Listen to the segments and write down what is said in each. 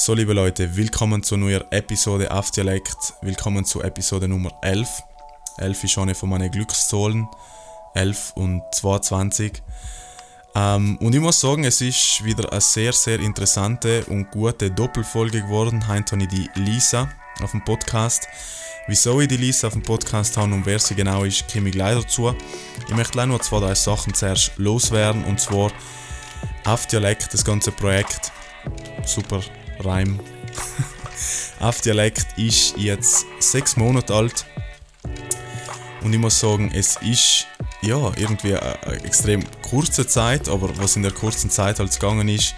So, liebe Leute, willkommen zu neuer Episode auf Dialekt. Willkommen zu Episode Nummer 11. 11 ist eine von meinen Glückszahlen. 11 und 22. Ähm, und ich muss sagen, es ist wieder eine sehr, sehr interessante und gute Doppelfolge geworden. Heute habe ich die Lisa auf dem Podcast. Wieso ich die Lisa auf dem Podcast habe und wer sie genau ist, komme ich gleich dazu. Ich möchte gleich nur zwei, drei Sachen zuerst loswerden. Und zwar auf Dialekt, das ganze Projekt. Super Reim. auf Dialekt ist jetzt sechs Monate alt. Und ich muss sagen, es ist ja irgendwie eine extrem kurze Zeit, aber was in der kurzen Zeit halt gegangen ist,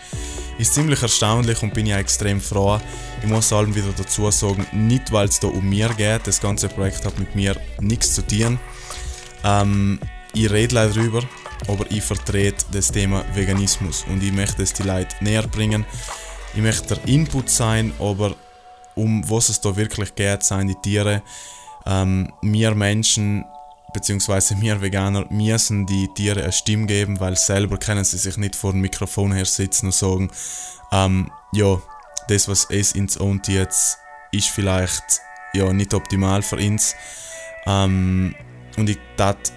ist ziemlich erstaunlich und bin ja extrem froh. Ich muss allem wieder dazu sagen, nicht weil es da um mir geht, das ganze Projekt hat mit mir nichts zu tun. Ähm, ich rede leider drüber, aber ich vertrete das Thema Veganismus und ich möchte es die Leute näher bringen. Ich möchte der Input sein, aber um was es da wirklich geht, sind die Tiere. Ähm, wir Menschen beziehungsweise wir Veganer müssen die Tiere eine Stimme geben, weil selber können sie sich nicht vor dem Mikrofon her sitzen und sagen, ähm, ja, das was es ins und jetzt ist vielleicht ja nicht optimal für uns. Ähm, und ich tat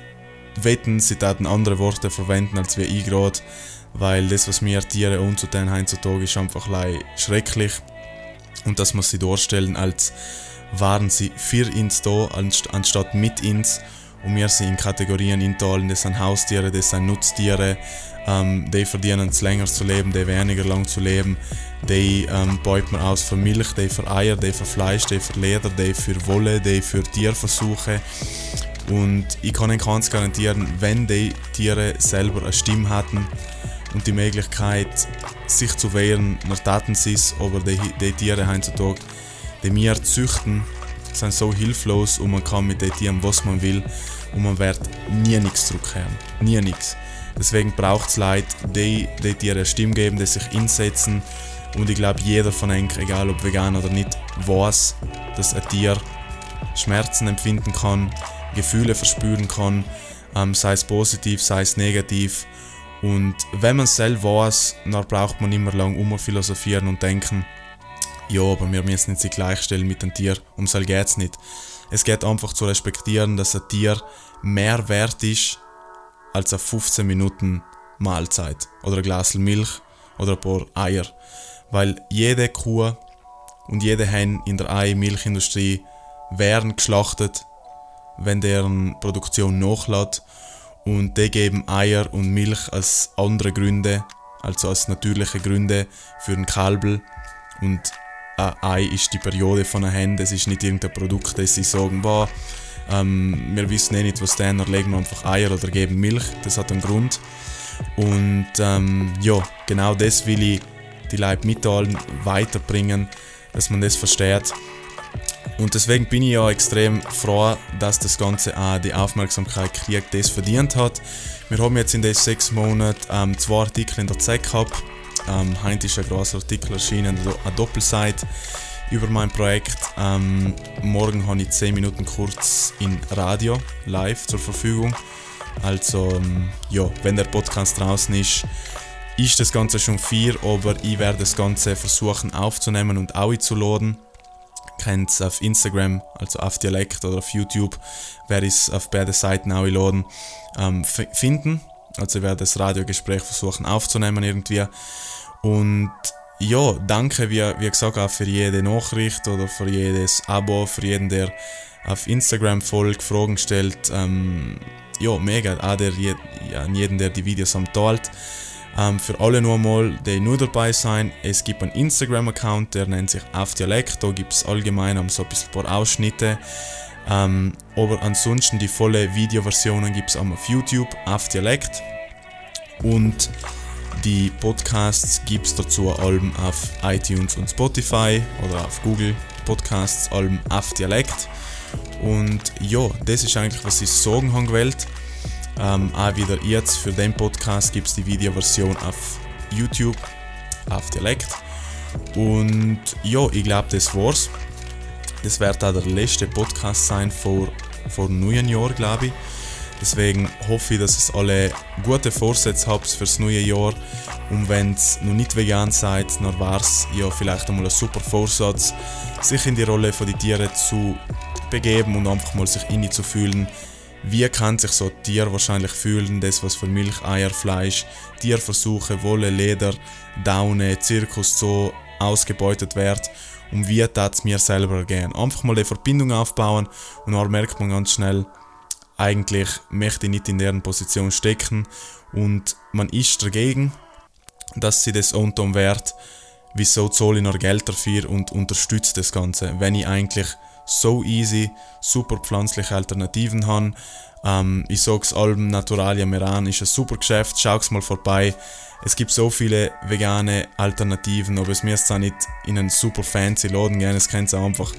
wetten, sie taten andere Worte verwenden als wir ich gerade, weil das was mir Tiere unzutun heutzutage ist einfach schrecklich. Und dass wir sie darstellen als waren sie für uns da anstatt mit uns und wir sind in Kategorien einteilen, das sind Haustiere, das sind Nutztiere, ähm, die verdienen es länger zu leben, die weniger lang zu leben, die ähm, baut man aus für Milch, die für Eier, die für Fleisch, die für Leder, die für Wolle, die für Tierversuche. Und ich kann Ihnen ganz garantieren, wenn die Tiere selber eine Stimme hatten und die Möglichkeit sich zu wehren, dann taten es, aber die, die Tiere heutzutage, die wir züchten, sind so hilflos und man kann mit den Tieren was man will und man wird nie nichts zurückkehren. Nie nichts. Deswegen braucht es Leute, die, die Tiere eine Stimme geben, die sich einsetzen und ich glaube jeder von ihnen, egal ob vegan oder nicht, weiß, dass ein Tier Schmerzen empfinden kann, Gefühle verspüren kann, ähm, sei es positiv, sei es negativ. Und wenn man es selber weiß, dann braucht man immer lang umphilosophieren und denken, ja, aber wir müssen nicht sich gleichstellen mit dem Tier, um es geht es nicht. Es geht einfach zu respektieren, dass ein Tier mehr wert ist als eine 15 Minuten Mahlzeit oder ein Glas Milch oder ein paar Eier. Weil jede Kuh und jede Hen in der Ei-Milchindustrie werden geschlachtet, wenn deren Produktion nachlässt und die geben Eier und Milch als andere Gründe, also als natürliche Gründe für den Kalbel und ein Ei ist die Periode von einer Hen, das ist nicht irgendein Produkt, das sie sagen, boah, ähm, wir wissen eh nicht, was dann legen wir einfach Eier oder geben Milch, das hat einen Grund. Und ähm, ja, genau das will ich die Leute mitteilen, weiterbringen, dass man das versteht. Und deswegen bin ich ja extrem froh, dass das Ganze auch die Aufmerksamkeit kriegt, das verdient hat. Wir haben jetzt in den sechs Monaten ähm, zwei Artikel in der Zeit gehabt ähm, heute ist ein großer Artikel erschienen, eine Doppelseite über mein Projekt. Ähm, morgen habe ich 10 Minuten kurz in Radio live zur Verfügung. Also, ähm, ja, wenn der Podcast draußen ist, ist das Ganze schon vier, aber ich werde das Ganze versuchen aufzunehmen und auch zu laden. Kennt es auf Instagram, also auf Dialekt oder auf YouTube, werde ich es auf beide Seiten auch laden, ähm, finden. Also ich werde das Radiogespräch versuchen aufzunehmen irgendwie. Und ja, danke wie, wie gesagt auch für jede Nachricht oder für jedes Abo, für jeden, der auf Instagram folgt, Fragen stellt. Ähm, ja, mega. Auch der, ja, jeden, der die Videos am teilt. Ähm, für alle nur mal, die nur dabei sind, es gibt einen Instagram-Account, der nennt sich Auf Dialekt. Da gibt es allgemein um so ein bisschen ein paar Ausschnitte. Ähm, aber ansonsten die volle Videoversionen gibt es auf YouTube, auf Dialekt. Und die Podcasts gibt es dazu allem auf iTunes und Spotify oder auf Google Podcasts, allem auf Dialekt. Und ja, das ist eigentlich, was ich sagen habe gewählt. Ähm, auch wieder jetzt für den Podcast gibt es die Videoversion auf YouTube, auf Dialekt. Und ja, ich glaube, das war's. Das wird auch der letzte Podcast sein vor, vor neuen Jahr, glaube ich. Deswegen hoffe ich, dass ihr alle gute Vorsätze habt fürs neue Jahr Und wenn es noch nicht vegan seid, dann wäre es ja vielleicht einmal ein super Vorsatz, sich in die Rolle von den Tieren zu begeben und einfach mal sich in zu fühlen. Wie kann sich so ein Tier wahrscheinlich fühlen, das was für Milch, Eier, Fleisch, Tierversuche, Wolle, Leder, Daune, Zirkus so ausgebeutet wird und wie das mir selber gehen. Einfach mal eine Verbindung aufbauen und dann merkt man ganz schnell, eigentlich möchte ich nicht in deren Position stecken und man ist dagegen, dass sie das unterm Wert, wieso zahle ich noch Geld dafür und unterstütze das Ganze, wenn ich eigentlich so easy, super pflanzliche Alternativen habe. Ähm, ich sage es allem, Naturalia Meran ist ein super Geschäft, schau es mal vorbei. Es gibt so viele vegane Alternativen, aber es müsst auch nicht in einen super fancy Laden gehen, es könnt ihr einfach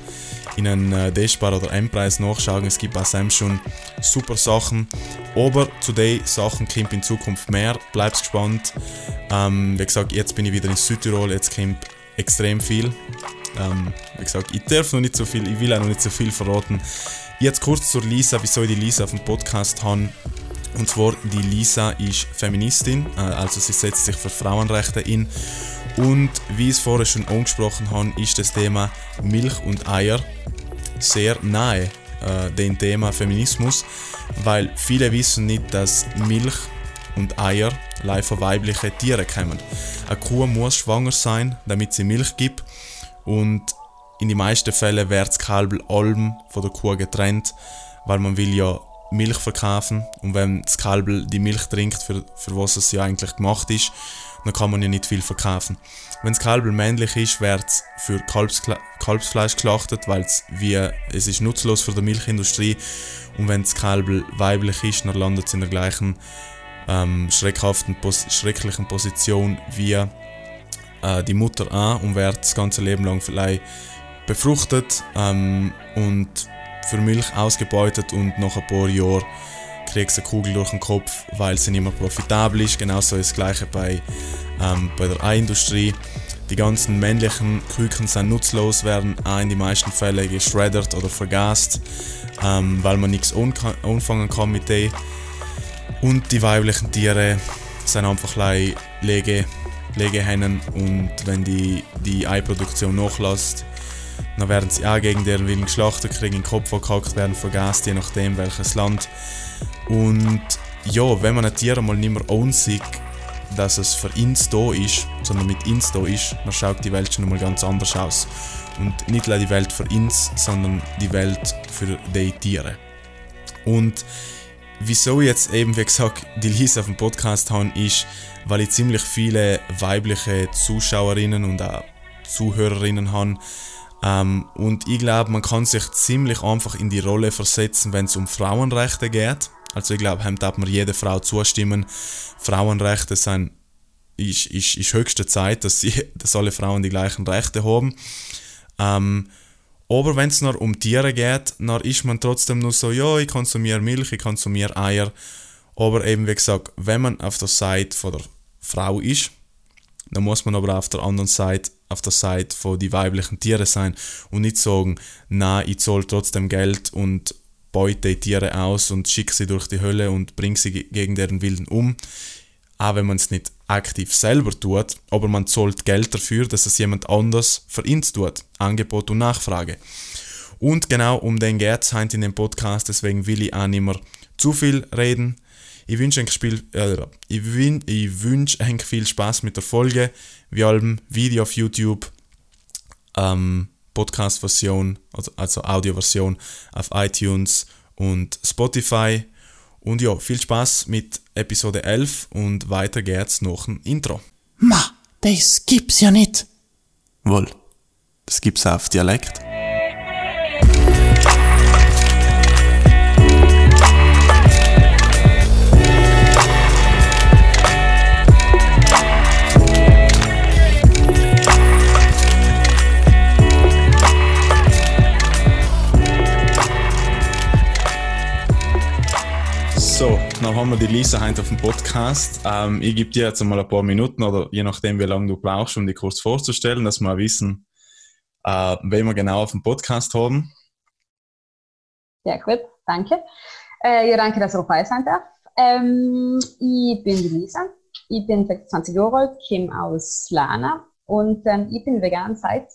in einen äh, Despar oder M-Preis nachschauen. Es gibt auch schon super Sachen. Aber zu den Sachen kommt in Zukunft mehr. Bleibt gespannt. Ähm, wie gesagt, jetzt bin ich wieder in Südtirol, jetzt kommt extrem viel. Ähm, wie gesagt, ich darf noch nicht so viel, ich will auch noch nicht so viel verraten. Jetzt kurz zur Lisa, wieso ich die Lisa auf dem Podcast habe. Und zwar, die Lisa ist Feministin, äh, also sie setzt sich für Frauenrechte ein. Und wie ich es vorher schon angesprochen habe, ist das Thema Milch und Eier sehr nahe äh, dem Thema Feminismus, weil viele wissen nicht, dass Milch und Eier live von weiblichen Tieren kommen. Eine Kuh muss schwanger sein, damit sie Milch gibt und in den meisten Fällen wird das Kalb allem von der Kuh getrennt, weil man will ja Milch verkaufen und wenn das Kalb die Milch trinkt, für, für was es ja eigentlich gemacht ist, dann kann man ja nicht viel verkaufen. Wenn das Kalb männlich ist, wird es für Kalbskle Kalbsfleisch geschlachtet, weil es wie es ist nutzlos für die Milchindustrie und wenn das Kalb weiblich ist, dann landet es in der gleichen ähm, schreckhaften, pos schrecklichen Position wie äh, die Mutter an und wird das ganze Leben lang vielleicht befruchtet ähm, und für Milch ausgebeutet und nach ein paar Jahren kriegst du eine Kugel durch den Kopf, weil sie nicht mehr profitabel ist. Genauso ist das gleiche bei, ähm, bei der Eiindustrie. Die ganzen männlichen Küken sind nutzlos, werden auch in den meisten Fällen geschreddert oder vergast, ähm, weil man nichts anfangen kann mit denen. Und die weiblichen Tiere sind einfach Lege, Legehennen und wenn die, die Eiproduktion nachlässt, dann werden sie auch gegen deren Willen geschlachtet, kriegen den Kopf verkackt, werden vergast, je nachdem welches Land. Und ja, wenn man ein Tier einmal nicht mehr ansieht, dass es für uns da ist, sondern mit uns da ist, dann schaut die Welt schon einmal ganz anders aus. Und nicht nur die Welt für uns, sondern die Welt für die Tiere. Und wieso jetzt eben, wie gesagt, die Lisa auf dem Podcast habe, ist, weil ich ziemlich viele weibliche Zuschauerinnen und auch Zuhörerinnen habe, ähm, und ich glaube, man kann sich ziemlich einfach in die Rolle versetzen, wenn es um Frauenrechte geht. Also ich glaube, dem darf man jede Frau zustimmen. Frauenrechte sind ist, ist, ist höchste Zeit, dass, sie, dass alle Frauen die gleichen Rechte haben. Ähm, aber wenn es noch um Tiere geht, dann ist man trotzdem nur so, ja, ich konsumiere Milch, ich konsumiere Eier. Aber eben, wie gesagt, wenn man auf der Seite von der Frau ist, dann muss man aber auf der anderen Seite auf der Seite von die weiblichen Tiere sein und nicht sagen, na, ich zahle trotzdem Geld und beute die Tiere aus und schicke sie durch die Hölle und bringe sie gegen deren Willen um. Auch wenn man es nicht aktiv selber tut, aber man zahlt Geld dafür, dass es jemand anders für ihn tut. Angebot und Nachfrage. Und genau um den geht es in dem Podcast, deswegen will ich auch nicht mehr zu viel reden. Ich wünsche euch, äh, ich, ich wünsch euch viel Spaß mit der Folge. Wie allem Video auf YouTube, ähm, Podcast-Version, also, also Audio-Version auf iTunes und Spotify. Und ja, viel Spaß mit Episode 11 und weiter geht's noch ein Intro. Ma, das gibt's ja nicht. Wohl, das gibt's auf Dialekt. Dann haben wir die Lisa heute auf dem Podcast. Ähm, ich gebe dir jetzt einmal ein paar Minuten oder je nachdem, wie lange du brauchst, um dich kurz vorzustellen, dass wir wissen, äh, wen wir genau auf dem Podcast haben. Ja, gut, danke. Äh, ja, danke, dass ich dabei sein darf. Ähm, ich bin die Lisa, Ich bin 26 Jahre alt, komme aus Lana und ähm, ich bin vegan seit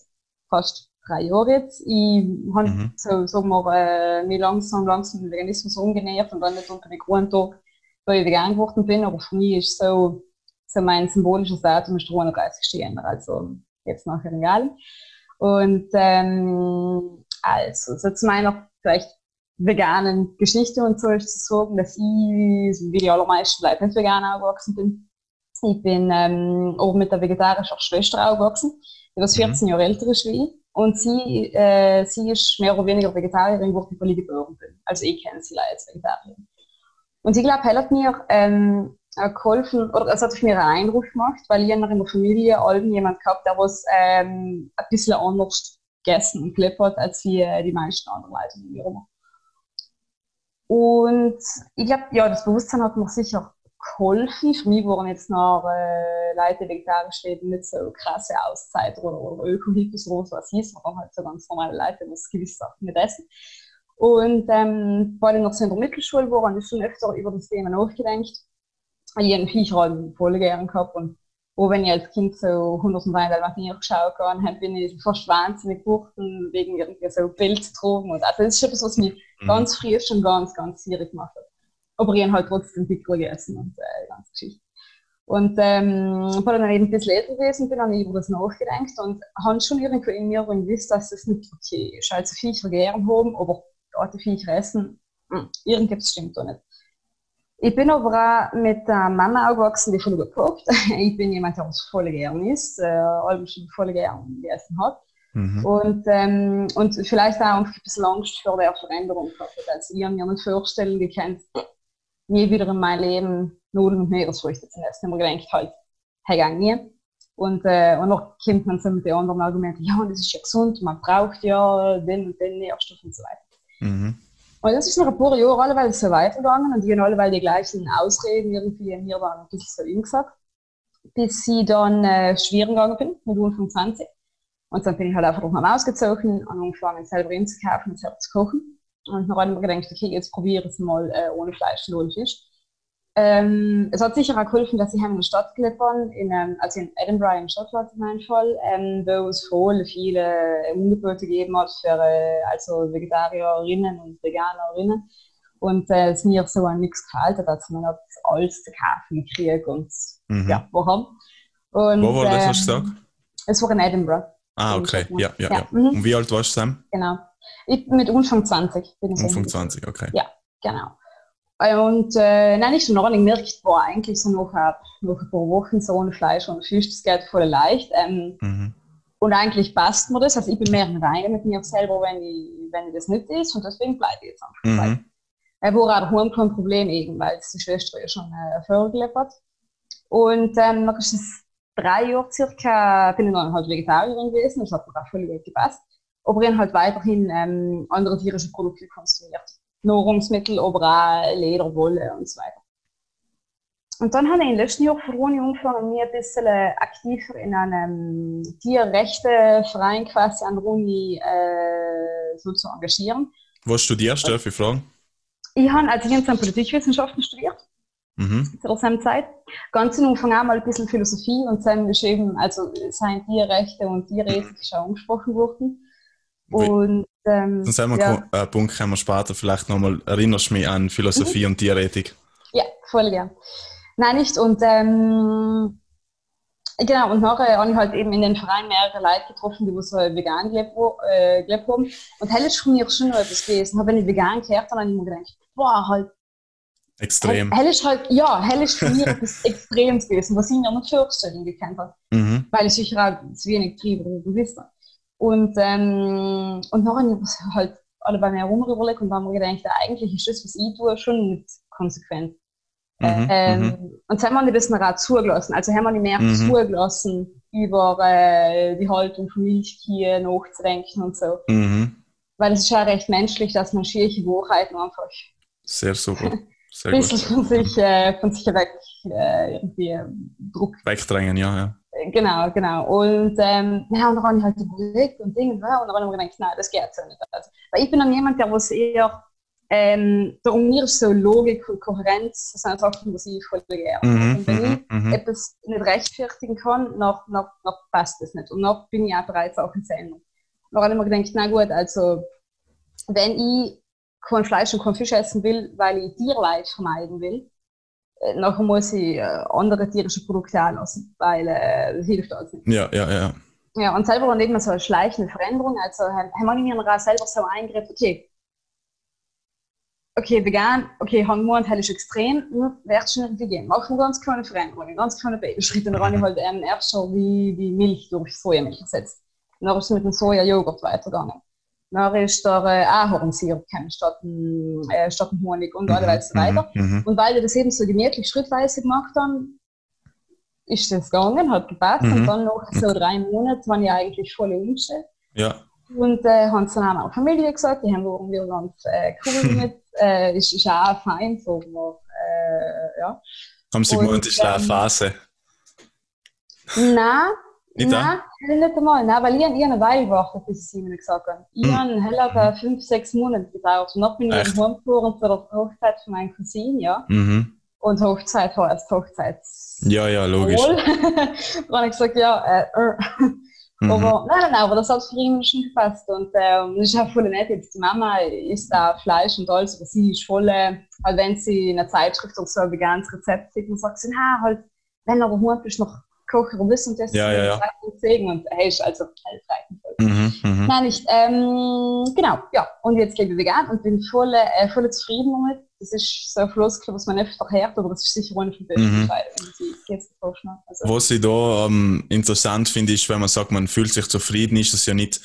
fast drei Jahren jetzt. Ich habe Mhm. so, sagen wir, äh, mich langsam, langsam den Veganismus umgenähert und dann nicht unter den guten Tag, da ich vegan geworden bin. Aber für mich ist so, so mein symbolisches Datum ist der 31. Jänner, also jetzt nachher egal. Und ähm, also, so zu meiner vielleicht veganen Geschichte und so ist zu sagen, dass ich, wie die allermeisten Leute, nicht vegan aufgewachsen bin. Ich bin ähm, auch mit der vegetarischen Schwester aufgewachsen, die was Mhm. 14 Jahre älter ist wie ich. Und sie, äh, sie ist mehr oder weniger Vegetarierin, wo ich geboren bin. Also ich kenne sie leider als Vegetarierin. Und ich glaube, er hat mir ähm, äh, geholfen, oder es hat mir einen Eindruck gemacht, weil ich in der Familie allem jemand gehabt, der was ähm, ein bisschen anders gegessen und gelebt hat, als wie äh, die meisten anderen Leute in rum. Und ich glaube, ja, das Bewusstsein hat mir sicher geholfen. Für mich waren jetzt noch äh, Leute, die vegetarisch leben, nicht so krasse Auszeiter oder, oder Öko-Hippies oder was weiß ich, sondern halt so ganz normale Leute, die gewisse Sachen nicht essen. Und ähm, weil ich noch so in der Mittelschule war, habe ich schon öfter über das Thema nachgedacht. Ich habe Viecher halt voll gern gehabt und auch wenn ich als Kind so hundertmal Dalmatiner geschaut habe, bin ich fast wahnsinnig geworden, wegen irgendwie so Pilztrogen. Und also das ist etwas, was mich Mhm. ganz früh schon ganz, ganz gierig gemacht hat. Aber ich habe halt trotzdem dicker gegessen und äh, die ganze Geschichte. Und ähm, ich dann eben ein bisschen älter gewesen bin, ich über das nachgedacht und habe schon irgendwo in mir gewusst, dass das nicht okay ist. Also Viecher gern haben, aber gerade Viecher essen, mh, irgendetwas stimmt da nicht. Ich bin aber auch mit der Mama aufgewachsen, die voll gut kocht. Ich bin jemand, der was voll gern isst, äh, allem schon voll gern gegessen hat. Mhm. Und, ähm, und vielleicht auch ein bisschen Angst vor der Veränderung gehabt. Also ich habe mir nicht vorstellen gekannt, nie wieder in meinem Leben Nudeln und Meeresfrüchte zu essen. Ich habe mir gedacht, halt, hey, gang nie. Und, äh, und noch kommt man so mit den anderen Argumenten, ja, das ist ja gesund, man braucht ja den und den Nährstoff und so weiter. Mhm. Und das ist nach ein paar Jahren alleweil so weitergegangen und die haben alleweil die gleichen Ausreden irgendwie mir dann ein bisschen so hingesagt, bis ich dann äh, schweren gegangen bin, mit Anfang 20. Und dann bin ich halt einfach noch mal ausgezogen und angefangen selber einzukaufen und selber zu kochen. Und dann habe ich mir gedacht, okay, jetzt probiere ich es mal äh, ohne Fleisch und ohne Fisch. Ähm, es hat sicher auch geholfen, dass ich in der Stadt gelebt habe, in, ähm, also in Edinburgh in Schottland in meinem Fall, ähm, wo es voll viele Angebote gegeben hat für äh, also Vegetarierinnen und Veganerinnen. Und äh, es mir so an nichts gefällt hat, dass man hat alles zu kaufen gekriegt und Mhm. ja, wo haben. Und, Wo war das, hast du ähm, gesagt? Es war in Edinburgh, Ah, okay. Ja, ja, Ja, ja. mhm. Und wie alt warst du Sam? genau. Ich mit Anfang 20 bin ich hingegangen. 20, okay. Ja. Genau. Und äh, nein, ich schon noch nicht gemerkt, boah, eigentlich so nach, ein- nach ein paar Wochen so ohne Fleisch und Fisch, das geht voll leicht. Ähm, Mhm. und eigentlich passt mir das. Also ich bin mehr im Reinen mit mir selber, wenn ich, wenn ich das nicht ist. Und deswegen bleibe ich jetzt einfach dabei. Mhm. Er war auch daheim kein Problem, eben, weil die Schwester ja schon äh, vorgelebt hat. Und ähm, dann ist es drei Jahre circa, bin ich dann halt Vegetarierin gewesen, das hat mir auch voll gut gepasst. Aber ich habe halt weiterhin ähm, andere tierische Produkte konsumiert. Nahrungsmittel, aber auch Leder, Wolle und so weiter. Und dann habe ich im letzten Jahr verloren angefangen, mich ein bisschen äh, aktiver in einem Tierrechteverein quasi an der Uni äh, so zu engagieren. Was studierst du, darf ich fragen? Ich habe als ich Politikwissenschaften studiert Mhm. zu seiner Zeit. Ganz am Anfang auch mal ein bisschen Philosophie und dann geschrieben, also seien Tierrechte und Tierethik schon angesprochen worden. Und ähm, Dann sagen wir, ja, ja. Punkt können wir später vielleicht nochmal, erinnerst du mich an Philosophie Mhm. und Tierethik? ja, voll gern. Nein, nicht. Und ähm, genau, und nachher habe ich halt eben in den Verein mehrere Leute getroffen, die so vegan gelebt, äh, gelebt haben. Und hell ist mir schon noch etwas gewesen. Aber wenn ich vegan gehört habe, habe ich mir gedacht, boah, halt Extrem. Hell ist halt, ja, hell ist für mich etwas Extremes gewesen, was ich mir nicht vorstellen gekannt habe. Mhm. Weil ich sicher auch zu wenig Trieb oder habe. Und, ähm, und nachher habe ich halt alle bei mir herum überlegt und haben mir gedacht, eigentlich ist das, was ich tue, schon nicht konsequent. Mhm. Ähm, mhm. Und dann haben wir das noch auch zugelassen. Also haben wir nicht mehr Mhm. zugelassen, über äh, die Haltung von Milchkühen nachzudenken und so. Mhm. Weil es ist ja recht menschlich, dass man schwierige Wahrheiten einfach Sehr super. Sehr ein bisschen gut. von sich, äh, von sich weg äh, irgendwie äh, Druck. Wegdrängen, ja, ja. Äh, Genau, genau. Und ähm, ja, und dann habe ich halt überlegt und Ding und, ja, und dann habe ich mir gedacht, nein, das geht so nicht. Also, weil ich bin dann jemand, der was eher Ähm, darum mir ist so Logik und Kohärenz, das sind Sachen, die ich voll gerne. Mhm, und wenn mhm, ich mhm. etwas nicht rechtfertigen kann, noch, noch, noch passt das nicht. Und noch bin ich auch bereit, Sachen zu ändern. Noch habe ich mir gedacht, na gut, also wenn ich kein Fleisch und kein Fisch essen will, weil ich Tierleid vermeiden will, äh, nachher muss ich äh, andere tierische Produkte anlassen, weil äh, das hilft alles nicht. Ja, ja, ja. Ja, und selber dann eben so eine schleichende Veränderung. Also, haben haben wir mir selber so eingegriffen, okay, okay, vegan, okay, Hangmoment halt ist extrem, hm, schon irgendwie gehen. Machen wir ganz kleine Veränderungen, ganz kleine Babyschritte. Dann habe ich halt ähm, erst schon wie, wie Milch durch Sojamilch ersetzt. Dann ist es mit dem Soja-Joghurt weitergegangen. Der äh, Ahornsirup gekommen, statt, dem, äh, statt Honig und alles weiter. Mhm. Und weil wir das eben so gemütlich schrittweise gemacht haben, ist das gegangen, hat gepasst. Mhm. Und dann noch so drei Monate waren ich eigentlich voll umgestellt. Ja, Und äh, haben es dann auch meiner Familie gesagt, die haben irgendwie ganz äh, cool mit, äh, ist, ist auch fein, so, äh, ja. haben sie das ist eine ähm, Phase. Nein, Nein, nicht einmal, nein, weil ich, ich eine Weile gewartet, bis sie mir gesagt haben. Ich Hm. habe heller fünf, sechs Monate gedauert. Und dann bin ich heimgefahren zu der Hochzeit von meinem Cousin, ja. Mhm. Und Hochzeit heißt Hochzeit. Ja, ja, logisch. Dann habe ich gesagt, ja, äh, äh. Mhm. Aber nein, nein, nein, aber das hat für ihn schon gepasst. Und ähm, das ist auch voll nett. Jetzt die Mama isst auch Fleisch und alles, aber sie ist voll, äh, halt wenn sie in einer Zeitschrift oder so ein veganes Rezept sieht, dann sagt sie, na, halt, wenn er daheim bist, noch kochen und wissen, das Ja, ja, ja. und Segen. Und hey, ist also helfreich. Mhm, mhm. Nein, nicht. Ähm, genau, ja. Und jetzt lebe ich vegan und bin voll, äh, voll zufrieden damit. Das ist so ein Floskel, was man öfter hört, aber das ist sicher eine von den Mhm. Entscheidungen, die ich jetzt getroffen habe. Also, Was ich da ähm, interessant finde, ist, wenn man sagt, man fühlt sich zufrieden, ist es ja nicht,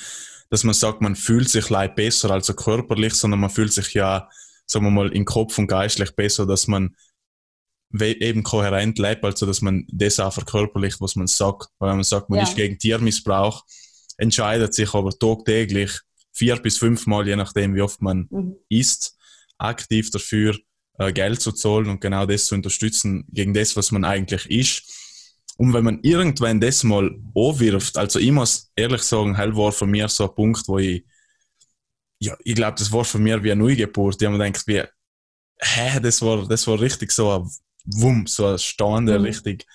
dass man sagt, man fühlt sich leid besser, also körperlich, sondern man fühlt sich ja, sagen wir mal, im Kopf und geistlich besser, dass man eben kohärent lebt, also dass man das auch verkörperlicht, was man sagt. Weil wenn man sagt, man Ja. ist gegen Tiermissbrauch, entscheidet sich aber tagtäglich vier bis fünfmal, je nachdem, wie oft man mhm. ist, aktiv dafür, äh, Geld zu zahlen und genau das zu unterstützen gegen das, was man eigentlich ist. Und wenn man irgendwann das mal anwirft, also ich muss ehrlich sagen, hell war von mir so ein Punkt, wo ich, ja, ich glaube, das war für mir wie eine Neugeburt. Ich habe mir gedacht, wie, hä, das war, das war richtig so ein Wumm, so ein Stand, der Mhm. richtig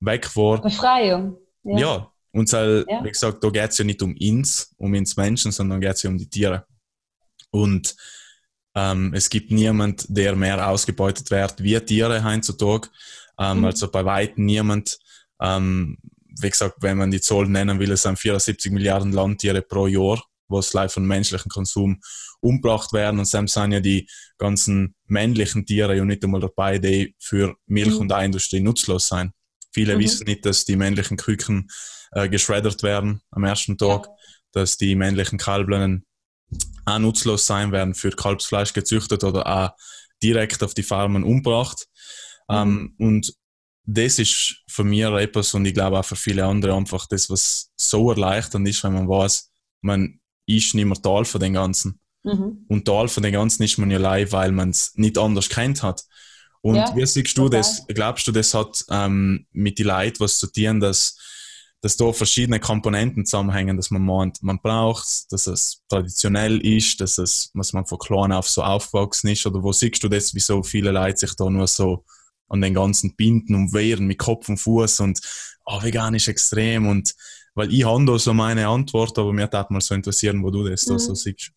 weg war. Befreiung. Ja. Und so, Ja. wie gesagt, da geht es ja nicht um uns, um uns Menschen, sondern geht es ja um die Tiere. Und ähm, es gibt niemand, der mehr ausgebeutet wird wie Tiere heutzutage. Ähm, Mhm. Also bei weitem niemand. Ähm, wie gesagt, wenn man die Zahl nennen will, es sind 74 Milliarden Landtiere pro Jahr, was live von menschlichem Konsum umgebracht werden. Und dann sind ja die ganzen männlichen Tiere ja nicht einmal dabei, die für Milch- Mhm. und Industrie nutzlos sind. Viele Mhm. wissen nicht, dass die männlichen Küken äh, geschreddert werden am ersten Tag, dass die männlichen Kalblern auch nutzlos sein werden, für Kalbsfleisch gezüchtet oder auch direkt auf die Farmen umgebracht. Ähm, und das ist für mich etwas und ich glaube auch für viele andere einfach das, was so erleichternd ist, wenn man weiß, man ist nicht mehr Teil von den Ganzen. Mhm. Und Teil von den Ganzen ist man ja allein, weil man es nicht anders kennt hat. Und Ja, wie siehst du total. das? Glaubst du, das hat ähm, mit den Leuten was zu tun, dass, dass da verschiedene Komponenten zusammenhängen, dass man meint, man braucht dass es traditionell ist, dass es, was man von klein auf so aufgewachsen ist? Oder wo siehst du das, wieso viele Leute sich da nur so an den ganzen Binden und wehren mit Kopf und Fuß und oh, vegan ist extrem und weil ich habe da so meine Antwort, aber mir tat mal so interessieren, wo du das da Mhm. so siehst.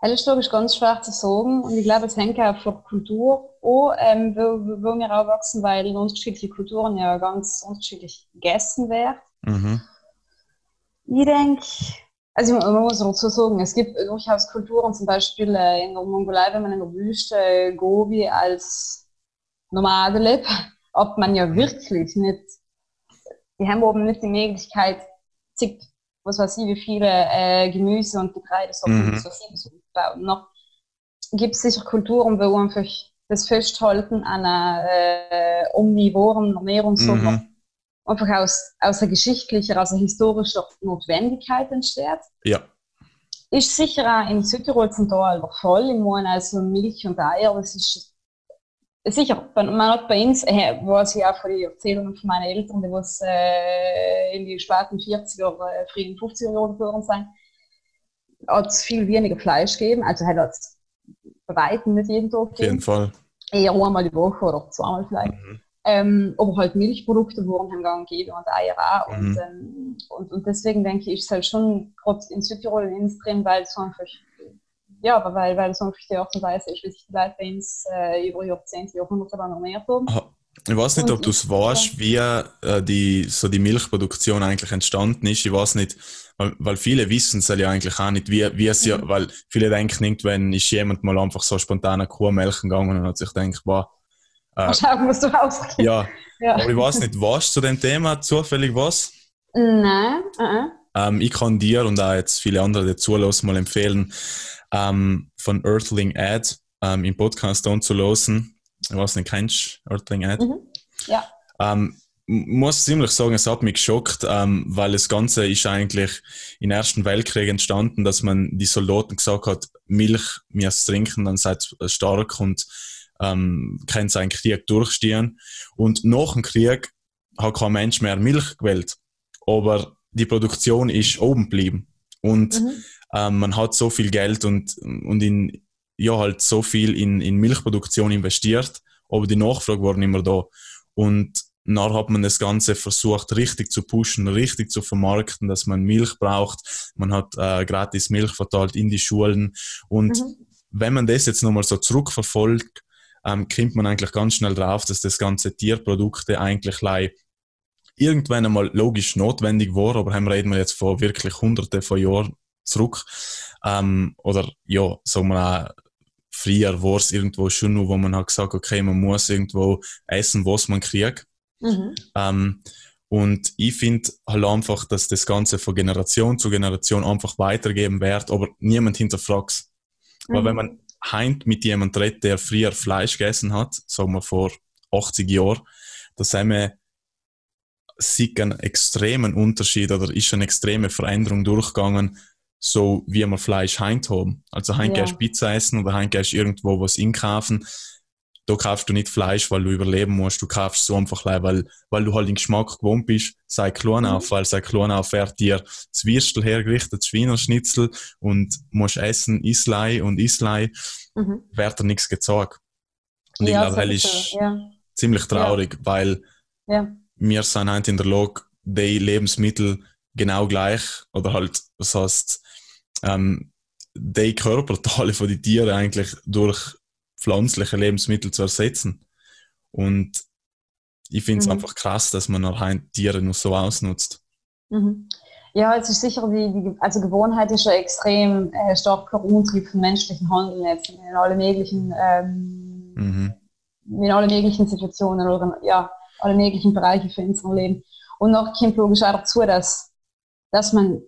Hellersburg ist ganz schwer zu sagen und ich glaube, es hängt auch von Kultur an, ähm, wo, wo wir aufwachsen, weil in unterschiedliche Kulturen ja ganz unterschiedlich gegessen wird. Mhm. Ich denke, also man muss dazu sagen, es gibt durchaus Kulturen, zum Beispiel äh, in der Mongolei, wenn man in der Wüste äh, Gobi als Nomade lebt, ob man ja wirklich nicht, die haben oben nicht die Möglichkeit, zig, was weiß ich, wie viele äh, Gemüse und Mhm. was weiß ich, was bauen. Noch gibt es sicher Kulturen, wo einfach das Festhalten einer äh, omnivoren Ernährung so Mhm. einfach aus, aus einer geschichtlicher, also historischer Notwendigkeit entsteht. Ja. Ist sicher auch in Südtirol zum Teil der Fall. Ich meine, also Milch und Eier, das ist sicher, man hat bei uns, äh, weiß ich auch von den Erzählungen von meinen Eltern, die was äh, in die späten 40er, äh, frühen 50er Jahren geboren sind, hat es viel weniger Fleisch gegeben. Also hat es bei weitem nicht jeden Tag Auf jeden gegeben. Fall. Eher einmal die Woche oder zweimal vielleicht. Mhm. Ähm, aber halt Milchprodukte wurden im Gang gegeben und Eier auch. Und, Mhm. ähm, und, und deswegen denke ich, ist es halt schon gerade in Südtirol in drin, weil es so einfach, ja, weil, weil es so einfach die Art und Weise ist, wie sich die Leute bei uns äh, über Jahrzehnte, Jahrhunderte lang ernährt haben. Ich weiß nicht, ob du es weißt, wie äh, die, so die Milchproduktion eigentlich entstanden ist. Ich weiß nicht, weil, weil viele wissen es ja eigentlich auch nicht, wie, wie es ja, Mhm. weil viele denken, irgendwann ist jemand mal einfach so spontan eine Kuh melken gegangen und hat sich gedacht, wow, äh, schauen, was du rausgehst. ja, Ja. aber ich weiß nicht, du zu dem Thema zufällig was? Nein, äh, Ähm, ich kann dir und auch jetzt viele andere, die zulassen, mal empfehlen, ähm, von Earthling Ad ähm, im Podcast anzulosen. Ich weiß nicht, kennst du Ad? mhm. ja. Ähm, muss ziemlich sagen, es hat mich geschockt, ähm, weil das Ganze ist eigentlich im Ersten Weltkrieg entstanden, dass man die Soldaten gesagt hat, Milch müsst trinken, dann seid ihr stark und ähm, könnt einen Krieg durchstehen. Und nach dem Krieg hat kein Mensch mehr Milch gewählt. Aber die Produktion ist oben geblieben. Und Mhm. ähm, man hat so viel Geld und, und in, ja, halt so viel in, in Milchproduktion investiert, aber die Nachfrage war nicht mehr da. Und dann hat man das Ganze versucht, richtig zu pushen, richtig zu vermarkten, dass man Milch braucht. Man hat äh, gratis Milch verteilt in die Schulen. Und Mhm. wenn man das jetzt nochmal so zurückverfolgt, ähm, kommt man eigentlich ganz schnell drauf, dass das ganze Tierprodukte eigentlich irgendwann einmal logisch notwendig war, aber haben reden wir jetzt von wirklich hunderte von Jahren zurück. Ähm, oder ja, sagen wir auch, früher war es irgendwo schon nur, wo man hat gesagt, okay, man muss irgendwo essen, was man kriegt. Mhm. Ähm, und ich finde halt einfach, dass das Ganze von Generation zu Generation einfach weitergeben wird, aber niemand hinterfragt Weil Mhm. wenn man heint mit jemandem redet, der früher Fleisch gegessen hat, sagen wir vor 80 Jahren, da sehen wir, sieht einen extremen Unterschied oder ist eine extreme Veränderung durchgegangen, so wie wir Fleisch heint haben. Also heint Ja. gehst Pizza essen oder heint gehst irgendwo was inkaufen. Da kaufst du nicht Fleisch, weil du überleben musst, du kaufst so einfach, gleich, weil, weil du halt den Geschmack gewohnt bist, sei klein Mhm. auf, weil sei klein auf wird dir das Würstel hergerichtet, das Schweinerschnitzel und musst essen, Islei und Islei, Mhm. wird dir nichts gezeigt. Und Ja, ich glaube, das ist ja. ziemlich traurig, weil wir sind halt in der Lage, die Lebensmittel genau gleich, oder halt, das heißt, ähm, die Körperteile von den Tieren eigentlich durch pflanzliche Lebensmittel zu ersetzen. Und ich finde es Mhm. einfach krass, dass man halt Tiere nur so ausnutzt. Mhm. Ja, es ist sicher, die, die also Gewohnheit ist ja extrem äh, starker Umtrieb von menschlichen Handeln jetzt in alle möglichen, ähm, Mhm. in alle möglichen Situationen oder ja, alle möglichen Bereiche für unser Leben. Und noch kommt logisch auch dazu, dass, dass man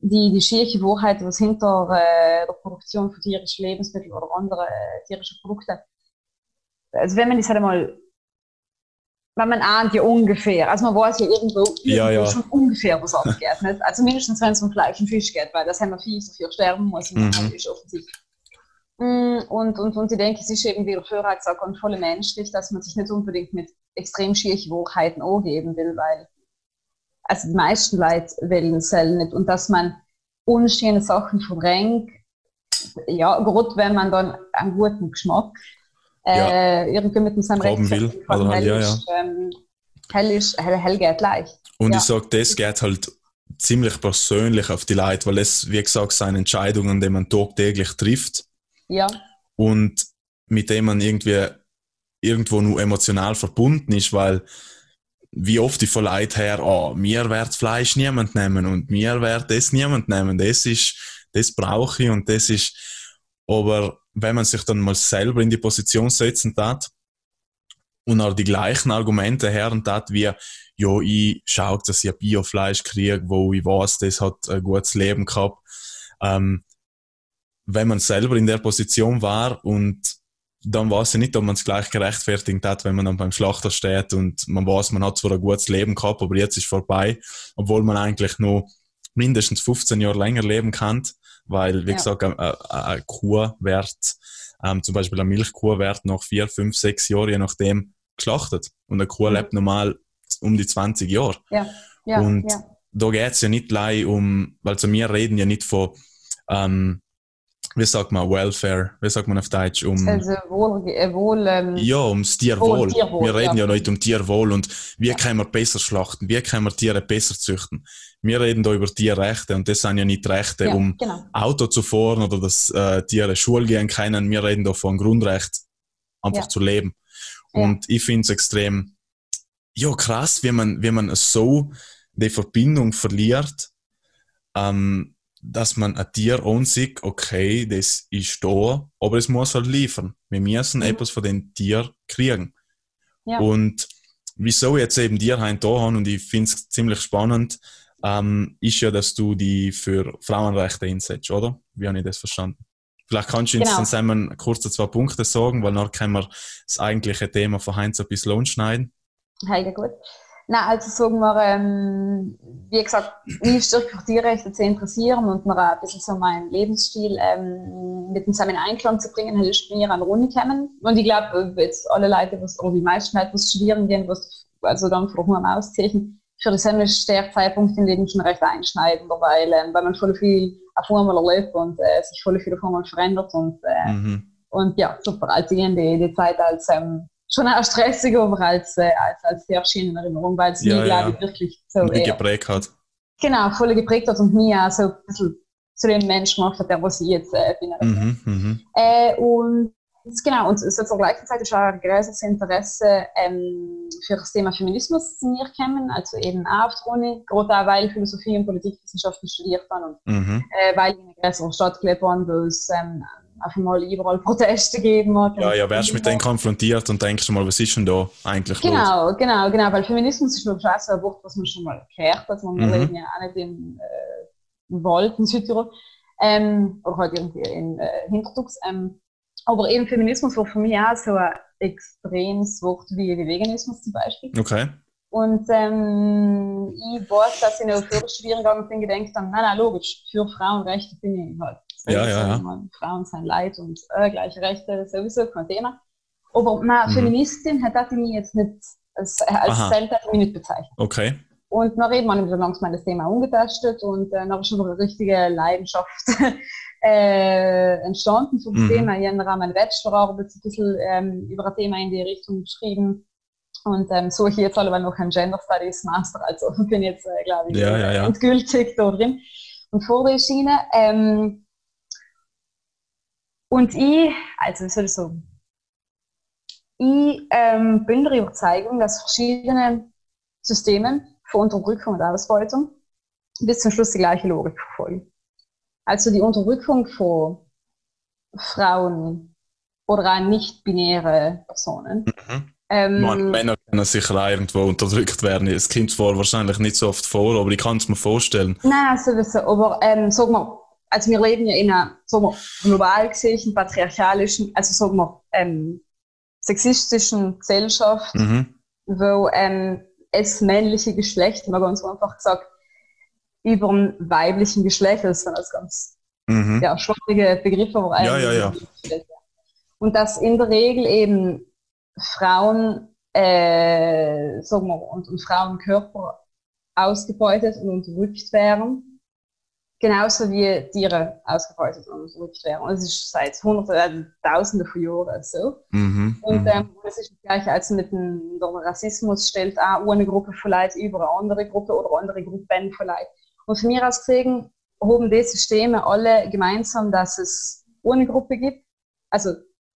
die, die schiere Wahrheit, was hinter äh, der Produktion von tierischen Lebensmitteln oder andere äh, tierische Produkte, also wenn man das halt einmal, wenn man ahnt ja ungefähr, also man weiß ja irgendwo, Ja, irgendwo ja. schon ungefähr, was abgeht. Nicht? Also mindestens, wenn es um Fleisch und Fisch geht, weil das haben wir viel so viel sterben muss, Mhm. ist offensichtlich. Mm, Und, und, und ich denke, es ist eben, wie der Führer gesagt hat, voll menschlich, dass man sich nicht unbedingt mit extrem schwierigen Wahrheiten angeben will, weil also die meisten Leute wählen es selber nicht. Und dass man unschöne Sachen verdrängt, ja, gerade wenn man dann einen guten Geschmack äh, irgendwie mit seinem Haben will, halt, hell ja, ist, ähm, hell ist, hell, hell geht leicht. Und Ja. ich sage, das geht halt ziemlich persönlich auf die Leute, weil es, wie gesagt, sind Entscheidungen, die man tagtäglich trifft. Ja, und mit dem man irgendwie irgendwo nur emotional verbunden ist, weil wie oft ich von Leuten her, oh, mir wird Fleisch niemand nehmen und mir wird das niemand nehmen, das ist, das brauche ich und das ist, aber wenn man sich dann mal selber in die Position setzen tat und auch die gleichen Argumente hören tat, wie, ja, ich schaue, dass ich Biofleisch kriege, wo ich weiß, das hat ein gutes Leben gehabt, ähm, wenn man selber in der Position war und dann weiß ich nicht, ob man es gleich gerechtfertigt hat, wenn man dann beim Schlachter steht und man weiß, man hat zwar ein gutes Leben gehabt, aber jetzt ist vorbei, obwohl man eigentlich nur mindestens 15 Jahre länger leben kann, weil, wie Ja. gesagt, eine, eine- eine Kuh wird, ähm, zum Beispiel eine Milchkuh wird nach vier, fünf, sechs Jahren, je nachdem, geschlachtet. Und eine Kuh Mhm. lebt normal um die 20 Jahre ja, ja, Und da geht's ja nicht gleich um, weil zu mir reden ja nicht von ähm, wie sagt man, Welfare, wie sagt man auf Deutsch, um... Also wohl, äh, wohl ähm, Ja, ums Tierwohl. Oh, Tierwohl, wir reden ja. ja. nicht um Tierwohl und wie können wir besser schlachten, wie können wir Tiere besser züchten. Wir reden da über Tierrechte und das sind ja nicht Rechte, ja, um genau. Auto zu fahren oder dass äh, Tiere Schule gehen können. Wir reden da von Grundrecht, einfach Ja. zu leben. Ja. Und ich finde es extrem ja, krass, wie man, wie man so die Verbindung verliert, ähm, dass man ein Tier ansieht, okay, das ist da, aber es muss halt liefern. Wir müssen Mhm. etwas von dem Tier kriegen. Ja. Und wieso jetzt eben dir heute da haben und ich finde es ziemlich spannend, ähm, ist ja, dass du die für Frauenrechte einsetzt, oder? Wie habe ich das verstanden? Vielleicht kannst du uns Genau. dann zusammen kurz zwei Punkte sagen, weil dann können wir das eigentliche Thema von Heinz ein bisschen anschneiden. Heilige gut. Nein, also sagen wir, ähm, wie gesagt, mich stärker für Tierrechte zu interessieren und mir ein bisschen so meinen Lebensstil ähm, mit dem zusammen in Einklang zu bringen, ist mir an Runde gekommen. Und ich glaube, jetzt alle Leute, was, oder die meisten Leute, was studieren gehen, was also dann vor allem ausziehen, für das ist der Zeitpunkt im Leben schon recht einschneidender, weil, ähm, weil man voll viel auf einmal erlebt und äh, sich voll viel auf einmal verändert und äh, Mhm. und ja, super. Also ich die, die Zeit als ähm, schon auch stressig, aber als, äh, als, als sehr schön in Erinnerung, weil es Ja, mich, ja. glaube ich, wirklich so Die eher, geprägt hat. genau, voll geprägt hat und mich auch so ein bisschen zu dem Menschen gemacht hat, der was ich jetzt äh, bin. Mhm, mhm. Äh, und genau, und so zur gleichen Zeit ist auch ein größeres Interesse ähm, für das Thema Feminismus zu mir gekommen, also eben auch auf der Uni, gerade auch, weil ich Philosophie und Politikwissenschaften studiert habe und Mhm. äh, weil ich in einer größeren Stadt gelebt habe, wo es ähm, auf einmal überall Proteste gegeben hat. Ja, ja, wärst mit denen konfrontiert und denkst du mal, was ist denn da eigentlich los? Genau, genau, genau, weil Feminismus ist glaube ich auch so ein Wort, was man schon mal gehört hat. Man Mhm. ja auch nicht im, äh, im Wald in Südtirol ähm, oder halt irgendwie in äh, Hinterdux. Ähm, aber eben Feminismus war für mich auch so ein extremes Wort wie, wie Veganismus zum Beispiel. Okay. Und ähm, ich weiß, dass ich noch der Studiengang bin gedacht habe, nein, nein, logisch, für Frauenrechte bin ich halt. Ja, ja, ja. Man, Frauen sind Leid und äh, gleiche Rechte, sowieso kein Thema. Aber eine Mhm. Feministin hat das mich jetzt nicht, als, als Aha. Feld nicht bezeichnet. Okay. Und dann eben habe ich so langsam das Thema umgetastet und äh, dann ist schon eine richtige Leidenschaft äh, entstanden für das Mhm. Thema. Ich habe im Rahmen Bachelorarbeit ein bisschen ähm, über ein Thema in die Richtung geschrieben. Und ähm, suche ich jetzt alle noch einen Gender Studies Master, also bin jetzt, äh, glaube ich, Ja, ja, ja. endgültig da drin und vor der Schiene. Ähm, und ich, also wie soll ich sagen, ich ähm, bin der Überzeugung, dass verschiedene Systeme für Unterdrückung und Ausbeutung bis zum Schluss die gleiche Logik verfolgen. Also die Unterdrückung von Frauen oder auch nicht-binäre Personen. Mhm. Ähm, Man, Männer können sicher auch irgendwo unterdrückt werden. Es kommt zwar wahrscheinlich nicht so oft vor, aber ich kann es mir vorstellen. Nein, sowieso. Aber ähm, sagen wir, also wir leben ja in einer, sagen wir, global gesehen, patriarchalischen, also sagen wir, ähm, sexistischen Gesellschaft, Mhm. wo ähm, es männliche Geschlecht, mal ganz einfach gesagt, über dem weiblichen Geschlecht, das sind das ganz Mhm. ja, schwammige Begriffe, aber Ja, ja, ja. Und dass in der Regel eben Frauen, äh, sagen wir, und, und Frauenkörper ausgebeutet und unterdrückt werden, genauso wie Tiere ausgebeutet und unterdrückt werden. Und das ist seit Hunderten, also Tausenden von Jahren so. Mhm. Und Mhm. ähm, das ist das Gleiche als mit dem Rassismus stellt auch eine Gruppe von Leuten über eine andere Gruppe oder andere Gruppen von Leuten. Und von mir aus gesehen haben die Systeme alle gemeinsam, dass es eine Gruppe gibt, also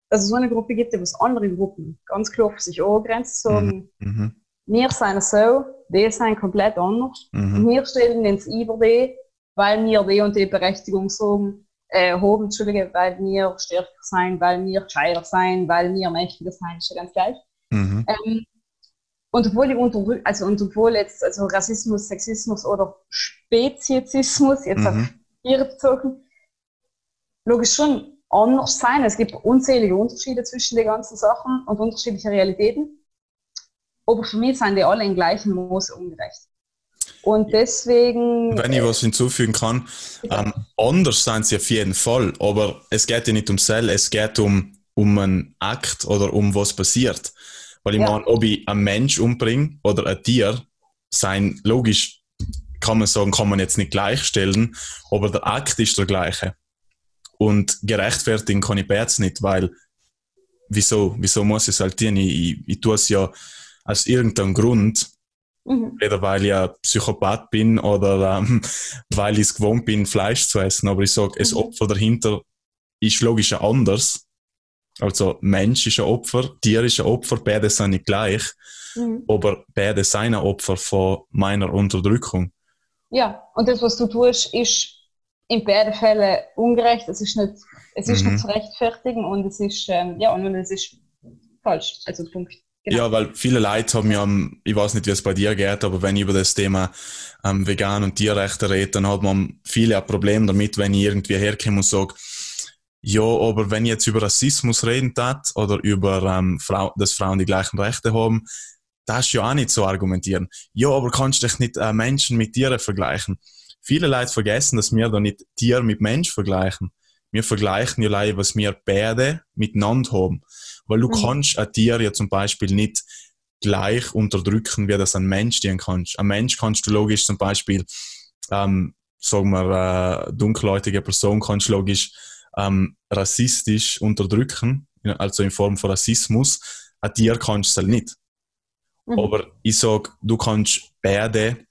dass es eine Gruppe gibt, die was andere Gruppen ganz klar für sich angrenzt, sagen, Mhm. wir sind so, die sind komplett anders. Und Mhm. wir stellen uns über die, weil wir die und die Berechtigung sagen, äh, haben, Entschuldige, weil wir stärker sein, weil wir gescheiter sein, weil wir mächtiger sein, ist ja ganz gleich. Mhm. Ähm, und obwohl die unterdrück, also und obwohl jetzt also Rassismus, Sexismus oder Speziesismus jetzt auf Mhm. Tiere bezogen, logisch schon anders sein. Es gibt unzählige Unterschiede zwischen den ganzen Sachen und unterschiedliche Realitäten. Aber für mich sind die alle in gleichem Maße ungerecht. Und deswegen. Wenn ich was hinzufügen kann, ähm, anders sind sie auf jeden Fall, aber es geht ja nicht um Sell, es geht um, um einen Akt oder um was passiert. Weil ich Ja. meine, ob ich einen Mensch umbringe oder ein Tier, sein logisch kann man sagen, kann man jetzt nicht gleichstellen, aber der Akt ist der gleiche. Und gerechtfertigen kann ich Bärts nicht, weil wieso, wieso muss ich es halt tun? Ich, ich, ich tue es ja aus irgendeinem Grund, mhm. weder weil ich ein Psychopath bin oder ähm, weil ich es gewohnt bin, Fleisch zu essen, aber ich sage, mhm. das Opfer dahinter ist logisch anders. Also Mensch ist ein Opfer, Tier ist ein Opfer, beide sind nicht gleich, mhm. aber beide sind ein Opfer von meiner Unterdrückung. Ja, und das, was du tust, ist in beiden Fällen ungerecht. Es ist nicht, es ist mhm. nicht zu rechtfertigen und es ist, ähm, ja, und es ist falsch. Also Punkt. Genau. Ja, weil viele Leute haben ja, ich weiß nicht, wie es bei dir geht, aber wenn ich über das Thema ähm, Vegan und Tierrechte rede, dann hat man viele ein Problem damit, wenn ich irgendwie herkomme und sage, ja, aber wenn ich jetzt über Rassismus reden tat oder über, ähm, Frau, dass Frauen die gleichen Rechte haben, das ist ja auch nicht so argumentieren. Ja, aber kannst du dich nicht äh, Menschen mit Tieren vergleichen? Viele Leute vergessen, dass wir da nicht Tier mit Mensch vergleichen. Wir vergleichen ja leider, was wir beide miteinander haben. Weil du mhm. kannst ein Tier ja zum Beispiel nicht gleich unterdrücken, wie das ein Mensch dir kannst. Ein Mensch kannst du logisch zum Beispiel, ähm, sagen wir, äh, dunkelhäutige Person kannst du logisch ähm, rassistisch unterdrücken, also in Form von Rassismus. Ein Tier kannst du es halt nicht. Mhm. Aber ich sag, du kannst beide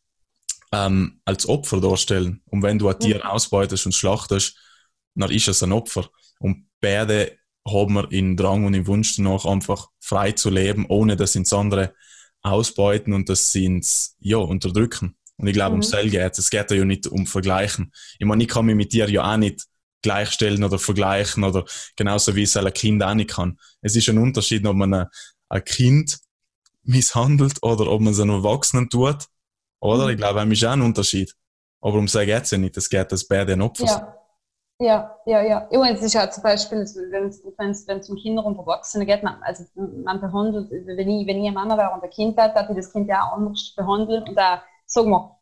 ähm, als Opfer darstellen. Und wenn du ein Tier mhm. ausbeutest und schlachtest, dann ist es ein Opfer. Und beide haben wir in Drang und im Wunsch danach einfach frei zu leben, ohne dass ins andere ausbeuten und dass sie ins ja, unterdrücken. Und ich glaube, mhm. um Sell geht es. geht ja nicht um Vergleichen. Ich meine, ich kann mich mit dir ja auch nicht gleichstellen oder vergleichen oder genauso wie es ein Kind auch nicht kann. Es ist ein Unterschied, ob man ein, Kind misshandelt oder ob man es einem Erwachsenen tut. Oder? Mhm. Ich glaube, es ist auch ein Unterschied. Aber um so geht es ja nicht. Es geht, dass beide ein Opfer ja. Ja, ja, ja. Übrigens ist ja zum Beispiel, wenn es um Kinder und Erwachsene geht, man, also man behandelt, wenn ich, wenn ich ein Mann wäre und ein Kind hätte, hätte ich das Kind ja auch anders behandeln und da, sagen wir,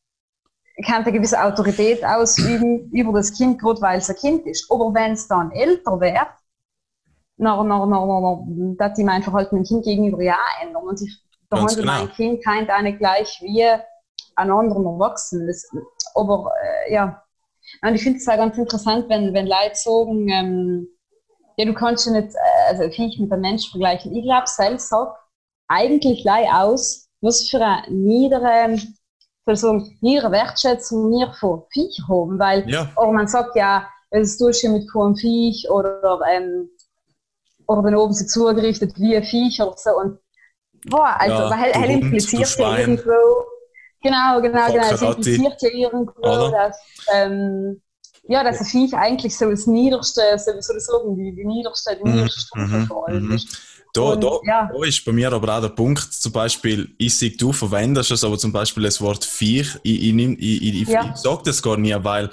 kann eine gewisse Autorität ausüben über das Kind, gerade weil es ein Kind ist. Aber wenn es dann älter wird, dann, dann, dann, dann, ich mein Verhalten dem Kind gegenüber ja ändern. Und ich behandle genau. mein Kind kein eine gleich wie einen anderen Erwachsenen. Das, aber äh, ja, und ich finde es auch ganz interessant, wenn, wenn Leute sagen, ähm, ja, du kannst ja nicht, äh, also Viech mit einem Mensch vergleichen. Ich glaube, selbst sagt eigentlich lei aus, was für eine niedere Person ihre Wertschätzung wir von Viech haben, weil ja. oder man sagt ja, es tust du mit keinem Viech oder ähm, oder dann oben sie zugerichtet wie ein Viech oder so und boah, also ja, weil er impliziert ja irgendwo genau, genau, genau, es impliziert ja irgendwo, dass ähm, ja, dass ein Viech eigentlich so das Niederste, so, so sagen, die, die niederste, die mhm, niederste mhm, von ist. Da, da, ja. da ist bei mir aber auch der Punkt, zum Beispiel, ich sehe, du verwendest es, aber zum Beispiel das Wort Viech, ich, ich, ich, ich, ja. ich sage das gar nicht, weil ja.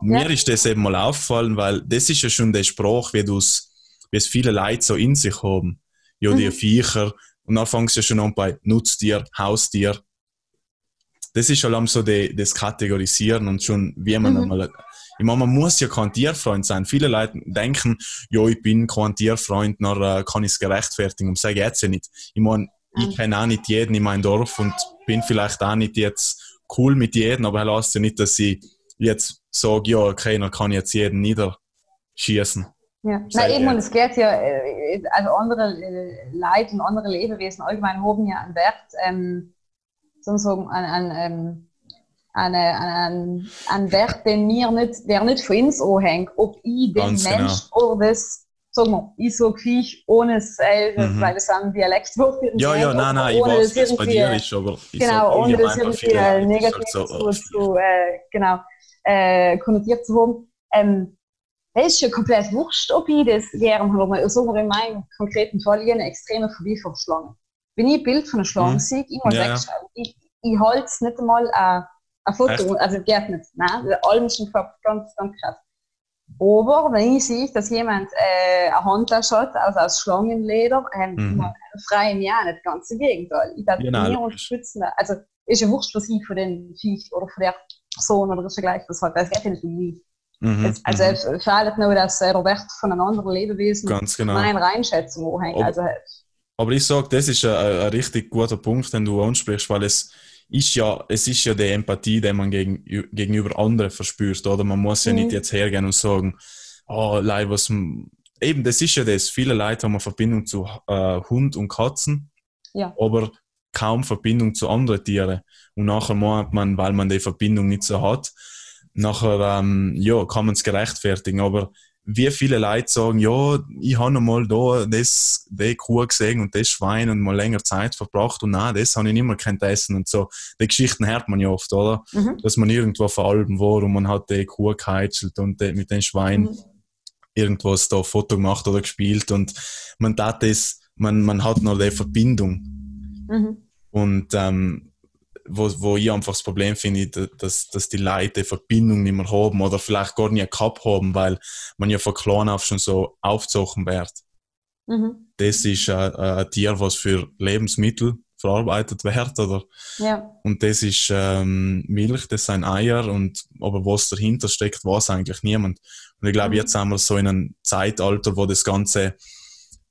mir ist das eben mal aufgefallen, weil das ist ja schon der Spruch, wie wie es viele Leute so in sich haben. Ja, die mhm. Viecher. Und dann fängst du ja schon an bei Nutztier, Haustier. Das ist schon so die, das Kategorisieren und schon, wie man mhm. einmal ich meine, man muss ja kein Tierfreund sein. Viele Leute denken, ja, ich bin kein Tierfreund, dann äh, kann ich es gerechtfertigen. Und sage jetzt ja nicht. Ich meine, ich kenne auch nicht jeden in meinem Dorf und bin vielleicht auch nicht jetzt cool mit jedem, aber das heißt ja nicht, dass ich jetzt sage, ja, okay, dann kann ich jetzt jeden niederschießen. Ja, na eben, und es geht ja, äh, also andere äh, Leute und andere Lebewesen allgemein haben ja einen Wert, ähm, sozusagen an, an ähm, eine, einen, einen Wert, den mir nicht, der nicht von uns anhängt, ob ich den Ganz Mensch genau. oder das, sagen wir, ich sage Viech ohne es, äh, mhm. weil es ein Dialektwort ist. Ja, ja, nein, nein, ich weiß, was bei dir ist, aber ich Genau, ohne das irgendwie negativ so, so, so äh, genau, äh, konnotiert zu haben. Ähm, es ist ja komplett wurscht, ob ich das gerne habe. Sagen wir in meinem konkreten Fall, ich eine extreme Phobie vor Schlangen. Wenn ich ein Bild von einer Schlange mhm. sehe, ich muss ja. wegschauen. Ich, ich halte es nicht einmal äh, ein Foto, Echt? also geht nicht. Nein, allem schon ganz, ganz krass. Aber wenn ich sehe, dass jemand äh, eine Handtasche hat, also aus Schlangenleder, ähm, mhm. frei im Jahr nicht, ganz im Gegenteil. Ich darf genau. nie unterstützen. Also ist ja wurscht, was ich von den Viech oder von der Person oder so gleich was hat. Das geht ja nicht um mich. Mhm, also mhm. es fehlt nur, dass der Wert von einem anderen Lebewesen Ganz genau. meine Einschätzung anhängt. Also, aber ich sage, das ist ein, ein, richtig guter Punkt, den du ansprichst, weil es ist ja, es ist ja die Empathie, die man gegen, gegenüber anderen verspürt, oder? Man muss ja mhm. nicht jetzt hergehen und sagen, oh, Leute, was, eben, das ist ja das. Viele Leute haben eine Verbindung zu äh, Hund und Katzen, Ja. aber kaum Verbindung zu anderen Tieren. Und nachher meint man, weil man die Verbindung nicht so hat, nachher, ähm, ja, kann man es gerechtfertigen. Aber wie viele Leute sagen, ja, ich habe noch mal da das, die Kuh gesehen und das Schwein und mal länger Zeit verbracht und nein, das habe ich nicht mehr kennt essen und so. Die Geschichten hört man ja oft, oder? Mhm. Dass man irgendwo vor allem war und man hat die Kuh geheitschelt und die, mit den Schwein Mhm. irgendwas da Foto gemacht oder gespielt und man tat das, man, man hat noch die Verbindung. Mhm. Und ähm, wo, wo ich einfach das Problem finde, da- dass, dass die Leute Verbindung nicht mehr haben oder vielleicht gar nie gehabt haben, weil man ja von klein auf schon so aufgezogen wird. Mhm. Das ist äh, äh, ein Tier, was für Lebensmittel verarbeitet wird, oder? Ja. Und das ist ähm, Milch, das sind Eier, und, aber was dahinter steckt, weiß eigentlich niemand. Und ich glaube, Mhm. jetzt sind wir so in einem Zeitalter, wo das Ganze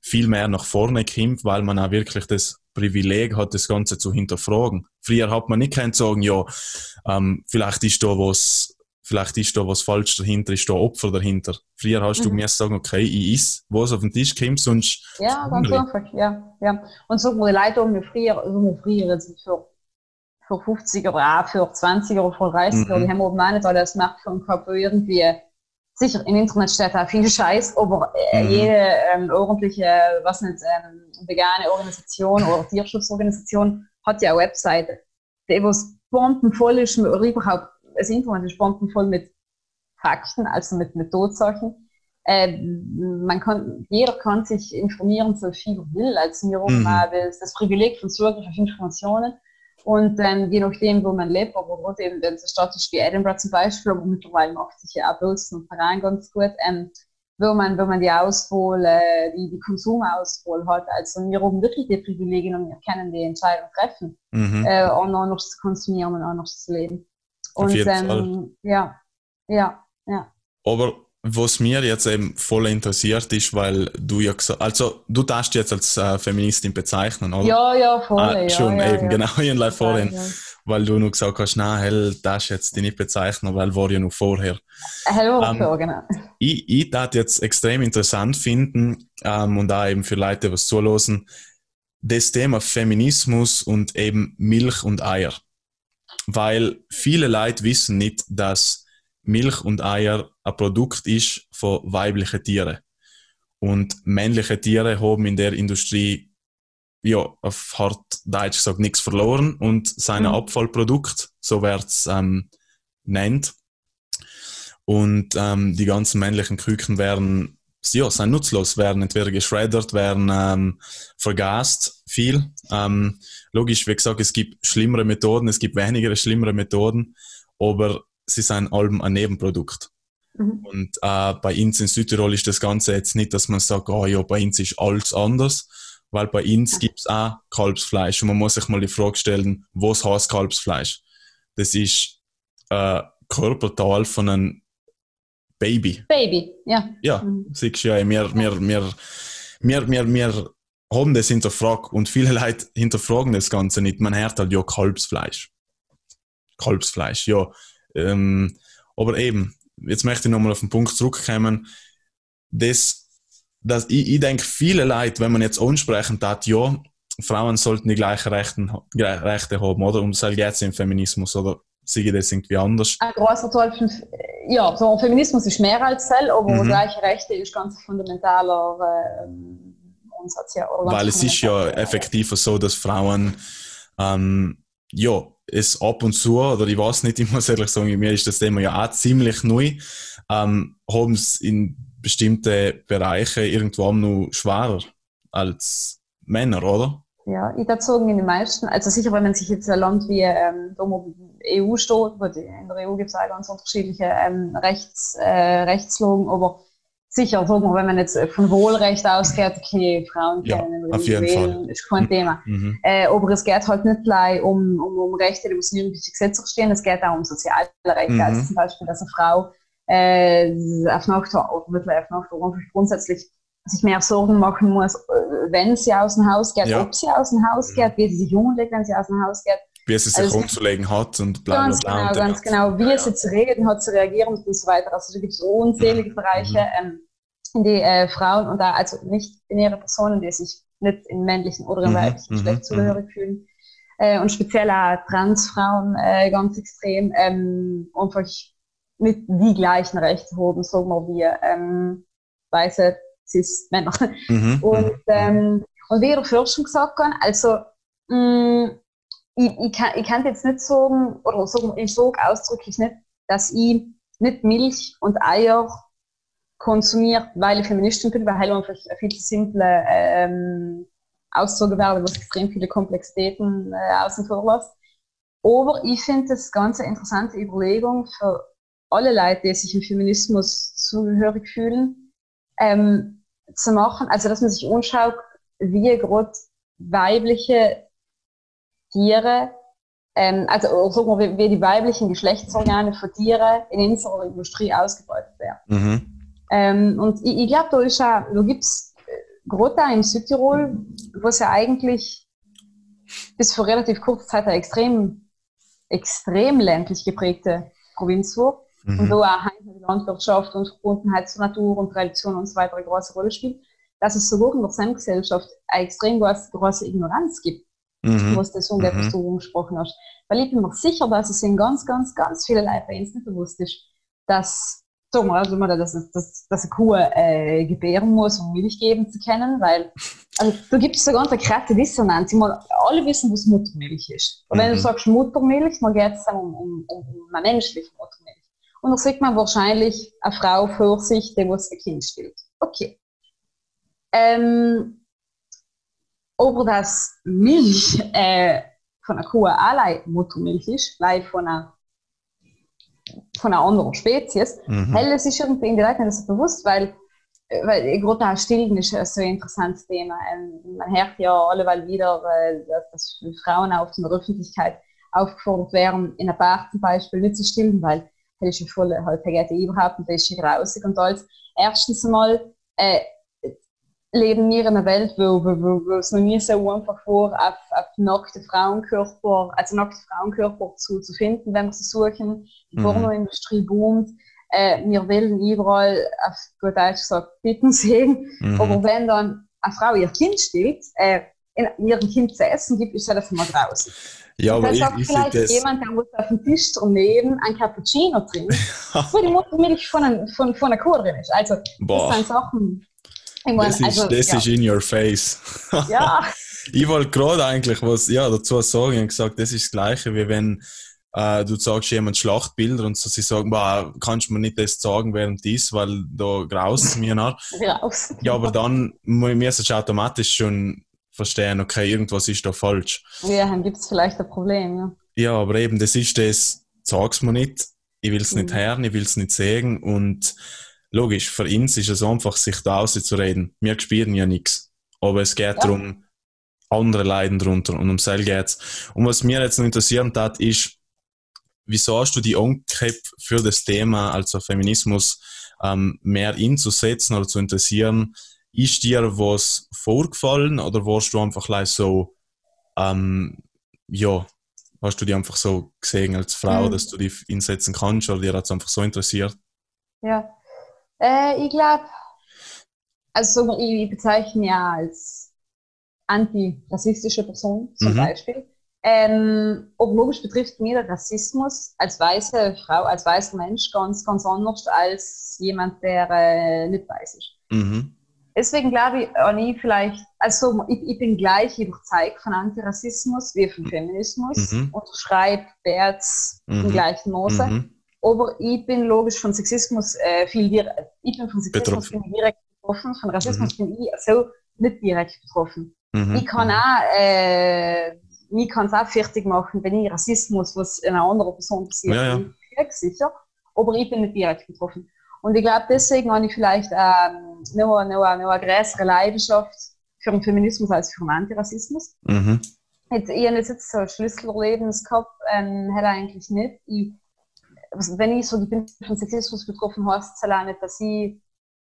viel mehr nach vorne kommt, weil man auch wirklich das Privileg hat, das Ganze zu hinterfragen. Früher hat man nicht können sagen, ja, ähm, vielleicht ist da was, vielleicht ist da was falsch dahinter, ist da Opfer dahinter. Früher hast du Mhm. mir sagen, okay, ich iss, was auf den Tisch kommt, sonst Ja, ganz einfach, ja, ja. Und so, wo die Leute um früher, also wo früher jetzt für, für 50 oder auch für 20 oder für 30 Mhm. die haben oben auch nicht alle das Smartphone gehabt, wo irgendwie, sicher, im Internet steht auch viel Scheiß, aber äh, Mhm. jede ähm, ordentliche, was nicht, ähm, vegane Organisation oder Tierschutzorganisation hat ja eine Webseite, die was bombenvoll ist, oder überhaupt, das Internet ist bombenvoll mit Fakten, also mit, mit Tatsachen. Äh, man kann, jeder kann sich informieren, so viel er will. Also wir haben Mhm. das, das Privileg von Zugriff auf Informationen. Und ähm, je nachdem, wo man lebt, aber gerade eben, wenn so Stadt ist wie Edinburgh zum Beispiel, aber mittlerweile macht sich ja auch Boston und Verein ganz gut, ähm, wo man, wo man die Auswahl, äh, die, die Konsumauswahl hat. Also wir haben wirklich die Privilegien und wir können die Entscheidung treffen mhm. äh, auch anders zu konsumieren und anders zu leben. Und ähm, ja, ja, ja. Aber was mir jetzt eben voll interessiert ist, weil du ja gesagt also du darfst jetzt als äh, Feministin bezeichnen, oder? Ja, ja, voll. Ah, ja, schon, ja, eben, ja. genau, ich habe vorhin, Ja. weil du noch gesagt hast, nein, hell, das jetzt dich nicht bezeichnen, weil war ja noch vorher. Hallo, Ähm, ähm, genau. Ich, ich das jetzt extrem interessant finden ähm, und da eben für Leute, die was zulassen, das Thema Feminismus und eben Milch und Eier. Weil viele Leute wissen nicht, dass Milch und Eier ein Produkt ist von weiblichen Tieren. Und männliche Tiere haben in der Industrie, ja, auf hart Deutsch gesagt, nichts verloren und seine Mhm. Abfallprodukt, so wird's ähm, nennt. Und ähm, die ganzen männlichen Küken werden, ja, sind nutzlos, werden entweder geschreddert, werden ähm, vergast, viel. Ähm, logisch, wie gesagt, es gibt schlimmere Methoden, es gibt weniger schlimmere Methoden, aber sie sind allem ein Nebenprodukt. Mhm. Und äh, bei uns in Südtirol ist das Ganze jetzt nicht, dass man sagt, oh ja, bei uns ist alles anders, weil bei uns gibt's auch Kalbsfleisch und man muss sich mal die Frage stellen, was heißt Kalbsfleisch? Das ist äh, Körperteil von einem Baby. Baby, ja. Ja, Mhm. siehst du ja, wir, wir, wir, wir, wir, wir haben das hinterfragt und viele Leute hinterfragen das Ganze nicht. Man hört halt, ja, Kalbsfleisch. Kalbsfleisch, ja. Ähm, aber eben, jetzt möchte ich nochmal auf den Punkt zurückkommen. Das, das, ich, ich denke, viele Leute, wenn man jetzt ansprechen hat, ja, Frauen sollten die gleichen Rechten, Rechte haben, oder? Um das geht es im Feminismus, oder sehe ich das irgendwie anders? Ein großer Teil von, ja, so Feminismus ist mehr als Zell, aber Mhm. gleiche Rechte ist ganz fundamentaler ähm, Ansatz, ja. Weil es ist ja fundamentaler, effektiv so, dass Frauen, ähm, ja, es ab und zu, oder ich weiß nicht, ich muss ehrlich sagen, mir ist das Thema ja auch ziemlich neu, ähm, haben es in bestimmte Bereiche irgendwo noch schwerer als Männer, oder? Ja, ich würde sagen, in den meisten, also sicher, wenn man sich jetzt ein Land wie ähm, da wo EU steht, wo die, in der EU gibt es auch ganz unterschiedliche ähm, Rechts, äh, Rechtslagen, aber sicher, sagen wir, wenn man jetzt äh, von Wohlrecht ausgeht, okay, Frauen Ja, können auf jeden wählen, ist kein Thema. Mhm. Äh, aber es geht halt nicht gleich um, um, um Rechte, die müssen irgendwelche Gesetze stehen, es geht auch um soziale Rechte. Mhm. Also zum Beispiel, dass eine Frau äh, auf Nacht wirklich auf Nacht grundsätzlich sich mehr Sorgen machen muss, äh, wenn sie aus dem Haus geht, Ja. ob sie aus dem Haus Mhm. geht, wie sie sich umlegt, wenn sie aus dem Haus geht. wie es sich Also- umzulegen hat und bla bla Ganz bla. genau, und dann- ganz genau. Wie es jetzt zu reagieren hat, zu reagieren und so weiter. Also da gibt es unzählige Bereiche, ähm, in die äh, Frauen und da also nicht binäre Personen, die sich nicht im männlichen oder im Mhm, weiblichen mhm, Geschlecht zugehörig fühlen. Äh, und speziell auch Transfrauen äh, ganz extrem ähm, einfach nicht die gleichen Rechte haben, sagen wir, wie ähm, weiße Cis-Männer. Mhm, Und, mhm, ähm, und wie ich vorher schon gesagt habe, also mh, ich, ich, kann, ich kann jetzt nicht sagen, oder sagen, ich sage ausdrücklich nicht, dass ich nicht Milch und Eier konsumiert, weil ich Feministin bin, weil einfach viel zu simple ähm, Ausdrücke werden, was extrem viele Komplexitäten äh, außen vor lässt. Aber ich finde das ganz eine interessante Überlegung für alle Leute, die sich im Feminismus zugehörig fühlen, ähm, zu machen, also dass man sich anschaut, wie gerade weibliche Tiere, ähm, also oder sagen wir, wie, die weiblichen Geschlechtsorgane von Tieren in unserer Industrie ausgebeutet werden. mhm. Ähm, und ich, ich glaube, da ist auch, da gibt's äh, gerade auch in Südtirol, wo es ja eigentlich bis vor relativ kurzer Zeit eine extrem, extrem ländlich geprägte Provinz war. Und Mhm. wo auch heimische Landwirtschaft und Verbundenheit zur Natur und Tradition und so weiter eine große Rolle spielt, dass es sogar in der Gesamtgesellschaft eine extrem große, große Ignoranz gibt, Mhm. was das umgeht, was Mhm. du angesprochen hast. Weil ich bin mir sicher, dass es in ganz, ganz, ganz viele Leute bei uns nicht bewusst ist, dass, sagen wir, also, dass, dass, dass eine Kuh äh, gebären muss, um Milch geben zu können, weil also, da gibt es so ganz eine krasse Dissonanz. Ich meine, alle wissen, was Muttermilch ist. Und wenn Mhm. du sagst Muttermilch, dann geht es dann um, um, um, um eine menschliche Muttermilch. Und da sieht man wahrscheinlich eine Frau vor sich, die was ein Kind stillt. Okay. Ähm, aber dass Milch äh, von einer Kuh allein Muttermilch ist, weil von einer, von einer anderen Spezies, Mhm. Hell, es ist irgendwie in den Leuten nicht so bewusst, weil, äh, weil gerade auch Stillen ist so ein interessantes Thema. Ähm, man hört ja alleweil wieder, dass, Frauen auch in der Öffentlichkeit aufgefordert werden, in einer Bar zum Beispiel nicht zu stillen, weil das ist ja voll, halt, überhaupt nicht, das ist ja grausig und alles. Erstens einmal, äh, leben wir in einer Welt, wo, wo, wo, wo es noch nie so einfach war, auf, auf nackte Frauenkörper, also nackte Frauenkörper zu, zu finden, wenn wir sie suchen. Die Mhm. Pornoindustrie boomt. Äh, wir wollen überall, auf gut Deutsch gesagt, Titten sehen. Mhm. Aber wenn dann eine Frau ihr Kind stillt, äh, in, ihrem Kind zu essen gibt, ist ja das immer draußen. Ja, aber ich, ich vielleicht das. jemand, der muss auf dem Tisch daneben ein Cappuccino trinken, wo die Muttermilch von, ein, von, von einer Kuh drin ist. Also, Boah. das sind Sachen. Meine, Das ist, also, das ja. ist in your face. ja, Ich wollte gerade eigentlich was ja, dazu sagen. Ich habe gesagt, das ist das Gleiche, wie wenn äh, du sagst jemand Schlachtbilder und so, sie sagen, boah, kannst du mir nicht das sagen während dies, weil da graust es mir nach. raus. Ja, aber dann müsstest du automatisch schon verstehen, okay, irgendwas ist da falsch. Ja, dann gibt es vielleicht ein Problem. Ja. Ja, aber eben, das ist das, sag's mir nicht, ich will's nicht Mhm. hören, ich will's nicht sehen und logisch, für uns ist es einfach, sich da auszureden. Wir spüren ja nichts. Aber es geht Ja. darum, andere leiden drunter und um das geht's. Und was mir jetzt noch interessieren hat, ist, wieso hast du die Angriffe für das Thema, also Feminismus, ähm, mehr einzusetzen oder zu interessieren? Ist dir was vorgefallen oder warst du einfach gleich so, ähm, ja, hast du die einfach so gesehen als Frau, Mhm. dass du die einsetzen kannst oder dir hat es einfach so interessiert? Ja. Äh, ich glaube, also so, ich, ich bezeichne mich ja als antirassistische Person zum Mhm. Beispiel. Ähm, aber logisch betrifft mir der Rassismus als weiße Frau, als weißer Mensch ganz, ganz anders als jemand, der äh, nicht weiß ist. Mhm. Deswegen glaube ich, ich vielleicht, also ich, ich bin gleich überzeugt von Antirassismus wie von Feminismus, Mhm. unterschreibe Bärts im Mhm. gleichen Maße. Mhm. Aber ich bin logisch von Sexismus äh, viel direkt, ich bin von Sexismus Betroffen. bin direkt betroffen, von Rassismus bin ich so nicht direkt betroffen. Mhm. Ich kann auch, äh, ich kann es auch fertig machen, wenn ich Rassismus, was einer anderen Person passiert, Ja, ja. bin ich direkt sicher, aber ich bin nicht direkt betroffen. Und ich glaube, deswegen habe ich vielleicht ähm, noch, noch, noch eine größere Leidenschaft für den Feminismus als für den Antirassismus. Mhm. Jetzt, ich habe jetzt so ein Schlüsselerlebnis gehabt, ähm, hätte eigentlich nicht. Ich, wenn ich so, ich bin von Sexismus betroffen, heißt es allein nicht, dass ich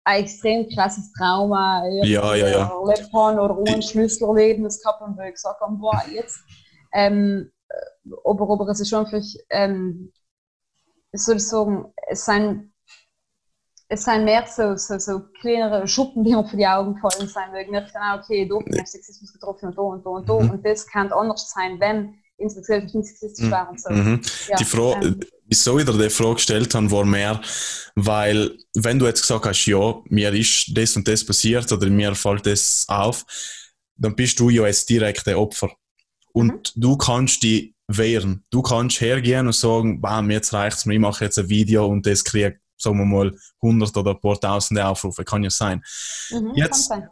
ein extrem krasses Trauma Ja, ja, ja. habe oder Die- ein Schlüsselerlebnis gehabt habe, wo ich gesagt habe, boah, jetzt, ähm, aber, aber es ist schon einfach, ähm, sozusagen, es sind, es sind mehr so, so, so kleinere Schuppen, die mir vor die Augen gefallen sind, weil ich merke dann auch, okay, da bin ich Sexismus getroffen und da und da und da Mhm. und das kann anders sein, wenn nicht sexistisch wäre und so. Mhm. Ja, die Frage, ähm, wieso ich dir die Frage gestellt habe, war mehr, weil, wenn du jetzt gesagt hast, ja, mir ist das und das passiert oder mir fällt das auf, dann bist du ja als direkte Opfer. Und Mhm. du kannst die wehren. Du kannst hergehen und sagen, bam, jetzt reicht's mir, ich mache jetzt ein Video und das kriegt, sagen wir mal, hundert oder ein paar tausende Aufrufe. Kann ja sein. mhm, jetzt- sein.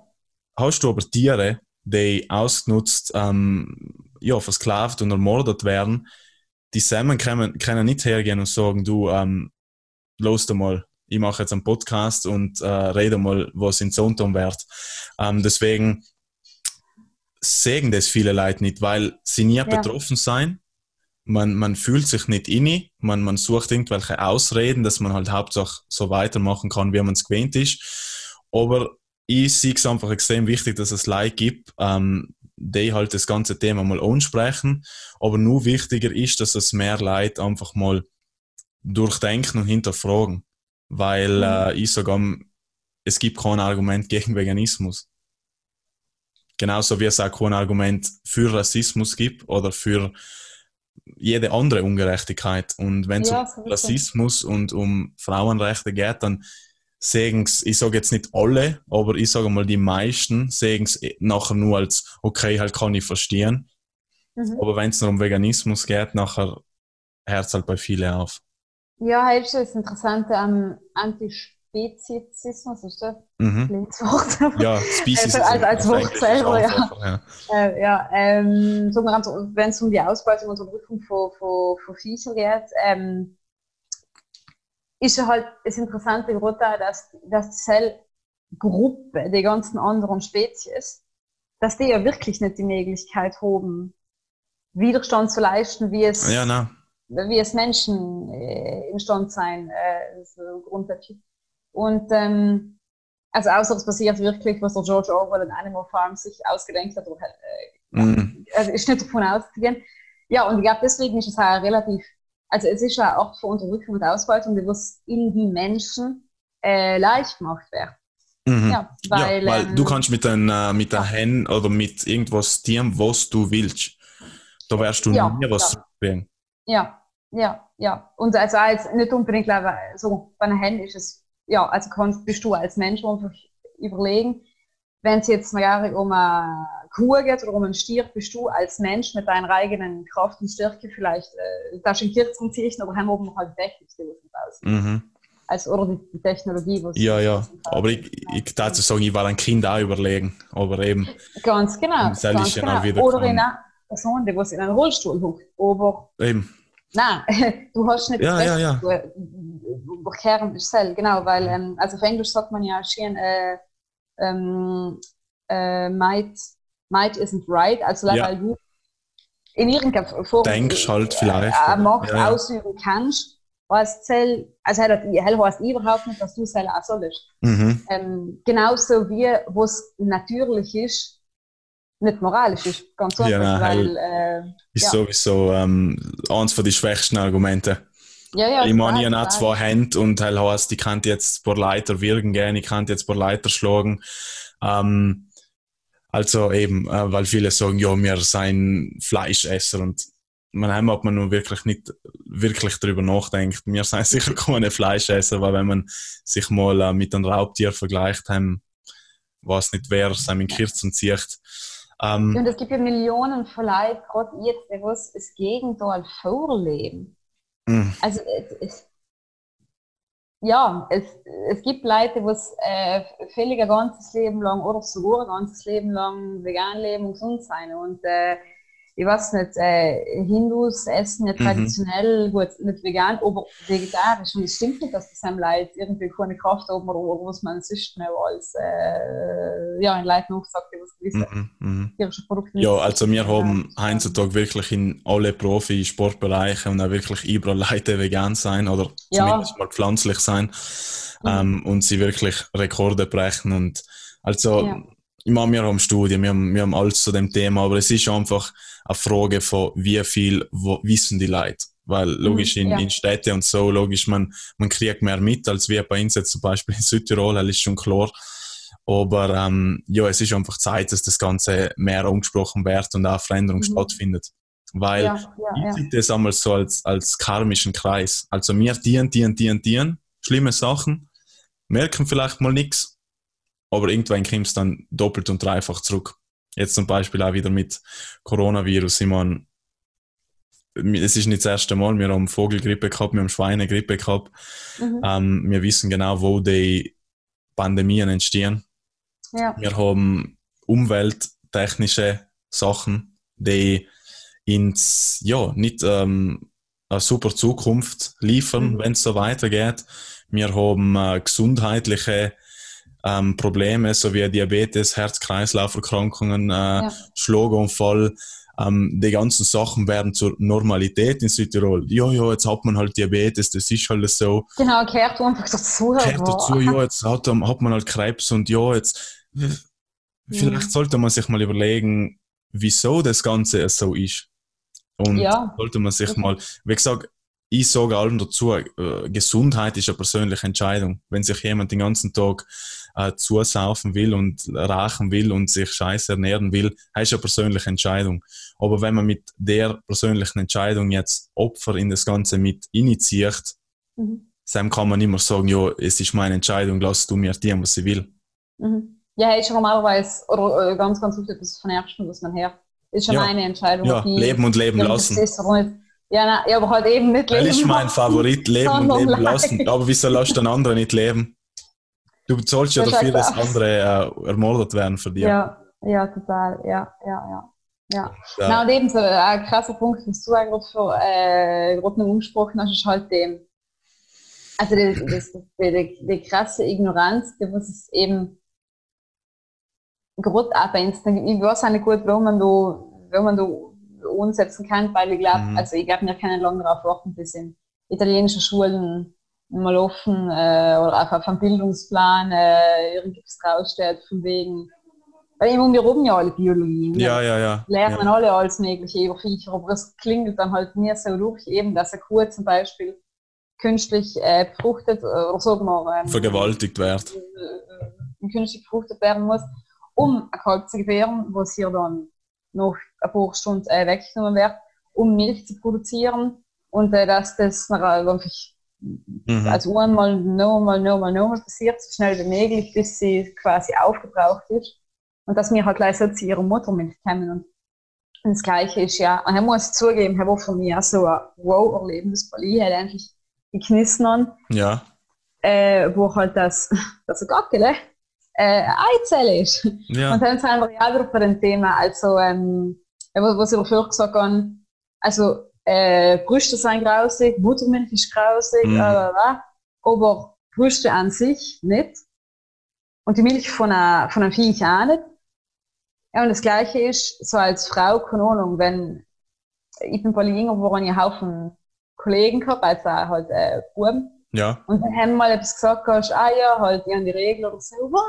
Hast du aber Tiere, die ausgenutzt, ähm, ja, versklavt und ermordet werden, die Samen können, können nicht hergehen und sagen, du, ähm, los mal, ich mache jetzt einen Podcast und äh, rede mal, was in Sonntag wird. Ähm, deswegen sägen das viele Leute nicht, weil sie nie betroffen sein. Man, man fühlt sich nicht inne, man, man sucht irgendwelche Ausreden, dass man halt hauptsächlich so weitermachen kann, wie man es gewöhnt ist. Aber ich sehe es einfach extrem wichtig, dass es Leute gibt, ähm, die halt das ganze Thema mal ansprechen. Aber nur wichtiger ist, dass es mehr Leute einfach mal durchdenken und hinterfragen. Weil Mhm. äh, ich sage, es gibt kein Argument gegen Veganismus. Genauso wie es auch kein Argument für Rassismus gibt oder für jede andere Ungerechtigkeit. Und wenn es Ja, um. Rassismus und um Frauenrechte geht, dann sehen ich sage jetzt nicht alle, aber ich sage mal die meisten sehen es nachher nur als, okay, halt kann ich verstehen. Mhm. Aber wenn es nur um Veganismus geht, nachher hört es halt bei vielen auf. Ja, das ist das Interessante am Antispezizismus, ist das Mhm. Wort? Ja, Species Also als- als Wort selber, ja. ja. Äh, ja, ähm, wenn es um die Ausbeutung und Unterdrückung von, von, von Viechern geht, ähm, ist ja halt das Interessante gerade dass, dass diese Gruppe, die ganzen anderen Spezies, dass die ja wirklich nicht die Möglichkeit haben, Widerstand zu leisten, wie es, Ja, wie es Menschen äh, imstand sein, äh, so grundsätzlich. Und ähm, also außer es passiert wirklich, was der George Orwell in Animal Farm sich ausgedenkt hat, oder halt, äh, Mhm. also ist nicht davon auszugehen. Ja, und ich glaube, deswegen ist es auch relativ, also es ist eine Art von Unterdrückung und Ausbeutung, die was in die Menschen äh, leicht gemacht wird. Mhm. Ja, weil, ja, weil ähm, du kannst mit den, äh, mit der Hen oder mit irgendwas tun, was du willst. Da wirst du Ja, nie was ja. zurückkriegen. Ja, ja, ja. Und also auch jetzt nicht unbedingt, glaube ich, so bei einer Hand ist es, ja, also kannst, bist du als Mensch einfach überlegen, wenn es jetzt mal um eine Geht oder um einen Stier, bist du als Mensch mit deiner eigenen Kraft und Stärke vielleicht, äh, da schon Kürzung ziehen, aber haben oben halt Technik, die aus. Mhm. Also, oder die, die Technologie, was Ja, ja. Aber ich, ich dazu sagen, ich war ein Kind auch überlegen. Aber eben, Ganz genau. Das Ganz ist genau. wieder Oder in einer Person, die in einem Rollstuhl hockt. Aber eben. nein, du hast nicht Ja, das ja, ja. du, äh, dich selbst. Genau, weil, ähm, also auf Englisch sagt man ja schön, äh, ähm, äh, might, might isn't right. Also, Ja. weil du in irgendeiner Form Denkst halt vielleicht, äh? Macht Ja, ja. ausüben kannst, was zählt, also halt heißt überhaupt nicht, dass du selber auch sollst. Mhm. Ähm, genauso wie, was natürlich ist, nicht moralisch ist, ganz einfach, Ja, weil, äh, Ist Ja. sowieso ähm, eins von den schwächsten Argumente. ja, ja, ich meine, ich habe zwei Hände und halt heißt, ich kann jetzt ein paar Leiter wirken gehen, ich kann jetzt ein paar Leiter schlagen. Ähm, also eben, äh, weil viele sagen, ja, wir seien Fleischesser und man haben ob man nur wirklich nicht wirklich darüber nachdenkt. Wir sind sicher keine Fleischesser, weil wenn man sich mal äh, mit einem Raubtier vergleicht, haben, weiß nicht wer, seinen Kirzen zieht. Ähm, Und es gibt ja Millionen von Leuten, gerade jetzt, die was das Gegenteil vorleben. mh, Also, es, es, ja, es, es gibt Leute, die äh, völlig ein ganzes Leben lang oder sogar ein ganzes Leben lang vegan leben und gesund sein. Und äh, ich weiß nicht, äh, Hindus essen ja Mhm. traditionell, gut, nicht vegan, aber vegetarisch. Und es stimmt nicht, dass das einem Leute irgendwie keine Kraft haben oder was man sonst noch als äh, ja, in Leuten nachsagt, die was gewisse mhm, mhm. tierische Produkte Ja, also wir haben Ja, heutzutage wirklich in alle Profi-Sportbereiche und auch wirklich überall Leute vegan sein oder Ja. zumindest mal pflanzlich sein Mhm. ähm, und sie wirklich Rekorde brechen und also Ja. Ich meine, wir haben Studien, wir haben, wir haben alles zu dem Thema, aber es ist einfach eine Frage von, wie viel wissen die Leute. Weil logisch in, ja. in Städte und so, logisch, man, man kriegt mehr mit, als wir bei uns jetzt zum Beispiel in Südtirol, das ist schon klar. Aber ähm, ja, es ist einfach Zeit, dass das Ganze mehr angesprochen wird und auch Veränderung Mhm. stattfindet. Weil Ja, ja, ich sehe das einmal so als, als karmischen Kreis. Also wir dienen, dienen, dienen, dienen, schlimme Sachen, merken vielleicht mal nichts, aber irgendwann kommt es dann doppelt und dreifach zurück. Jetzt zum Beispiel auch wieder mit Coronavirus. Ich meine, es ist nicht das erste Mal, wir haben Vogelgrippe gehabt, wir haben Schweinegrippe gehabt. Mhm. Ähm, wir wissen genau, wo die Pandemien entstehen. Ja. Wir haben umwelttechnische Sachen, die ins, ja, nicht ähm, eine super Zukunft liefern, Mhm. wenn es so weitergeht. Wir haben äh, gesundheitliche ähm, Probleme, so wie Diabetes, Herz-Kreislauf-Erkrankungen, äh, Ja. Schlaganfall. Ähm, die ganzen Sachen werden zur Normalität in Südtirol. Ja, ja, jetzt hat man halt Diabetes, das ist halt so Genau, gehört einfach dazu. gehört dazu, ja, jetzt hat, hat man halt Krebs und ja, jetzt vielleicht sollte man sich mal überlegen, wieso das Ganze so ist. Und Ja. sollte man sich mal, wie gesagt, ich sage allen dazu, äh, Gesundheit ist eine persönliche Entscheidung. Wenn sich jemand den ganzen Tag äh, zusaufen will und rauchen will und sich scheiße ernähren will, das ist eine persönliche Entscheidung. Aber wenn man mit der persönlichen Entscheidung jetzt Opfer in das Ganze mit initiiert, Mhm. Sam kann man immer sagen, ja, es ist meine Entscheidung, lass du mir tun, was ich will. Mhm. Ja, ist ja normalerweise, oder äh, ganz, ganz oft etwas von Ersten, was man her. Ist ja Ja. meine Entscheidung. Ja, ich- leben und leben lassen. das. Ja, nein, aber halt eben nicht Das leben. ist mein Favorit, leben und leben lassen. Aber wieso lässt du den anderen nicht leben? Du bezahlst ja dafür, dass krass. andere äh, ermordet werden für dich. Ja, ja, total. Ja, ja, ja. ja. Ja. Na, und eben so ein krasser Punkt, was du eigentlich für äh, gerade noch umgesprochen hast, ist halt dem, also die, das, die, die, die krasse Ignoranz, die was es eben gerade auch bei Instagram, ich weiß auch nicht gut, wo man da, wo man da umsetzen kann, weil ich glaube, Mhm. also ich glaube, wir können lange darauf warten, bis in italienischen Schulen mal offen äh, oder einfach auf einem Bildungsplan äh, irgendwas draufsteht, von wegen, weil eben wir oben ja alle Biologie. wir ja, ja, ja. lernen ja. alle alles Mögliche über Viecher, aber es klingelt dann halt mir so durch, eben, dass eine Kuh zum Beispiel künstlich äh, befruchtet, äh, oder sagen wir, ähm, Vergewaltigt wird. äh, künstlich befruchtet werden muss, um ein Kalb zu gebären, wo sie dann noch ein paar Stunden äh, weggenommen wird, um Milch zu produzieren und äh, dass das nachher einfach Mhm. also einmal, nochmal, nochmal, nochmal passiert, so schnell wie möglich, bis sie quasi aufgebraucht ist. Und dass wir halt gleich so zu ihrer Muttermilch kommen. Und das Gleiche ist ja, und ich muss zugeben, ich war für mich auch so ein Wow-Erlebnis, weil ich halt endlich geknissen ja. äh, wo halt das, das Gackele äh, Eizelle ist. Ja. Und dann sind wir ja wieder bei dem Thema, also, ähm, was ich dafür gesagt habe, also, äh, Brüste sind grausig, Muttermilch ist grausig, Mhm. aber Brüste an sich nicht. Und die Milch von, einer, von einem Viech auch nicht. Ja, und das Gleiche ist, so als Frau, keine Ahnung, wenn, ich bin bei Jünger, wo ich einen Haufen Kollegen gehabt, also auch halt, äh, Buben, ja. und dann haben mal etwas gesagt, hast, ah ja, halt, ja, die Regel oder so, wow,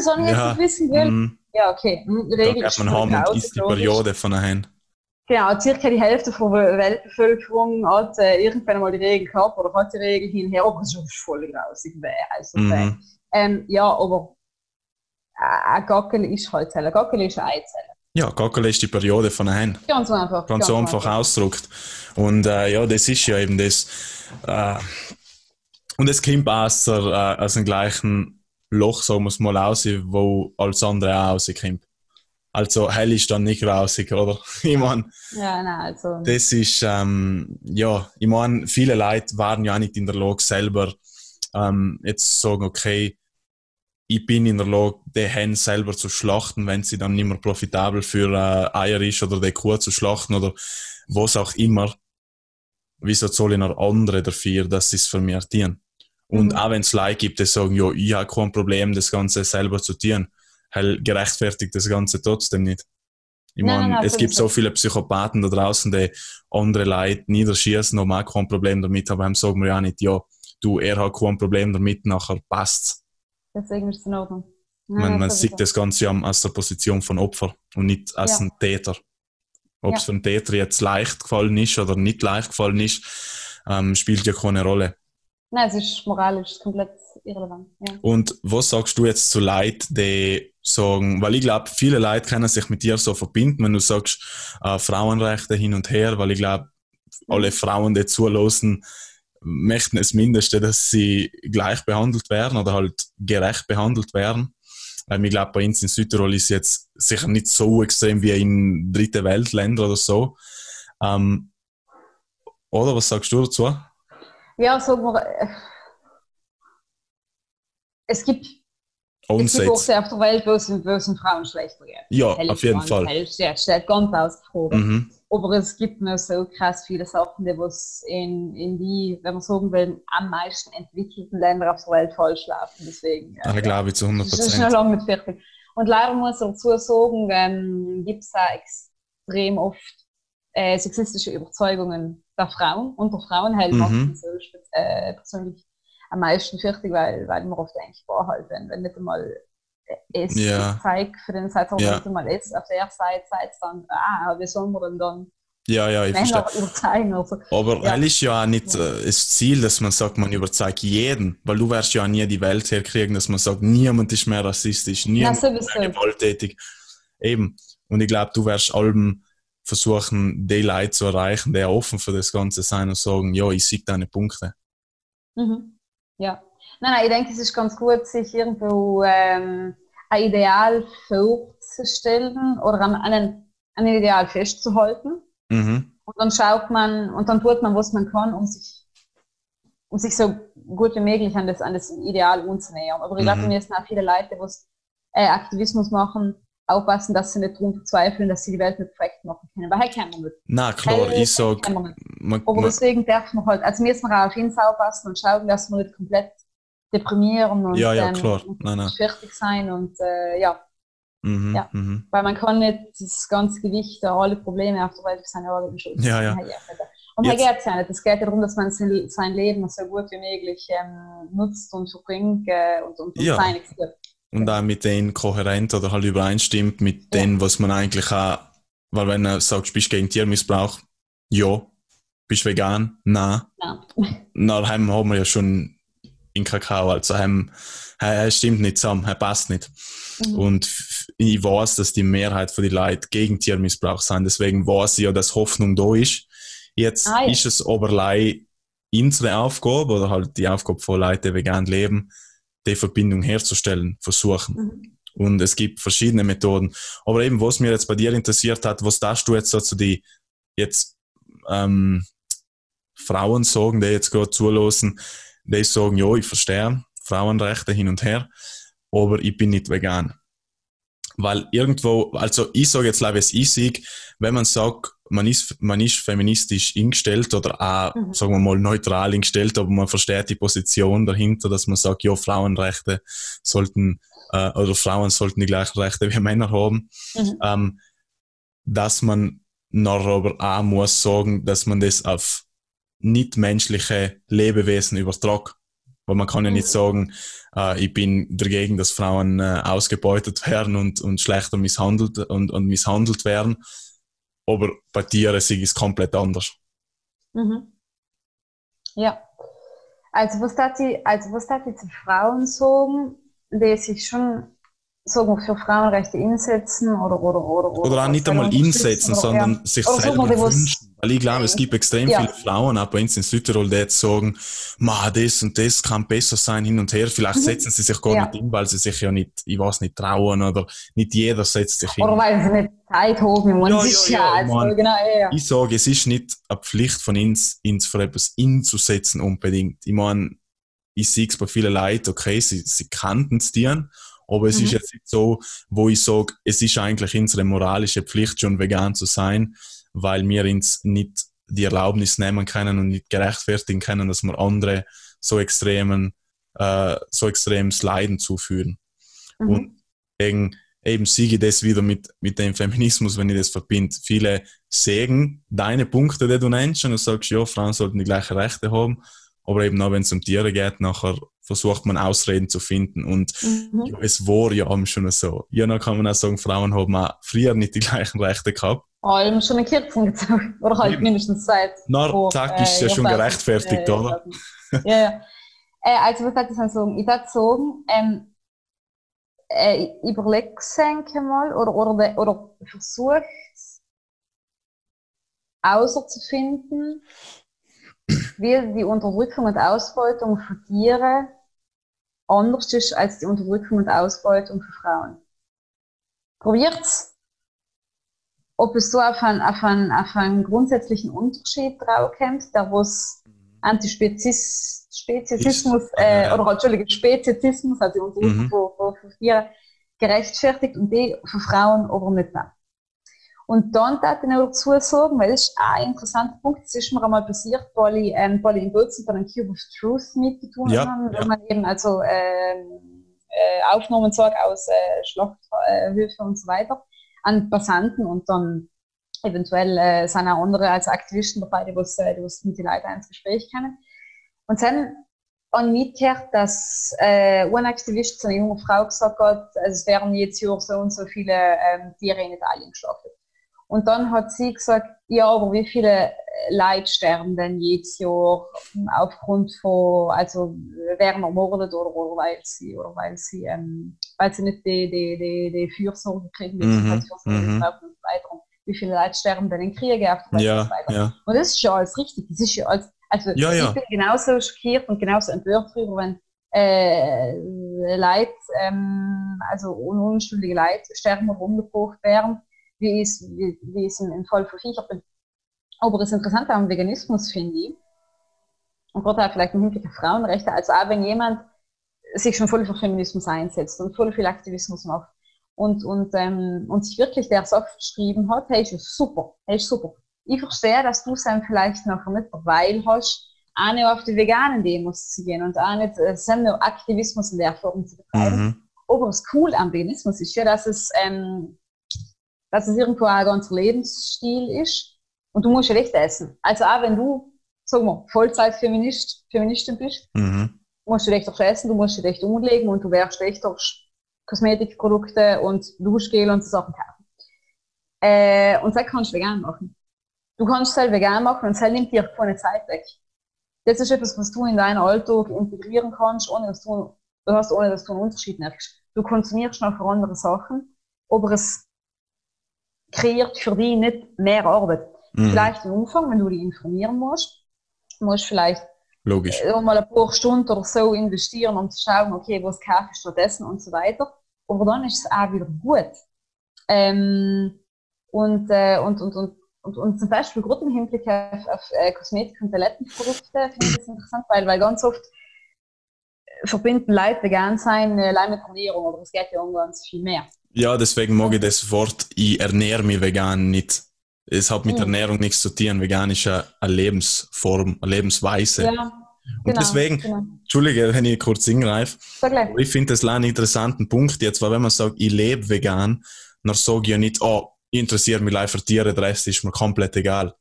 so, und jetzt Ja. nicht wissen will. Mhm. Ja, okay, hm, die Da Regel geht ist man heim und isst die. Periode von daheim. Genau, circa die Hälfte von der Weltbevölkerung hat äh, irgendwann mal die Regel gehabt oder hat die Regel hinher, aber es ist voll grausig, weh, also. Mhm. Ähm, ja, aber äh, ein Gackel ist halt Zelle, Gackel ist eine Eizelle. Ja, Gackel ist die Periode von daheim. Ganz einfach. ganz so einfach ausgedrückt. Und äh, ja, das ist ja eben das. Äh, und es kommt aus, der, aus dem gleichen Loch, sagen wir es mal, raus, wo alles andere auch rauskommt. Also hell ist dann nicht rausig, oder? Ich meine, Ja, nein, also. das ist, ähm, ja, ich meine, viele Leute waren ja auch nicht in der Lage, selber ähm, jetzt zu sagen, okay, ich bin in der Lage, den Hen selber zu schlachten, wenn sie dann nicht mehr profitabel für äh, Eier ist oder die Kuh zu schlachten oder was auch immer. Wieso soll ich noch andere dafür, dass sie es für mich tun? Und Mhm. auch wenn es Leute gibt, die sagen, ja, ich habe kein Problem, das Ganze selber zu tun, hell gerechtfertigt das Ganze trotzdem nicht. Ich Nein, meine, nein, nein, es gibt so viele Psychopathen da draußen, die andere Leute niederschießen und auch kein Problem damit haben. Dann sagen wir ja nicht, ja, du, er hat kein Problem damit, nachher passt's. Deswegen ist es in Ordnung. man, man sowieso. sieht das Ganze ja aus der Position von Opfer und nicht als Ja. ein Täter. Ob es Ja. für einen Täter jetzt leicht gefallen ist oder nicht leicht gefallen ist, ähm, spielt ja keine Rolle. Nein, es ist moralisch komplett irrelevant. Ja. Und was sagst du jetzt zu Leuten, die sagen, weil ich glaube, viele Leute können sich mit dir so verbinden, wenn du sagst, äh, Frauenrechte hin und her, weil ich glaube, alle Frauen, die zulassen, möchten das Mindeste, dass sie gleich behandelt werden oder halt gerecht behandelt werden. Weil ich glaube, bei uns in Südtirol ist jetzt sicher nicht so extrem wie in dritte Weltländern oder so. Ähm, oder was sagst du dazu? Ja, sagen wir, äh, es gibt, Own es gibt Sex. Orte auf der Welt, wo es, wo es den Frauen schlechter geht. Ja, Hälfte auf jeden Fall. Ja, steht ganz ausgefroren. Mhm. Aber es gibt noch so krass viele Sachen, die was in, in die, wenn man sagen will, am meisten entwickelten Ländern auf der Welt falsch laufen. Deswegen. äh, Da glaube ich zu 100 Das ist noch Prozent. lange nicht fertig. Und leider muss ich dazu sagen, ähm, gibt es auch extrem oft äh, sexistische Überzeugungen der Frauen. Und der Frauen hält Mhm. so äh, persönlich am meisten fertig, weil, weil man oft eigentlich wahrhält, wenn, wenn nicht einmal es Ja. zeigt für den Seite, Ja. nicht einmal es auf der Seite zeigt, dann, ah, wie sollen wir denn dann Ja, ja, ich verstehe. Männer überzeugen? Also, Aber Ja. hell ist ja auch nicht äh, das Ziel, dass man sagt, man überzeugt jeden, weil du wirst ja nie die Welt herkriegen, dass man sagt, niemand ist mehr rassistisch, niemand ist mehr gewalttätig. Eben. Und ich glaube, du wirst allem versuchen, die Leute zu erreichen, die offen für das Ganze sein und sagen, ja, ich sehe deine Punkte. Mhm. Ja. Nein, nein, ich denke, es ist ganz gut, sich irgendwo ähm, ein Ideal vorzustellen oder an, an, ein, an ein Ideal festzuhalten. Mhm. Und dann schaut man und dann tut man, was man kann, um sich, um sich so gut wie möglich an das, an das Ideal anzunähern. Aber ich glaube, Mhm. mir sind auch viele Leute, die äh, Aktivismus machen, aufpassen, dass sie nicht darum verzweifeln, dass sie die Welt nicht perfekt machen können. Weil hey, kann man nicht. Na klar, Hey, ich sag, kann man nicht. man, Aber deswegen darf man halt, also müssen wir auch auf ihn aufpassen und schauen, dass wir nicht komplett deprimieren und, Ja, ja, ähm, klar. und Nein, nein. fertig sein und äh, ja, mhm, ja. mhm. weil man kann nicht das ganze Gewicht, alle Probleme auf der Welt auf seine eigenen Schultern Ja, ja. Und Jetzt- geht es ja nicht. Es geht ja darum, dass man sein, Leben so gut wie möglich ähm, nutzt und verbringt äh, und, und, und Ja. sein. Und auch mit denen kohärent oder halt übereinstimmt mit Ja. dem, was man eigentlich auch, weil wenn du sagst, bist du gegen Tiermissbrauch, ja, bist du vegan, nein, Ja. na, haben, wir ja schon in Kakao, also haben, er stimmt nicht zusammen, er passt nicht. Mhm. Und ich weiß, dass die Mehrheit von den Leuten gegen Tiermissbrauch sind, deswegen weiß ich ja, dass Hoffnung da ist. Jetzt Ah, ja. ist es aber unsere Aufgabe oder halt die Aufgabe von Leuten, die vegan leben, die Verbindung herzustellen, versuchen. Mhm. Und es gibt verschiedene Methoden. Aber eben, was mir jetzt bei dir interessiert hat, was darfst du jetzt so zu die jetzt ähm, Frauen sagen, die jetzt gerade zulassen, die sagen, ja, ich verstehe Frauenrechte hin und her, aber ich bin nicht vegan. Weil irgendwo, also ich sage jetzt es ich sehe, wenn man sagt, man ist, man ist feministisch eingestellt oder auch, Mhm. sagen wir mal, neutral eingestellt, aber man versteht die Position dahinter, dass man sagt, ja, Frauenrechte sollten, äh, oder Frauen sollten die gleichen Rechte wie Männer haben, Mhm. ähm, dass man noch aber auch muss sagen, dass man das auf nichtmenschliche Lebewesen übertragt. Weil man kann ja nicht Mhm. sagen, äh, ich bin dagegen, dass Frauen äh, ausgebeutet werden und, und schlechter misshandelt und, und misshandelt werden. Aber bei Tieren ist es komplett anders. Mhm. Ja. Also was darf ich, also was ich zu Frauen sagen, die sich schon sagen wir, für Frauenrechte einsetzen oder oder oder Oder auch nicht einmal einsetzen, sondern sich Oder selber wünschen. Weil ich glaube, es gibt extrem Ja. viele Frauen, auch bei uns in Südtirol, die jetzt sagen, ma, das und das kann besser sein hin und her. Vielleicht Mhm. setzen sie sich gar Ja. nicht hin, weil sie sich ja nicht, ich weiß nicht, trauen oder nicht jeder setzt sich hin. Oder weil sie nicht Zeit haben, meine, Ja, ist ja, ja, ja, also, Mann. genau, ja, ja. Ich sage, es ist nicht eine Pflicht von uns, uns für etwas einzusetzen unbedingt. Ich meine, ich sehe es bei vielen Leuten, okay, sie, sie kannten es dir, aber es Mhm. ist jetzt nicht so, wo ich sage, es ist eigentlich unsere moralische Pflicht, schon vegan zu sein, weil wir uns nicht die Erlaubnis nehmen können und nicht gerechtfertigen können, dass wir andere so extremen, äh, so extremes Leiden zuführen. Mhm. Und deswegen eben siege ich das wieder mit, mit dem Feminismus, wenn ich das verbinde. Viele sägen deine Punkte, die du nennst, und du sagst, ja, Frauen sollten die gleichen Rechte haben, aber eben auch wenn es um Tiere geht, nachher versucht man Ausreden zu finden. Und Mhm. ja, es war ja am schon so. Ja, dann kann man auch sagen, Frauen haben auch früher nicht die gleichen Rechte gehabt. Allem schon eine Kürzen gezogen. Oder halt Eben. mindestens seit. Na, vor, zack, äh, ist ja schon gerechtfertigt, Äh, oder? Ja, ja. Äh, also, was soll ich dann sagen? Ich würde sagen, ähm, äh, überleg mal oder, oder, de- oder versuch herauszufinden, wie die Unterdrückung und Ausbeutung von Tieren anders ist als die Unterdrückung und Ausbeutung von Frauen. Probiert's, ob es so auf einen, auf einen, auf einen grundsätzlichen Unterschied draufkommt, der was Antispezis, Speziesismus, Ist- äh, ja. oder Entschuldigung, Speziesismus, also die Unterdrückung Mhm. von, von, Tieren, gerechtfertigt und die von Frauen aber nicht mehr. Und dann darf ich noch dazu sagen, weil das ist auch ein interessanter Punkt, das ist mir einmal passiert, weil ich, ähm, weil ich in Bozen bei einem Cube of Truth mitgetan Ja, habe, ja. wo man eben also ähm, äh, Aufnahmen sagt aus äh, Schlachthöfen und so weiter an Passanten und dann eventuell äh, sind auch andere als Aktivisten dabei, die was, äh, die was mit den Leuten ins Gespräch kommen. Und dann ich mitgehört, dass äh, ein Aktivist zu einer jungen Frau gesagt hat, also es wären jetzt Jahr so und so viele ähm, Tiere in Italien geschlachtet. Und dann hat sie gesagt, ja, aber wie viele Leute sterben denn jedes Jahr aufgrund von, also werden ermordet oder, oder weil sie, oder weil sie, ähm, weil sie nicht die, die, die, die Fürsorge kriegen, die Mhm, sie mhm. und so weiter. Und wie viele Leute sterben denn in Kriegen auf Welt und Ja, so weiter. ja. Und das ist ja alles richtig. Das ist ja alles, also Ja, ja. ich bin genauso schockiert und genauso empört darüber, wenn äh, Leute, ähm, also un- unschuldige Leute sterben oder umgebracht werden, wie es, wie, wie es im, Fall von Viecher bin. Aber das Interessante am Veganismus finde ich, und gerade auch vielleicht im Hinblick auf Frauenrechte, also auch wenn jemand sich schon voll für Feminismus einsetzt und voll viel Aktivismus macht und, und, ähm, und sich wirklich der Sache verschrieben hat, hey, ist super, hey, ist super. Ich verstehe, dass du es dann vielleicht nachher nicht derweil hast, auch nicht auf die veganen Demos zu gehen und auch nicht äh, Sendo-Aktivismus in der Form zu betreiben. Mhm. Aber das Cool am Veganismus ist ja, dass es, ähm, dass es irgendwo auch ein ganzer Lebensstil ist. Und du musst ja nicht essen. Also auch wenn du, sagen wir, Vollzeit-Feminist, Feministin bist, Mhm. musst du dich doch essen, du musst dich echt umlegen und du wirst echt durch Kosmetikprodukte und Duschgel und so Sachen kaufen. Äh, und das kannst du vegan machen. Du kannst es halt vegan machen und es nimmt dir keine Zeit weg. Das ist etwas, was du in deinen Alltag integrieren kannst, ohne dass du, du hast, ohne dass du einen Unterschied merkst. Du konsumierst noch andere Sachen, aber es kreiert für dich nicht mehr Arbeit. Mhm. Vielleicht im Umfang, wenn du dich informieren musst, musst vielleicht Logisch. äh, mal ein paar Stunden oder so investieren, um zu schauen, okay, was kaufe ich stattdessen und so weiter. Aber dann ist es auch wieder gut. Ähm, und, äh, und, und, und, und, und zum Beispiel gerade im Hinblick auf, auf äh, Kosmetik- und Toilettenprodukte finde ich das interessant, weil, weil ganz oft verbinden Leute vegan sein äh, allein mit Ernährung, aber es geht ja um ganz viel mehr. Ja, deswegen mag ich das Wort, ich ernähre mich vegan nicht. Es hat mit Mhm. Ernährung nichts zu tun. Vegan ist eine, eine Lebensform, eine Lebensweise. Ja, Und genau. deswegen, Genau. Entschuldige, wenn ich kurz ingreife, Sag gleich. aber ich finde das einen interessanten Punkt jetzt, weil wenn man sagt, ich lebe vegan, dann sage ich ja nicht, oh, ich interessiere mich live für Tiere, der Rest ist mir komplett egal.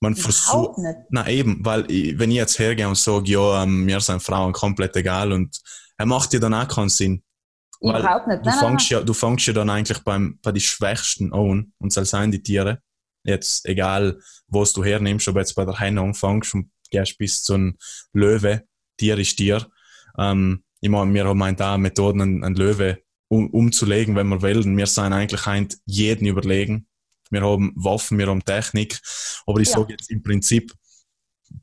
Man versucht, na eben, weil ich, wenn ich jetzt hergehe und sage, ja, ähm, mir sind Frauen komplett egal und er macht ja dann auch keinen Sinn. Weil Überhaupt nicht. Du Nein, nein, fängst, ja, du fängst ja dann eigentlich beim, bei den Schwächsten an und soll sein die Tiere. Jetzt egal, was du hernimmst, ob jetzt bei der Henne anfängst und gehst bis zu einem Löwe, Tier ist Tier. Ähm, ich meine, wir haben halt auch Methoden, einen, einen Löwe um, umzulegen, wenn wir wollen. Wir sind eigentlich ein jeden überlegen. Wir haben Waffen, wir haben Technik. Aber ich Ja. sage jetzt im Prinzip,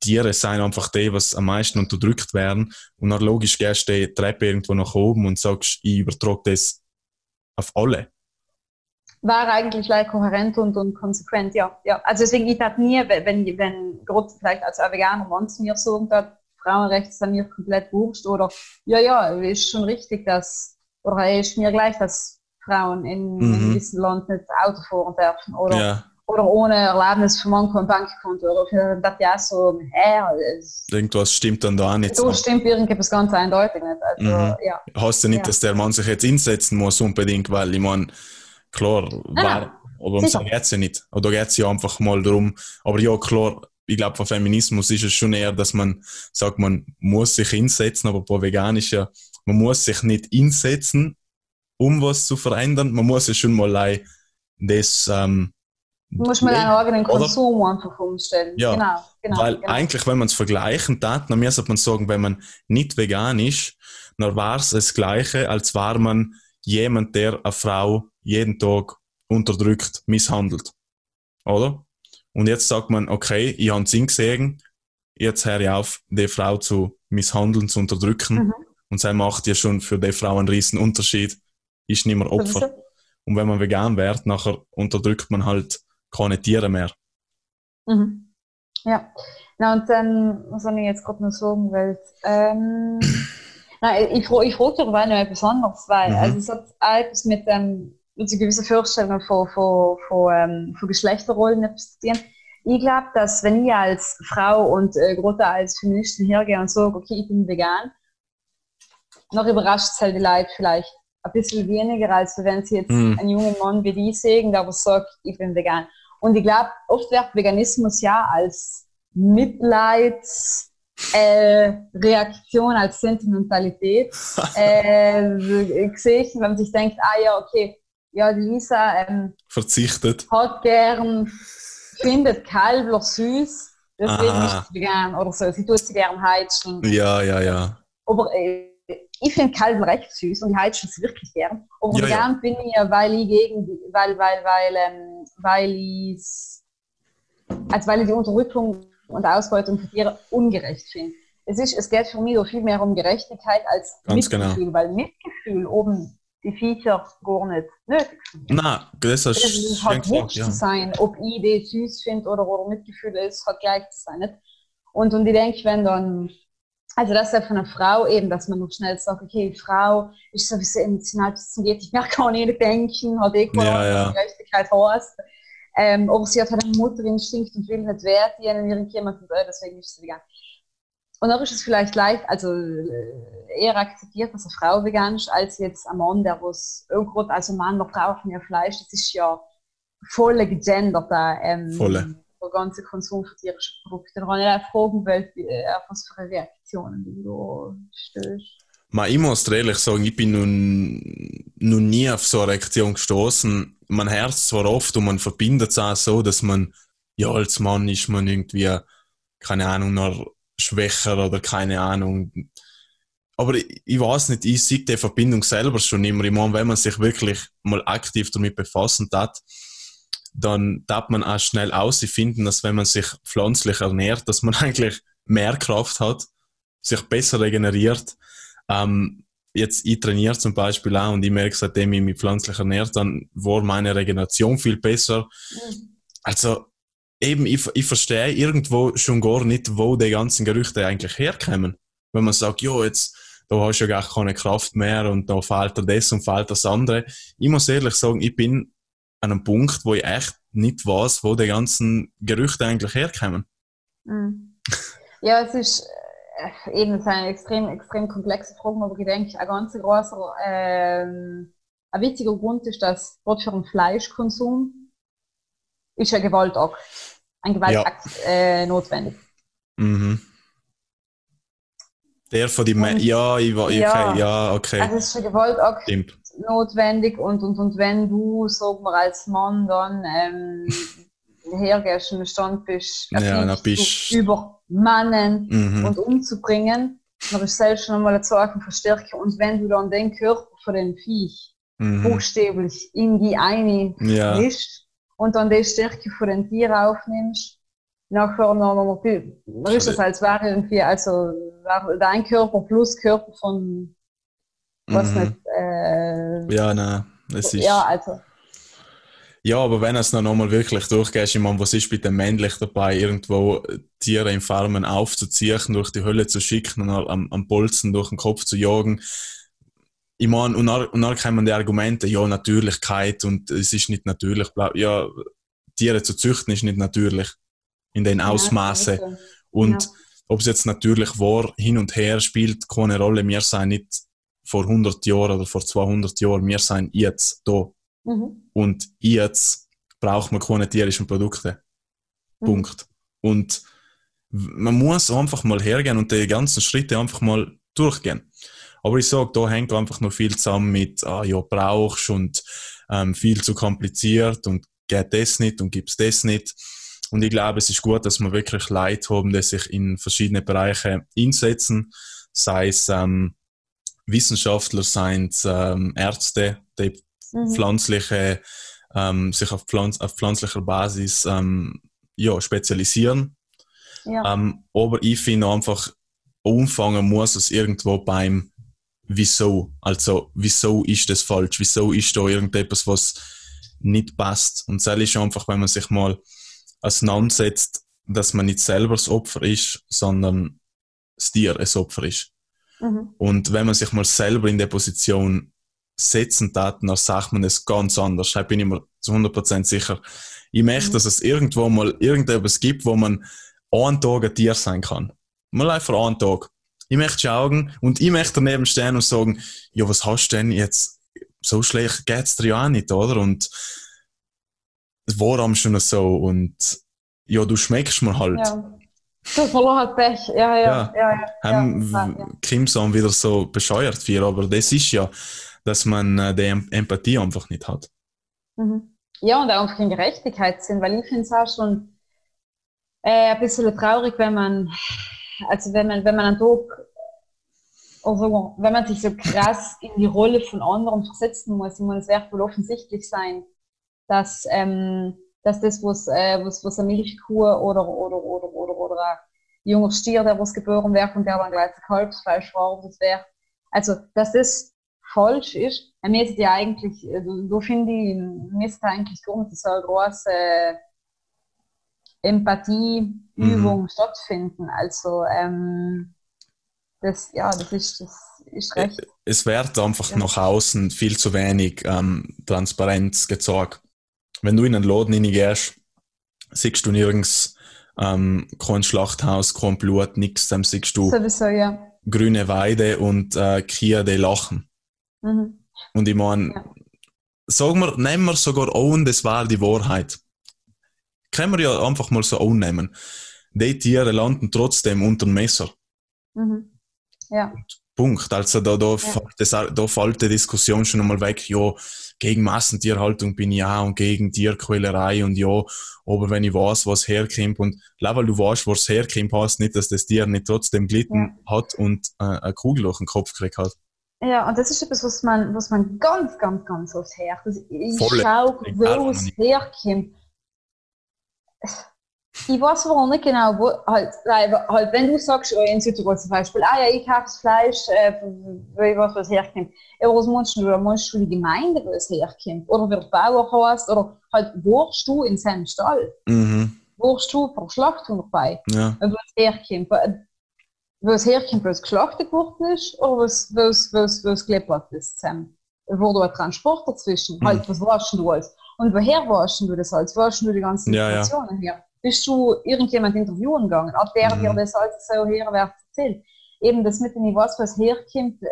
Tiere sind einfach die, was am meisten unterdrückt werden. Und dann logisch gehst du die Treppe irgendwo nach oben und sagst, ich übertrage das auf alle. war eigentlich gleich kohärent und, und konsequent, ja. ja. Also deswegen, ich tat nie, wenn, wenn, gerade vielleicht als veganer zu mir sagen hat, Frauenrechte sind mir komplett wurscht oder ja, ja, ist schon richtig, dass, oder ist mir gleich, dass Frauen in, Mhm. in diesem Land nicht Auto fahren dürfen oder, Ja, oder ohne Erlaubnis von ein Bankkonto oder für das ja so, hä, es- irgendwas stimmt dann da auch nicht. so stimmt irgendetwas ganz eindeutig nicht. Also, Mhm. ja. Heißt ja nicht, Ja. dass der Mann sich jetzt einsetzen muss unbedingt, weil ich meine, klar, war, aber um so geht's ja nicht. Oder da geht's ja einfach mal darum. Aber ja, klar, ich glaube, von Feminismus ist es schon eher, dass man sagt, man muss sich hinsetzen, aber bei vegan ist ja, man muss sich nicht hinsetzen, um was zu verändern. Man muss ja schon mal das, ähm, Du musst mal deinen eigenen Oder? Konsum einfach umstellen. Ja, genau, genau. Weil genau. eigentlich, wenn man es vergleichen tat, dann müsste man sagen, wenn man nicht vegan ist, dann war es das Gleiche, als war man jemand, der eine Frau jeden Tag unterdrückt, misshandelt. Oder? Und jetzt sagt man, okay, ich habe Sinn gesehen, jetzt höre ich auf, die Frau zu misshandeln, zu unterdrücken. Mhm. Und sie macht ja schon für die Frau einen riesen Unterschied. Ist nicht mehr Opfer. Und wenn man vegan wird, nachher unterdrückt man halt keine Tiere mehr. Mhm. Ja. Na, und dann, was soll ich jetzt gerade noch sagen, weil, ähm, nein, ich, ich frage darüber noch etwas anderes, weil, Mhm. also es hat auch etwas mit, ähm, mit so gewissen Vorstellungen von, von, von, ähm, von Geschlechterrollen etwas zu tun. Ich glaube, dass wenn ich als Frau und äh, gerade als Feministin hergehe und sage, okay, ich bin vegan, noch überrascht es halt die Leute vielleicht ein bisschen weniger, als wenn sie jetzt Mhm. einen jungen Mann wie die sehen, der aber sagt, ich bin vegan. Und ich glaube, oft wird Veganismus ja als Mitleids äh, als Sentimentalität äh, gesehen, wenn man sich denkt, ah ja, okay, ja, die Lisa ähm, Verzichtet. hat gern, findet Kalbler süß, deswegen Aha. ist sie vegan oder so. Sie tut sie gern heizen. Ja, ja, ja. Aber äh, ich finde Kalben recht süß und ich heize es wirklich gern. Aber Ja, ja. vegan bin ich ja, weil ich gegen, die- weil, weil, weil, ähm, weil ich, also weil ich die Unterdrückung und Ausbeutung von Tieren ungerecht finde. Es, ist, es geht für mich doch viel mehr um Gerechtigkeit als Ganz genau. Mitgefühl, weil Mitgefühl oben die Viecher gar nicht nötig sind. Nein, das hast Es ist halt wurscht ja. zu sein, ob ich die süß finde oder, oder Mitgefühl ist, hat gleich zu sein. Nicht? Und, und ich denke, wenn dann, also das ist ja von einer Frau eben, dass man noch schnell sagt, okay, die Frau ist sowieso emotional zum geht nicht mehr, kann ich nicht denken, hat eh Ja, ja. Gerechtigkeit heißt. Ähm, aber sie hat halt einen Mutterinstinkt und will nicht wert dienen irgendjemand und äh, deswegen ist sie vegan. Und dann ist es vielleicht leicht, also äh, eher akzeptiert, dass eine Frau vegan ist, als jetzt ein Mann, der was, oh Gott, also Mann, wir brauchen ja Fleisch, das ist ja voll gegendert, da, ähm, Volle. Der ganze Konsum von tierischen Produkten. Da kann ich auch fragen, äh, auf was für Reaktionen du stößt. Ich muss ehrlich sagen, ich bin nun, nun nie auf so eine Reaktion gestoßen. Man hört es zwar oft und man verbindet es auch so, dass man, ja, als Mann ist man irgendwie, keine Ahnung, noch schwächer oder keine Ahnung. Aber ich, ich weiß nicht, ich sehe die Verbindung selber schon immer. Ich meine, wenn man sich wirklich mal aktiv damit befassen hat, dann darf man auch schnell ausfinden, dass wenn man sich pflanzlich ernährt, dass man eigentlich mehr Kraft hat, sich besser regeneriert. Ähm, jetzt, ich trainiere zum Beispiel auch und ich merke, seitdem ich mich pflanzlich ernährt, dann war meine Regeneration viel besser. Also, eben, ich, ich verstehe irgendwo schon gar nicht, wo die ganzen Gerüchte eigentlich herkommen. Wenn man sagt, ja, jetzt, da hast du ja gar keine Kraft mehr und da fehlt dir das und fehlt das andere. Ich muss ehrlich sagen, ich bin einem Punkt, wo ich echt nicht weiß, wo die ganzen Gerüchte eigentlich herkommen. Mhm. Ja, es ist äh, eben eine extrem, extrem komplexe Frage, aber ich denke, ein ganz großer, ähm, ein witziger Grund ist, dass gerade für den Fleischkonsum ist ein Gewaltakt, ein Gewaltakt äh, notwendig. Mhm. Der von die, Me ja, ich okay, ja. ja, okay, Also es ist ein Gewaltakt stimmt. Notwendig und, und, und wenn du, sagen wir als Mann, dann ähm, hergehst und Stand bist, Ja, dann bist- zu übermannen Mhm. und umzubringen, dann ist selbst schon einmal eine Zeichen von Stärke. Und wenn du dann den Körper von dem Viech Mhm. buchstäblich in die eine Ja, mischst und dann die Stärke von den Tieren aufnimmst, nachher noch noch mal, ist das als wäre irgendwie, also dein Körper plus Körper von, was Mhm. nicht, äh, ja, nein, es ist. ja, also, Ja, aber wenn es dann nochmal wirklich durchgehst, ich meine, was ist bitte männlich dabei, irgendwo Tiere in Farmen aufzuziehen, durch die Hölle zu schicken und am, am Bolzen durch den Kopf zu jagen? Ich meine, und dann, und dann kommen die Argumente, ja, Natürlichkeit und es ist nicht natürlich. Ja, Tiere zu züchten ist nicht natürlich in den Ausmaße. Ja, Und Ja. ob es jetzt natürlich war, hin und her spielt keine Rolle. Wir sind nicht vor 100 Jahren oder vor 200 Jahren, wir sind jetzt da. mhm. Und jetzt braucht man keine tierischen Produkte. Mhm. Punkt. Und man muss einfach mal hergehen und die ganzen Schritte einfach mal durchgehen. Aber ich sage, da hängt einfach noch viel zusammen mit, ah ja, brauchst und ähm, viel zu kompliziert und geht das nicht und gibt's das nicht. Und ich glaube, es ist gut, dass wir wirklich Leute haben, die sich in verschiedene Bereiche einsetzen, sei es ähm, Wissenschaftler, seien es ähm, Ärzte, die mhm. pflanzliche, ähm, sich auf, Pflanz auf pflanzlicher Basis ähm, ja, spezialisieren. Ja. Ähm, aber ich finde einfach, umfangen muss es irgendwo beim Wieso. Also, wieso ist das falsch? Wieso ist da irgendetwas, was nicht passt? Und das ist einfach, wenn man sich mal auseinandersetzt, dass man nicht selber das Opfer ist, sondern das Tier ein Opfer ist. Mhm. Und wenn man sich mal selber in der Position setzen darf, dann sagt man es ganz anders. Da bin ich mir zu 100% sicher. Ich möchte, mhm. dass es irgendwo mal irgendetwas gibt, wo man einen Tag ein Tier sein kann. Mal einfach einen Tag. Ich möchte schauen und ich möchte daneben stehen und sagen, ja, was hast du denn jetzt? So schlecht geht's dir ja auch nicht, oder? Und es war am schon so und ja, du schmeckst mir halt. Ja. Du verloren halt Pech, ja, ja, ja. ja, ja, haben ja. Kimson wieder so bescheuert für, aber das ist ja, dass man äh, die Empathie einfach nicht hat. Mhm. Ja, und auch einfach in Gerechtigkeit sind, weil ich finde es auch schon äh, ein bisschen traurig, wenn man, also wenn man, wenn man einen Tag, also wenn man sich so krass in die Rolle von anderen versetzen muss, ich meine, es wird wohl offensichtlich sein, dass, ähm, dass das, was, äh, was, was eine Milchkuh oder, oder, oder, oder, ein junger Stier, der was geboren wird und der dann gleich ein Kalbsfleisch verarbeitet wird, also, dass das falsch ist, dann müsste ja eigentlich, äh, du, du finde ich, müsste eigentlich Grund, so eine große Empathieübung mhm. stattfinden. Also, ähm, das, ja, das ist, das ist recht. Es wird einfach ja. nach außen viel zu wenig ähm, Transparenz gezeigt wenn du in einen Laden reingehst, siehst du nirgends ähm, kein Schlachthaus, kein Blut, nichts, dann siehst du Sowieso, ja. grüne Weide und äh, Kühe, die lachen. Mhm. Und ich meine, ja. sagen wir, nehmen wir sogar an, das war die Wahrheit. Können wir ja einfach mal so annehmen. Die Tiere landen trotzdem unter dem Messer. Mhm. Ja. Punkt. Also da, da, ja. das, da fällt die Diskussion schon einmal weg, ja, gegen Massentierhaltung bin ich ja und gegen Tierquälerei und ja, aber wenn ich weiß, was herkommt und weil du weißt, was herkommt, heißt nicht, dass das Tier nicht trotzdem gelitten ja. hat und äh, eine Kugel durch den Kopf gekriegt hat. Ja, und das ist etwas, was man, was man ganz, ganz, ganz oft hört. Also ich schaue, wo es herkommt ich weiß aber nicht genau, wo, halt, halt, wenn du sagst, oh, in Südtirol zum Beispiel, ah ja, ich kaufe das Fleisch, äh, weil ich weiß, wo es herkommt. Aber was meinst du, meinst du die Gemeinde, wo es herkommt? Oder wie der Bauer heißt? Oder halt, warst du in seinem Stall? Mhm. Warst du vor Schlachtung dabei? Ja. Wo es herkommt? Wo es herkommt, wo es geschlachtet worden ist? Oder wo es, wo es, wo es, wo es gelebt ist zusammen? Wo du ein Transport dazwischen? Mhm. Halt, was warst du alles? Und woher warst du das alles? Warst du die ganzen ja, ja. her? Bist du irgendjemand interviewen gegangen, ob der mhm. dir das alles so herwärts erzählt. Eben das mit dem, ich weiß, was herkommt. Äh,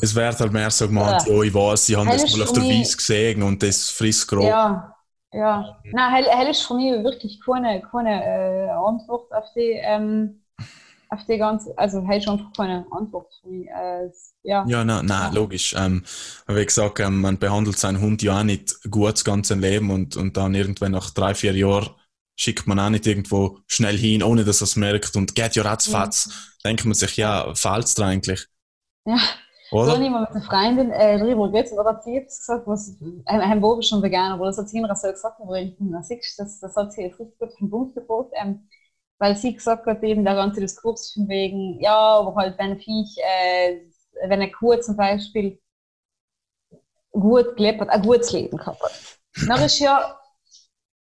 es wird halt mehr so gemeint, ja, ich weiß, sie haben das mal auf der Wies gesehen und das frisst grob. Ja, ja. Nein, hell, hell ist für mich wirklich keine, keine äh, Antwort auf die, ähm, auf die ganze, also hell ist einfach keine Antwort für mich. Äh, ja, ja nein, nein ja. logisch. Ähm, wie gesagt, ähm, man behandelt seinen Hund ja auch nicht gut das ganze Leben und, und dann irgendwann nach drei, vier Jahren schickt man auch nicht irgendwo schnell hin, ohne dass er es merkt und geht ja ratzfatz. Ja. Denkt man sich, ja, fällt's da eigentlich? Ja. Oder? So, ich mal mit einer Freundin äh, drüber geredet und hat sie jetzt gesagt, was, äh, haben wir schon vegan, aber das hat sie immer so gesagt, aber ich, na, siehst, das, das hat sie jetzt richtig gut auf den Punkt gebracht, ähm, weil sie gesagt hat, eben der ganze Diskurs von wegen, ja, aber halt, wenn ein Viech, äh, wenn eine Kuh zum Beispiel gut gelebt hat, ein gutes Leben gehabt hat, dann ist ja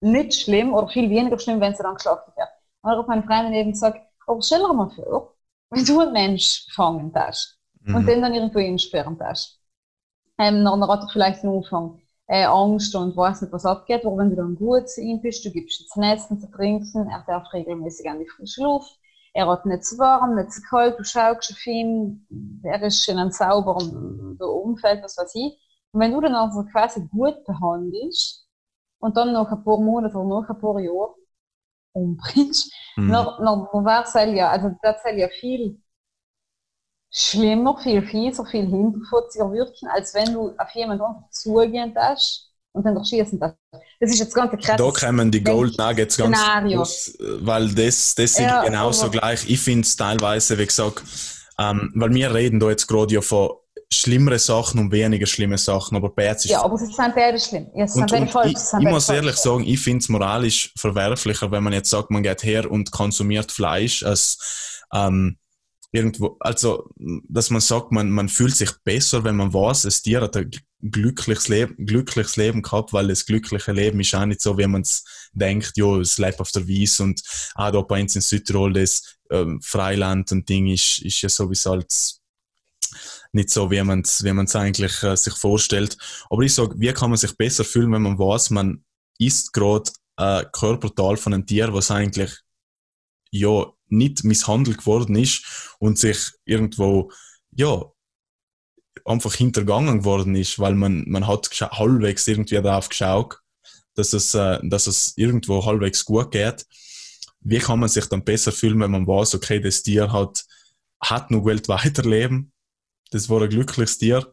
nicht schlimm oder viel weniger schlimm, wenn sie dann geschlachtet wird. Und auch meine Freundin eben gesagt, aber stell dir mal vor, wenn du einen Mensch fangen darfst mhm. und den dann irgendwo hinsperren darfst, ähm, dann hat er vielleicht am Anfang äh, Angst und weiß nicht, was abgeht, aber wenn du dann gut zu ihm bist, du gibst ihm zu essen, zu trinken, er darf regelmäßig an die frische Luft, er hat nicht zu warm, nicht zu kalt, du schaust auf ihn, er ist in einem sauberen Umfeld, was weiß ich. Und wenn du dann also quasi gut behandelst, und dann nach ein paar Monaten oder nach ein paar Jahren umbringst, Mhm. dann, dann wäre es ja, also das soll ja viel schlimmer, viel fieser, viel hinterfotziger wirken, als wenn du auf jemanden einfach zugehen darfst und dann schießen darfst. Das ist jetzt ganz ein krasses Da kommen die Gold Nuggets ganz groß, weil das, das sind Ja, genauso gleich. Ich finde es teilweise, wie gesagt, ähm, weil wir reden da jetzt gerade ja von schlimmere Sachen und weniger schlimme Sachen, aber beides ist Ja, aber sie sind beide schlimm. Ja, sind Und, beide und falsch. ich, sind ich muss ehrlich sagen, ich finde es moralisch verwerflicher, wenn man jetzt sagt, man geht her und konsumiert Fleisch, als ähm, irgendwo, also dass man sagt, man, man fühlt sich besser, wenn man weiß, das Tier hat ein glückliches Leben, glückliches Leben gehabt, weil das glückliche Leben ist auch nicht so, wie man es denkt, ja, es lebt auf der Wies und auch da bei uns in Südtirol das ähm, Freiland und Ding ist, ist ja sowieso als nicht so, wie man es wie man's eigentlich äh, sich vorstellt. Aber ich sage, wie kann man sich besser fühlen, wenn man weiß, man isst gerade ein Körperteil von einem Tier, was eigentlich ja nicht misshandelt geworden ist und sich irgendwo ja einfach hintergangen worden ist, weil man, man hat halbwegs irgendwie darauf geschaut, dass es, äh, dass es irgendwo halbwegs gut geht. Wie kann man sich dann besser fühlen, wenn man weiß, okay, das Tier hat, hat noch Welt weiterleben, das war ein glückliches Tier,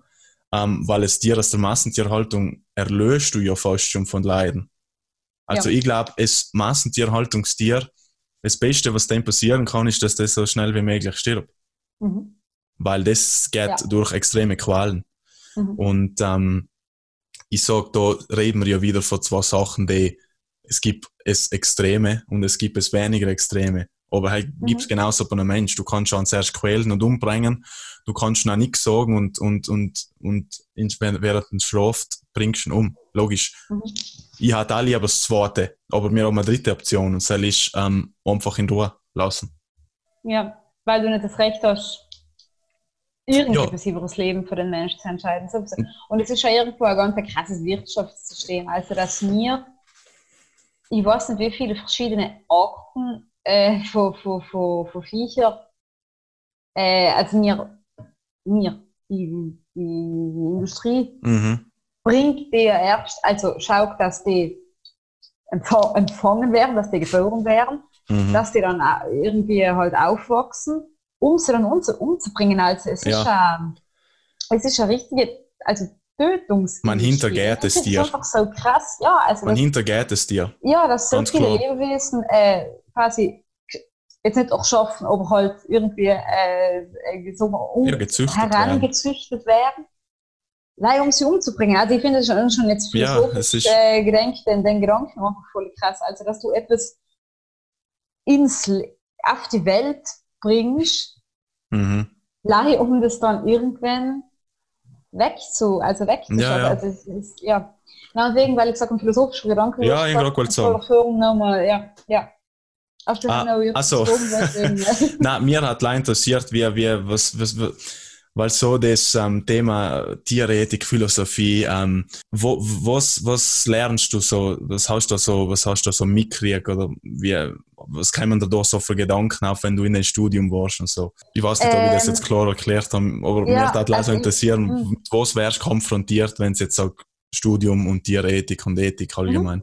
ähm, weil das Tier aus der Massentierhaltung erlöst du ja fast schon von Leiden. Also ich glaube, das Massentierhaltungstier, das Beste, was dem passieren kann, ist, dass das so schnell wie möglich stirbt. Mhm. Weil das geht Ja. durch extreme Qualen. Mhm. Und ähm, ich sag, da reden wir ja wieder von zwei Sachen, die es gibt es Extreme und es gibt es weniger Extreme. Aber halt Mhm. gibt's genauso bei einem Mensch. Du kannst schon zuerst quälen und umbringen, du kannst noch nichts sagen und, und, und, und während du straft, bringst du ihn um. Logisch. Mhm. Ich hatte auch lieber das zweite, aber wir haben eine dritte Option und das ist ähm, einfach in Ruhe lassen. Ja, weil du nicht das Recht hast, irgendetwas über das Leben von den Menschen zu entscheiden. sowieso. Und es ist ja irgendwo ein ganz krasses Wirtschaftssystem. Also, dass wir, ich weiß nicht, wie viele verschiedene Arten äh, von, von, von, von Viechern, äh, also wir, wir die, die Industrie Mhm. bringt die erst, also schaut, dass die empf- empfangen werden, dass die geboren werden Mhm. dass die dann irgendwie halt aufwachsen, um sie dann umzu umzubringen. Also es Ja. ist ja, es ist eine richtige, also Tötungs. Man hintergeht das es dir. ist einfach so krass, ja, also Man das, hintergeht es dir. ja, dass so ganz viele klar. Lebewesen äh, quasi jetzt nicht auch schaffen, aber halt irgendwie äh, äh, so um, Ja, herangezüchtet werden. Leider, um sie umzubringen. Also ich finde es schon, schon jetzt Ja, philosophisch es ist- äh, gedenkt, den, den Gedanken einfach voll krass. Also dass du etwas ins, auf die Welt bringst, Mhm. leider, um das dann irgendwann wegzu, also wegzuschaffen. Ja, ja. Also es ist, ja. Na, deswegen, weil ich gesagt habe, philosophischer Gedanke. Ja, ich wollte sagen. Nochmal, ja, ja. Auf das Ah, noch irgendwie ach so. gezogen wird, irgendwie. Na, mir hat leider interessiert, wie, wie, was, was, weil so das ähm, Thema Tierethik, Philosophie, ähm, wo, was, was lernst du so, was hast du so, was hast du so mitgekriegt oder wie, was kommen da da so für Gedanken auf, wenn du in ein Studium warst und so? Ich weiß nicht, ob ich das Ähm, jetzt klar erklärt habe, aber mir ja, hat leider also mm. mit was wärst du konfrontiert, wenn es jetzt sagt, Studium und Tierethik und Ethik allgemein?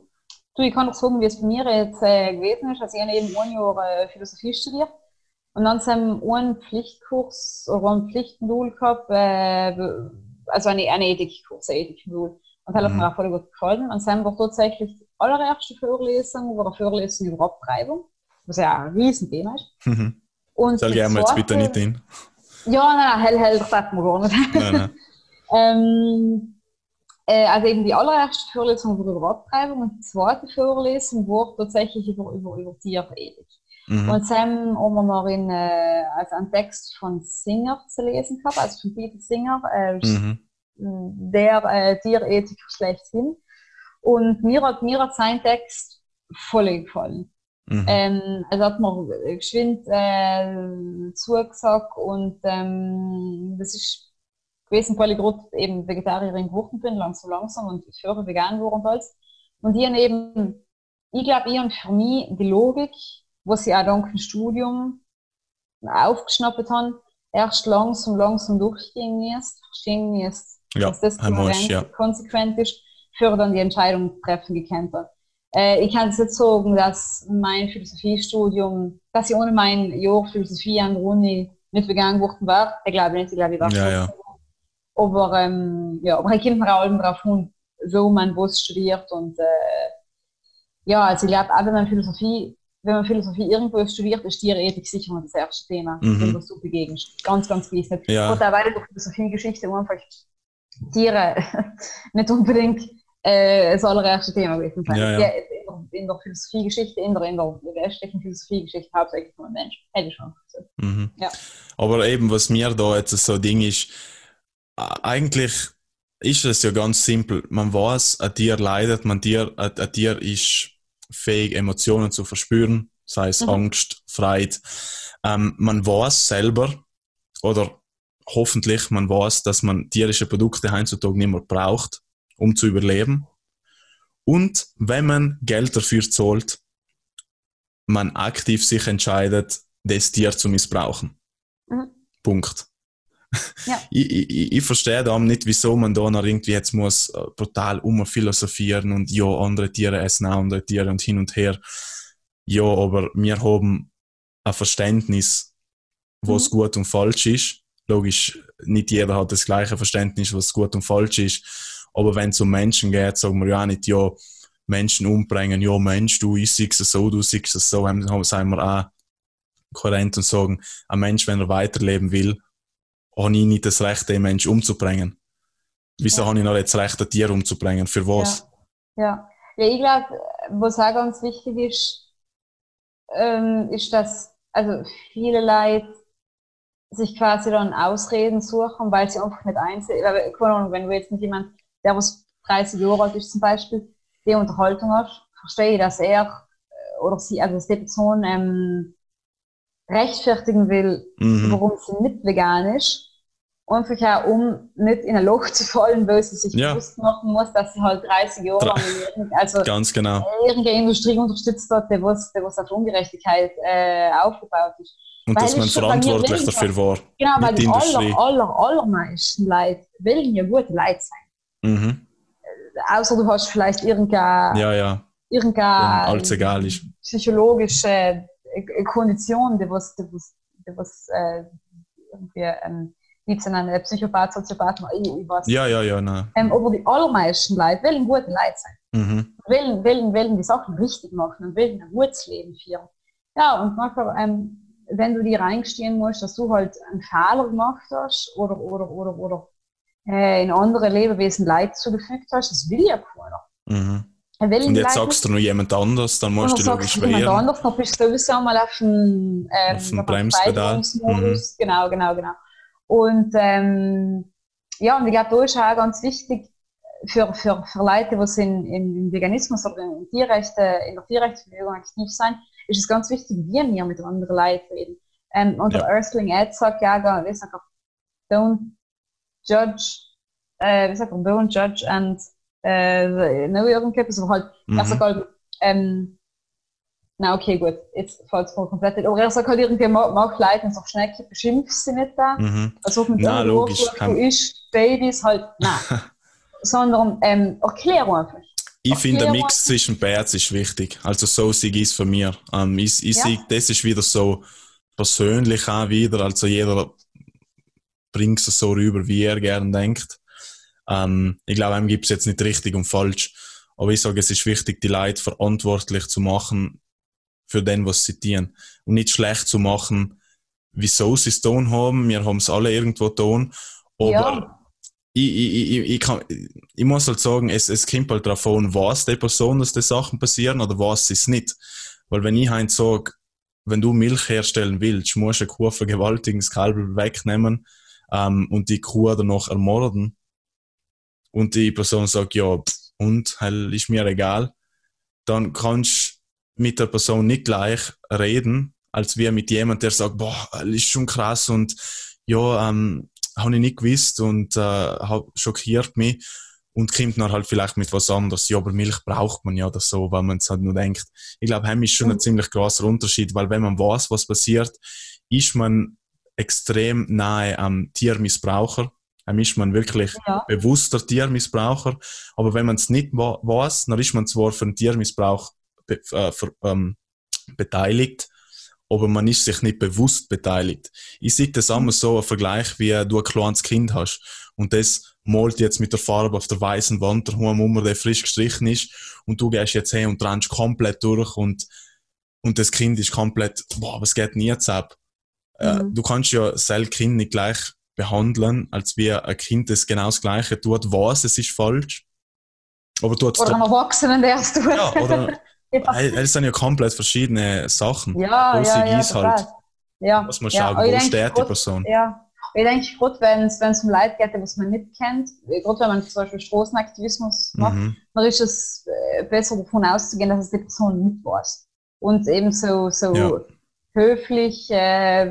Du, ich kann doch sagen, wie es bei mir jetzt äh, gewesen ist. Also ich habe eben ein Jahr äh, Philosophie studiert und dann haben wir einen Pflichtkurs oder einen Pflichtmodul gehabt, äh, also eine, eine Ethikkurs, ein Ethikmodul. Und das hat Mhm. mir auch voll gut gefallen. Und dann war tatsächlich die allererste Vorlesung, war eine Vorlesung über Abtreibung, was ja ein Riesenthema ist. Mhm. Und Soll gehen wir jetzt bitte nicht hin. Ja, nein, hell, hell, das hat man gar nicht. Nein, nein. Ähm, äh, also eben die allererste Vorlesung war über Abtreibung und die zweite Vorlesung war tatsächlich über, über, über Tierethik. Mhm. Und dann haben wir noch in, äh, also einen Text von Singer zu lesen gehabt, also von Peter Singer, äh, Mhm. der äh, Tierethiker schlechthin. Und mir hat, mir hat sein Text voll gefallen. Mhm. Ähm, also hat man geschwind äh, zugesagt und ähm, das ist gewesen, weil ich gerade eben Vegetarierin geworden bin, langsam langsam und früher vegan geworden alles. Und ich eben, ich glaube, ich habe für mich die Logik, was ich auch dank dem Studium aufgeschnappt habe, erst langsam, langsam durchgehen müsst, verstehen müsst, Ja, dass das kohärent, ja. konsequent ist, für dann die Entscheidung treffen gekannt hat. Äh, ich kann es nicht sagen, dass mein Philosophiestudium, dass ich ohne mein Jahr Philosophie an der Uni nicht begangen worden wäre. Ich glaube nicht, ich glaube, ich war Ja, ja. Aber, ähm, ja, aber ich kommt mir auch allem drauf hin, wo man was studiert und äh, ja, also ich glaube, auch wenn man Philosophie, wenn man Philosophie irgendwo studiert, ist Tierethik sicher mal das erste Thema, Mhm. dem du begegnest. Ganz, ganz nicht. Ja. Weil durch Philosophiegeschichte einfach Tiere nicht unbedingt äh, das allererste Thema gewesen sein. Ja, ja. In, der, in der Philosophiegeschichte, in der, in der westlichen Philosophiegeschichte hauptsächlich nur Mensch. Hätte ich schon gesagt. Mhm. Ja. Aber eben, was mir da jetzt so ein Ding ist, eigentlich ist es ja ganz simpel. Man weiß, ein Tier leidet, man Tier, ein, ein Tier ist fähig, Emotionen zu verspüren, sei es Mhm. Angst, Freude. Ähm, man weiß selber, oder hoffentlich, man weiß, dass man tierische Produkte heutzutage nicht mehr braucht, um zu überleben. Und wenn man Geld dafür zahlt, man aktiv sich entscheidet, das Tier zu missbrauchen. Mhm. Punkt. Ja. Ich, ich, ich- verstehe da nicht, wieso man da noch irgendwie jetzt muss äh, brutal umphilosophieren und ja, andere Tiere essen auch andere Tiere und hin und her. Ja, aber wir haben ein Verständnis, was Mhm. gut und falsch ist. Logisch, nicht jeder hat das gleiche Verständnis, was gut und falsch ist. Aber wenn es um Menschen geht, sagen wir ja auch nicht, ja, Menschen umbringen, ja, Mensch, du, ich siehst es so, du siehst es so, haben- sind wir auch kohärent und sagen, ein Mensch, wenn er weiterleben will, habe ich nicht das Recht, den Mensch umzubringen. Wieso Ja. habe ich noch das Recht, ein Tier umzubringen? Für was? Ja, ja ich glaube, was auch ganz wichtig ist, ähm, ist, dass also viele Leute sich quasi dann Ausreden suchen, weil sie einfach nicht einsehen. Wenn du jetzt mit jemand, der was 30 Jahre alt ist zum Beispiel, die Unterhaltung hast, verstehe ich, dass er oder sie, also dass die Person ähm, rechtfertigen will, Mhm. warum sie nicht vegan ist. Einfach auch, um nicht in ein Loch zu fallen, weil sie sich Ja. bewusst machen muss, dass sie halt 30 Jahre lang also Ganz genau. irgendeine Industrie unterstützt hat, die was, die was auf Ungerechtigkeit äh, aufgebaut ist. Und Weil dass man verantwortlich dafür war. Genau, weil die aller, aller, allermeisten Leute wollen ja gute Leute sein. Mhm. Außer du hast vielleicht irgendeine, Ja, ja. Egal ist. psychologische äh, Kondition, die was, die was, die was äh, irgendwie ähm, die sind ein Psychopath, Soziopath, ich, ich weiß. Ja, ja, ja, nein. Ähm, aber die allermeisten Leute wollen gute Leute sein. Mhm. wollen, wollen, wollen die Sachen richtig machen und wollen ein gutes Leben führen. Ja, und manchmal, ähm, wenn du dir eingestehen musst, dass du halt einen Fehler gemacht hast oder, oder, oder, oder äh, in andere Lebewesen Leid zugefügt hast, das will ja keiner. Mhm. Er will Und jetzt sagst du noch jemand anders, dann musst du dann logisch du jemand wehren. anders, dann bist du sowieso mal auf dem, ähm, Auf dem Bremspedal. Mhm. Genau, genau, genau. Und ähm, ja, und ich glaube, da ist auch ganz wichtig für, für, für Leute, die in, im Veganismus oder in, Tierrechte, in der Tierrechtsbewegung aktiv sind, ist es ganz wichtig, wie wir mit anderen Leuten reden. Ähm, und Ja. der Earthling Ed sagt ja, wie sagt er, don't judge, äh, wie sagt er, don't judge and äh, no irgendetwas, aber halt, er Mhm. sagt halt, ähm, na okay, gut, jetzt fällt es mir komplett nicht. Aber er sagt halt irgendwie, mach, mach Leute so Schnecke, beschimpf sie nicht da. Mhm. Also mit Na, logisch, kann- du isst Babys halt, nein. Sondern ähm, erklär einfach. Ich finde, der Erklärung. Mix zwischen Bärts ist wichtig. Also so ich es von mir. Ähm, ich ich Ja. sehe, das ist wieder so persönlich auch wieder. Also jeder bringt es so rüber, wie er gern denkt. Ähm, ich glaube, einem gibt es jetzt nicht richtig und falsch. Aber ich sage, es ist wichtig, die Leute verantwortlich zu machen für den, was sie tun. Und nicht schlecht zu machen, wieso sie es tun haben. Wir haben es alle irgendwo tun. Aber Ja. ich, ich, ich, ich, kann, ich muss halt sagen, es, es kommt halt darauf an, was die Person, dass die Sachen passieren oder was es nicht. Weil wenn ich halt sage, wenn du Milch herstellen willst, musst du eine Kuh vergewaltigen, das Kalb wegnehmen ähm, und die Kuh danach ermorden. Und die Person sagt, ja, und, ist mir egal. Dann kannst du mit der Person nicht gleich reden, als wie mit jemand, der sagt, boah, das ist schon krass und ja, ähm, habe ich nicht gewusst und äh, schockiert mich und kommt dann halt vielleicht mit was anderes. Ja, aber Milch braucht man ja oder so, weil man es halt nur denkt. Ich glaube, heim ist schon ein Mhm. ziemlich großer Unterschied, weil wenn man weiß, was passiert, ist man extrem nahe am Tiermissbraucher Dann ist man wirklich Ja. bewusster Tiermissbraucher. Aber wenn man es nicht weiß, dann ist man zwar für den Tiermissbrauch be äh, ver ähm, beteiligt, aber man ist sich nicht bewusst beteiligt. Ich sehe das immer so, ein Vergleich, wie du ein kleines Kind hast und das malt jetzt mit der Farbe auf der weißen Wand der Hum um, der frisch gestrichen ist und du gehst jetzt hin und rennst komplett durch und, und das Kind ist komplett, boah, was geht denn jetzt ab? Äh, Mhm. du kannst ja das Kind nicht gleich behandeln, als wie ein Kind das genau das Gleiche tut, weiß, es ist falsch, aber tut Oder ein Erwachsenen, der es tut. ja, oder ja, Es sind ja komplett verschiedene Sachen. ja, Wo ja, ja, ist halt. Ja, Muss man ja, schauen, ich wo steht die Person. Ja, ich denke, gerade wenn es wenn es um Leute geht, was man nicht kennt, gerade wenn man zum Beispiel Straßenaktivismus macht, Mhm. dann ist es äh, besser davon auszugehen, dass es die Person nicht weiß. Und eben so, so Ja. höflich äh,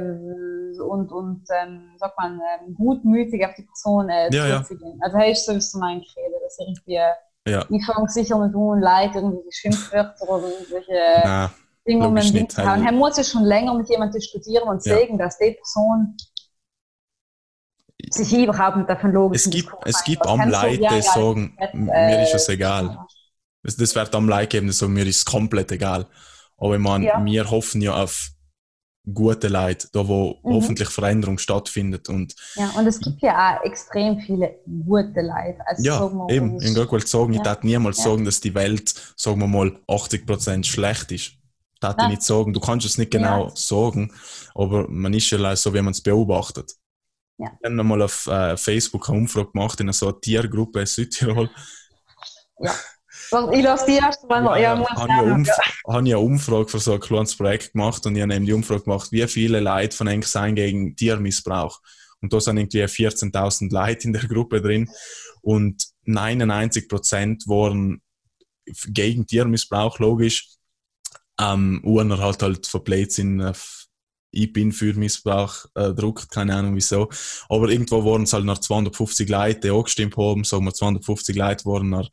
und, und ähm, sagt man, ähm, gutmütig auf die Person äh, Ja, ja. zuzugehen. Also hey, ist so, wie es mein Rede, dass irgendwie, äh, Ja. ich fange sicher nicht an, Leute irgendwie Schimpfwörter oder irgendwelche Nein, Dinge um den zu hauen. hey. Er muss ja schon länger mit jemandem diskutieren und Ja. sagen, dass die Person sich überhaupt nicht davon logisch es gibt, es gibt am Leute, die sagen, äh, mir ist es egal. Das, wird am Leute geben, die sagen, mir ist es komplett egal. Aber ich meine, Ja. wir hoffen ja auf gute Leute, da wo Mhm. hoffentlich Veränderung stattfindet. Und Ja, und es gibt ja auch extrem viele gute Leute. Also, ja, eben, ich ist- wollte gerade sagen, ich Ja. darf niemals Ja. sagen, dass die Welt, sagen wir mal, 80% schlecht ist. Darf ich nicht sagen. Du kannst es nicht genau Ja. sagen, aber man ist ja leider so, wie man es beobachtet. Ja. Ich habe mal auf äh, Facebook eine Umfrage gemacht in so einer Tiergruppe in Südtirol. Ich lasse die erst mal. Ja, ja, muss ich, habe ich eine Umfrage für so ein kleines Projekt gemacht und ich habe eben die Umfrage gemacht, wie viele Leute von eigentlich sein gegen Tiermissbrauch. Und da sind irgendwie 14.000 Leute in der Gruppe drin und 99% waren gegen Tiermissbrauch, logisch. Ähm, Urner halt halt verbläht sind auf ich bin für Missbrauch äh, druckt, keine Ahnung wieso. Aber irgendwo waren es halt nach 250 Leute, die auch gestimmt haben, sagen wir 250 Leute waren nach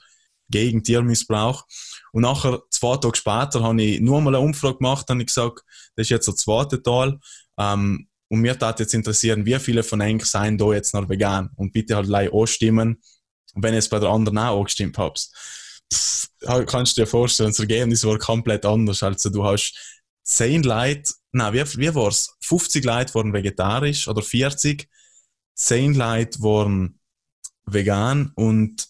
gegen Tiermissbrauch. Und nachher, zwei Tage später, habe ich nur mal eine Umfrage gemacht, habe ich gesagt, das ist jetzt der zweite Teil. Ähm, und mir tat jetzt interessieren, wie viele von euch seien da jetzt noch vegan? Und bitte halt gleich anstimmen, wenn es bei der anderen auch angestimmt habt. Pff, kannst du dir vorstellen, das Ergebnis war komplett anders. Also du hast 10 Leute, nein, wie, wie war's? 50 Leute waren vegetarisch oder 40, 10 Leute waren vegan und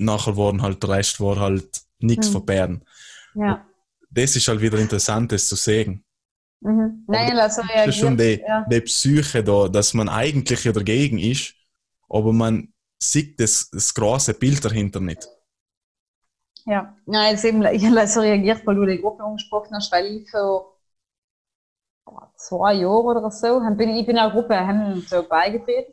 nachher waren halt der Rest war halt nichts Hm. von Bären. Ja. Das ist halt wieder interessant, das zu sehen. Mhm. Nein, also Das ist schon die, ja. die Psyche da, dass man eigentlich ja dagegen ist, aber man sieht das, das große Bild dahinter nicht. Ja, nein, jetzt eben, ich habe so reagiert, weil du die Gruppe angesprochen hast, weil ich vor zwei Jahren oder so, bin, ich bin einer Gruppe haben so beigetreten.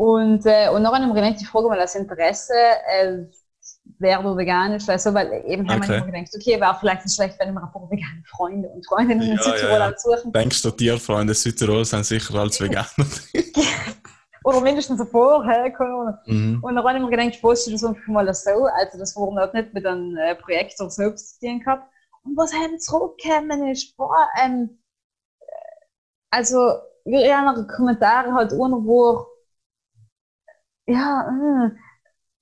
Und, äh, und haben wir gedacht, ich frage mal das Interesse, äh, wer du vegan ist, weil so, weil eben haben Okay. wir gedacht, okay, wäre vielleicht nicht schlecht, wenn wir paar vegane Freunde und Freundinnen in Ja, Südtirol ja, ja. auch suchen. Denkst du, Tierfreunde Südtirol sind sicher als Veganer? Oder mindestens paar, hä, keine Ahnung. mhm. Und dann habe ich mir gedacht, ich poste das einfach mal so. Also, das waren halt nicht mit einem äh, Projekt oder so zu tun gehabt. Und was haben zurückgekommen ist, boah, ähm, äh, also, haben Kommentare halt ohne wo, ja, mh,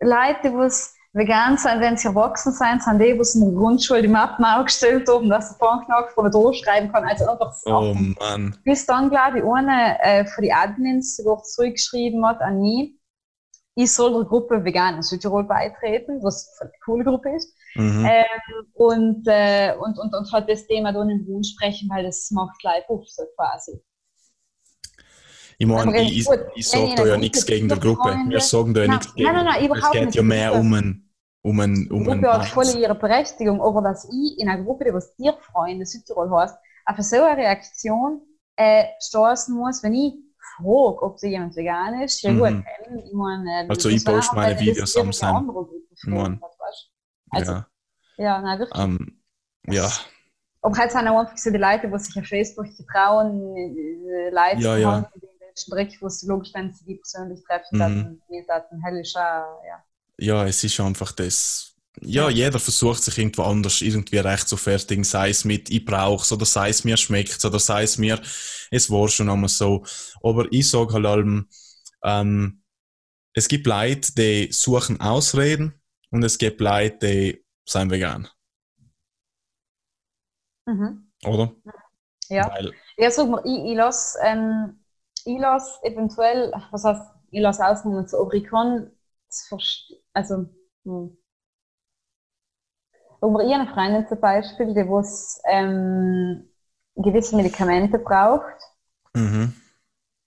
Leute, die was vegan sind, wenn sie erwachsen sind, sind die, die in der Grundschule die Mappen aufgestellt haben, dass der Fangknack von der schreiben kann. Also einfach Oh Sachen. Mann. Bis dann, glaube ich, eine äh, von den Admins sogar zurückgeschrieben hat an mich, ich soll der Gruppe Vegan in Südtirol beitreten, was eine coole Gruppe ist. Mhm. Ähm, und, äh, und, und, und halt das Thema dann in Ruhe sprechen, weil das macht live auf, so quasi. Ich meine, ich, ich, ich sage da ja nichts gegen die Gruppe. Wir sagen da ja nichts gegen. nein, nein, nein, es geht ja mehr um ein, um ein, Die um ein Gruppe hat voll ihre Berechtigung, aber dass ich in einer Gruppe, die was Tierfreunde Südtirol heißt, auf so eine Reaktion äh, stoßen muss, wenn ich frage, ob da jemand vegan ist, ja gut, Mhm. ich meine, äh, Also ich poste meine Videos am Sam. Ich mein, gefragt hat, weißt du? Also, ja, ja, nein, wirklich. ähm, ja, Aber halt sind auch einfach so die Leute, die sich auf Facebook getrauen, äh, Leute Ja, ja. haben, Strick, wo sie logisch, wenn sie persönlich treffen, Mhm. dann wird das ein hellischer, ja. ja, es ist einfach das. Ja, Ja. jeder versucht sich irgendwo anders irgendwie recht zu fertigen, sei es mit ich brauch's oder sei es mir schmeckt's oder sei es mir, es war schon einmal so. Aber ich sage halt allem, ähm, es gibt Leute, die suchen Ausreden und es gibt Leute, die sind vegan. Mhm. Oder? Ja. Weil, Ja, sag mal, ich, ich lasse ähm, ich eventuell, was heißt, ich lasse kann es verstehen, also, hm. Aber ich eine Freundin zum Beispiel, die was, ähm, gewisse Medikamente braucht, mhm,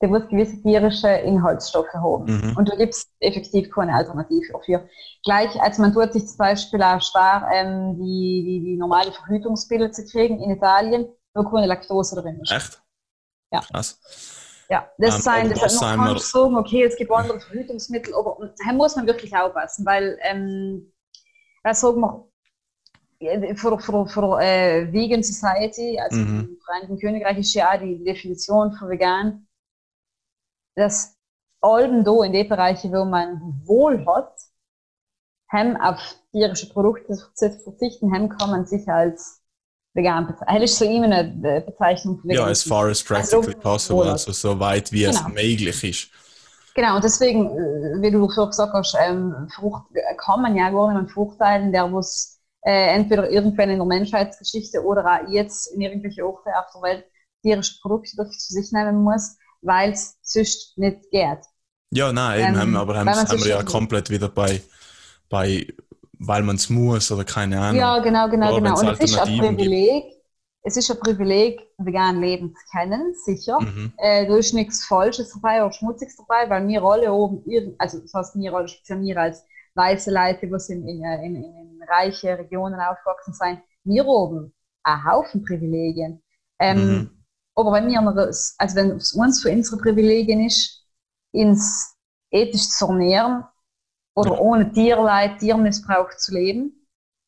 die was gewisse tierische Inhaltsstoffe haben. mhm, Und da gibt es effektiv keine Alternative dafür. Gleich, also man tut sich zum Beispiel auch schwer, ähm, die, die, die normale Verhütungspille zu kriegen in Italien, wo keine Laktose drin ist. echt? Ja. Krass. Ja, das Ähm, sein, das das noch sagen, okay, es gibt andere Verhütungsmittel, aber da muss man wirklich aufpassen, weil, ähm, weil sagen wir, ja, für, für, für äh, Vegan Society, also Mhm. im Vereinigten Königreich ist ja die Definition für vegan, dass allem da in den Bereichen, wo man wohl hat, haben auf tierische Produkte zu verzichten, haben kann man sich als vegan ist so immer eine äh, Bezeichnung für Ja, vegan. as far as practically Also, possible, wohl. also so weit wie es Genau. möglich ist. Genau, und deswegen, äh, wie du vorher gesagt hast, ähm, Frucht äh, kann man ja gar nicht mehr verurteilen, der was äh, entweder irgendwann in der Menschheitsgeschichte oder auch jetzt in irgendwelche Orte auf der Welt tierische Produkte dafür zu sich nehmen muss, weil es sonst nicht geht. Ja, nein, Ähm, haben, aber haben, haben wir ja komplett wieder bei, bei weil man es muss oder keine Ahnung. Ja, genau, genau, genau. Und es ist ein Alternativen gibt. Privileg, es ist ein Privileg, vegan leben zu können, sicher. Mhm. Äh, da ist nichts Falsches dabei oder Schmutziges dabei, weil wir alle oben, also das heißt wir alle, speziell wir als weiße Leute, die in, in, in, in, in reiche Regionen aufgewachsen sind, wir oben einen Haufen Privilegien. Ähm, Mhm. Aber wenn wir, also wenn es uns für unsere Privilegien ist, ins ethisch zu ernähren oder ohne Tierleid, Tiermissbrauch zu leben,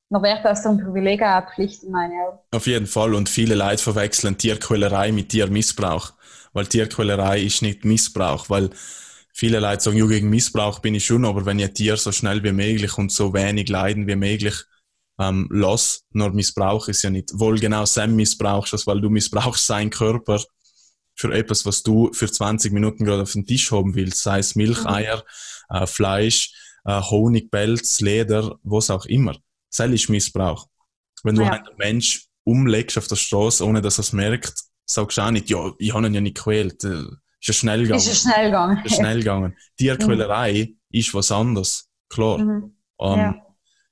dann wäre das ein Privileg auch eine Pflicht in meinen Augen. Auf jeden Fall. Und viele Leute verwechseln Tierquälerei mit Tiermissbrauch. Weil Tierquälerei ist nicht Missbrauch, weil viele Leute sagen, ja, gegen Missbrauch bin ich schon, aber wenn ich ein Tier so schnell wie möglich und so wenig Leiden wie möglich ähm, lass, nur Missbrauch ist ja nicht. Wohl genau Sam missbrauchst, das, weil du missbrauchst seinen Körper für etwas, was du für 20 Minuten gerade auf den Tisch haben willst, sei es Milch, Mhm. Eier, äh, Fleisch, äh, Honig, Pelz, Leder, was auch immer. Das ist Missbrauch. Wenn du Ja. einen Mensch umlegst auf der Straße, ohne dass er es merkt, sagst du auch nicht, ja, ich habe ihn ja nicht gequält. Äh, Ist ja schnell gegangen. Ist ja schnell gegangen. Ist ja schnell gegangen. Tierquälerei ist was anderes. Klar. Mhm. Ähm, Ja.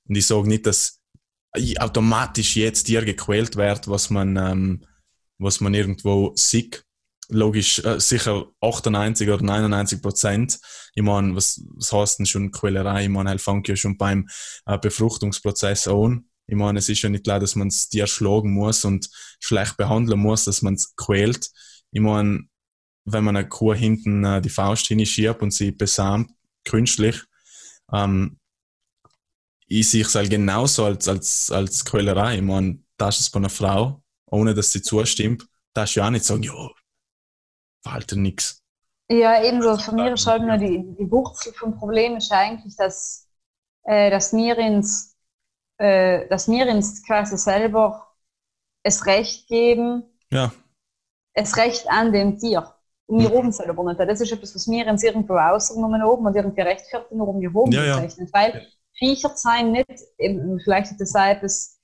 Und ich sage nicht, dass automatisch jetzt Tier gequält wird, was man, ähm, was man irgendwo sieht. Logisch, äh, sicher 98 oder 99 Prozent. Ich meine, was, was heißt denn schon Quälerei? Ich meine, halt fängt ja schon beim äh, Befruchtungsprozess an. Ich meine, es ist ja nicht klar, dass man das Tier schlagen muss und schlecht behandeln muss, dass man es quält. Ich meine, wenn man eine Kuh hinten äh, die Faust hinschiebt und sie besamt, künstlich, ähm, ich sehe es halt genauso als, als, als Quälerei. Ich meine, das ist es bei einer Frau, ohne dass sie zustimmt, da ist ja auch nicht sagen, ja, verhalte nix. Ja, ebenso. Für mich ist halt nur die, die Wurzel vom Problem ist eigentlich, dass, äh, dass wir uns, äh, dass wir uns quasi selber das Recht geben, Ja, das Recht an dem Tier. Und wir Mhm. oben selber nicht. Das ist etwas, was wir uns irgendwo ausgenommen oben und irgendwie rechtfertigen, warum wir oben Ja, ja. Weil Viecher sein nicht, eben, vielleicht hat das etwas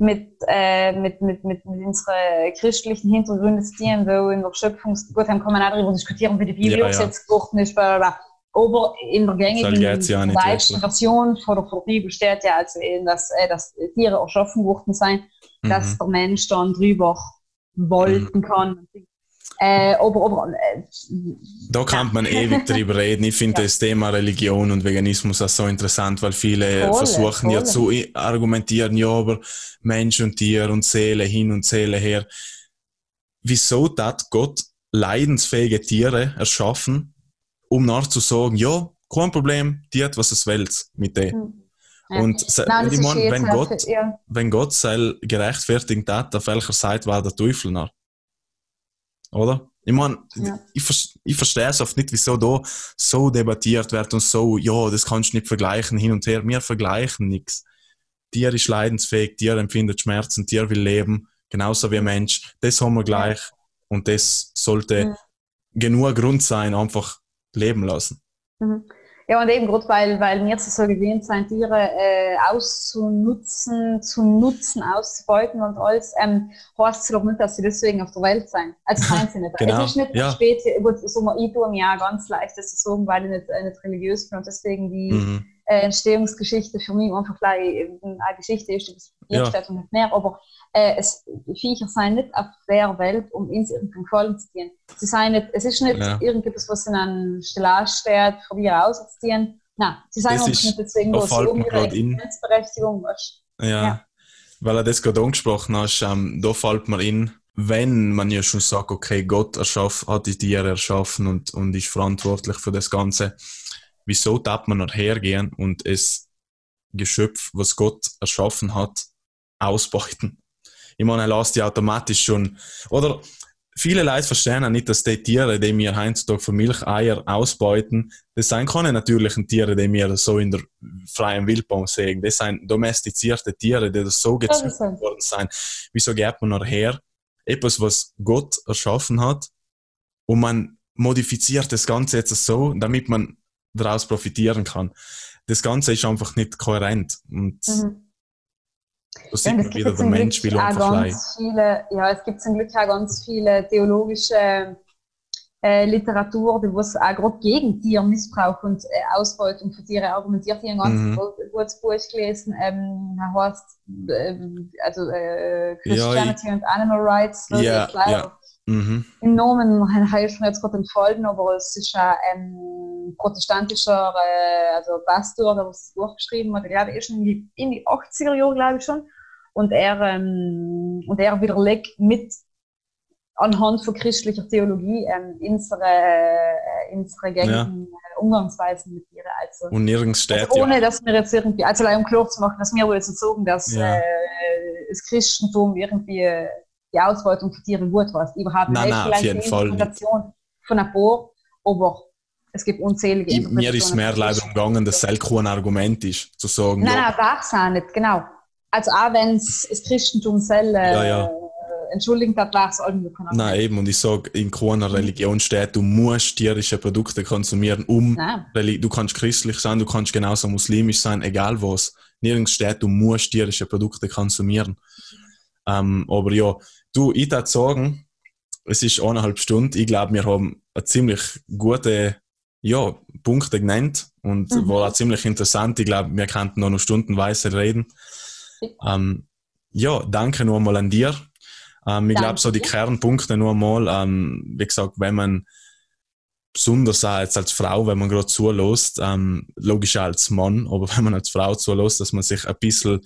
mit, äh, mit, mit, mit, mit unseren christlichen Hintergründen zu tun, wo in der Schöpfungs, gut, dann kann man auch darüber diskutieren, wie die Bibel Ja, ja. worden ist, bla, bla, bla. Aber in der gängigen ja deutschen. Version von der, von der Bibel steht ja, also, eben, dass, äh, dass Tiere erschaffen worden sein, dass mhm. der Mensch dann drüber wolten kann. Äh, aber, aber, äh, da kann man ewig drüber reden. Ich finde Ja. das Thema Religion und Veganismus auch so interessant, weil viele Voll, versuchen ja voll. zu argumentieren, ja, aber Mensch und Tier und Seele hin und Seele her. Wieso hat Gott leidensfähige Tiere erschaffen, um nachher zu sagen, ja, kein Problem, die hat was es will mit dem. hm. Ja. Und, Nein, ich meine, jetzt wenn Gott, für- ja. wenn Gott sei gerechtfertigt hat, auf welcher Seite war der Teufel nach? Oder? Ich meine, Ja. ich, ich verstehe es oft nicht, wieso da so debattiert wird und so, ja, das kannst du nicht vergleichen, hin und her. Wir vergleichen nichts. Tier ist leidensfähig, Tier empfindet Schmerzen, Tier will leben, genauso wie ein Mensch. Das haben wir gleich und das sollte Mhm. genug Grund sein, einfach leben lassen. Mhm. Ja, und eben gerade weil, weil wir so gewöhnt sind, Tiere äh, auszunutzen, zu nutzen, auszubeuten und alles, ähm, heißt es doch nicht, dass sie deswegen auf der Welt sind. Also seien sie nicht. genau. Es ist nicht ja. Spezies, gut, so ich tue mir ja ganz leicht das zu sagen, weil ich nicht, äh, nicht religiös bin und deswegen die Mhm. Äh, Entstehungsgeschichte für mich einfach gleich eine Geschichte ist, die bis Ja. und nicht mehr. Aber äh, es, die Viecher sind nicht auf der Welt, um ins irgendeinen Gefallen zu dienen. Sie sind nicht, es ist nicht Ja. irgendetwas, was in einem Stellage steht, für die auszuziehen. Nein, sie sind ist- nicht deswegen, wo fällt um mir ihre. Existenzberechtigung weißt Ja, Ja. weil er das gerade angesprochen hast, ähm, da fällt mir in, wenn man ja schon sagt, okay, Gott erschaff, hat die Tiere erschaffen und, und ist verantwortlich für das Ganze, wieso darf man noch hergehen und es Geschöpf, was Gott erschaffen hat, ausbeuten? Ich meine, er lässt die automatisch schon, oder viele Leute verstehen auch nicht, dass die Tiere, die wir heutzutage für Milcheier ausbeuten, das sind keine natürlichen Tiere, die wir so in der freien Wildbahn sehen. Das sind domestizierte Tiere, die das so gezüchtet so. worden sind. Wieso geht man nachher etwas, was Gott erschaffen hat, und man modifiziert das Ganze jetzt so, damit man daraus profitieren kann. Das Ganze ist einfach nicht kohärent. Und Mhm. da sieht und man es gibt wieder, der zum Mensch Glück will einfach ganz viele, ja, es gibt zum Glück auch ganz viele theologische äh, Literatur, die was auch gerade gegen Tiermissbrauch und äh, Ausbeutung von Tieren argumentiert. Ich habe ein ganz Mhm. gu- gutes Buch gelesen, ähm, heißt äh, also, äh, Ja, Christianity and Animal Rights. das Ja, ist leider ja. Mhm. im Namen habe ich mir jetzt gerade entfallen, aber es ist ein ähm, protestantischer äh, also Pastor, der das Buch geschrieben hat. Ich glaube, er ist in die, in die 80er Jahre, glaube ich schon. Und er, ähm, und er widerlegt mit anhand von christlicher Theologie ähm, unsere, äh, unsere gängigen äh, Umgangsweisen mit Tieren. Also, Und nirgends steht also ohne, ja. dass wir jetzt irgendwie, also um klar zu machen, dass wir wohl jetzt sagen, dass Ja. äh, das Christentum irgendwie äh, die Ausbeutung von Tieren gut war. Überhaupt Nein, nicht. nein, auf Vielleicht jeden die Fall nicht. Interpretation von ein paar, aber es gibt unzählige Ich, mir ist mehr leider umgegangen, dass es kein Argument ist, zu sagen, Nein, ja, nein, es auch nicht, genau. Also auch wenn es das Christentum selber äh, Ja, ja. entschuldigt hat, war es irgendwie kein Nein, eben. Und ich sage, in keiner Religion steht, du musst tierische Produkte konsumieren, um Du kannst christlich sein, du kannst genauso muslimisch sein, egal was. Nirgends steht, du musst tierische Produkte konsumieren. Ähm, aber ja, du, ich würde sagen, es ist eineinhalb Stunden. Ich glaube, wir haben eine ziemlich gute ja, Punkte genannt und Mhm. war auch ziemlich interessant. Ich glaube, wir könnten noch stundenweise reden. Ähm, ja, danke nur einmal an dir. Ähm, ich glaube, so die. Kernpunkte nur einmal, ähm, wie gesagt, wenn man besonders auch jetzt als Frau, wenn man gerade zulässt, ähm, logisch auch als Mann, aber wenn man als Frau zulässt, dass man sich ein bisschen,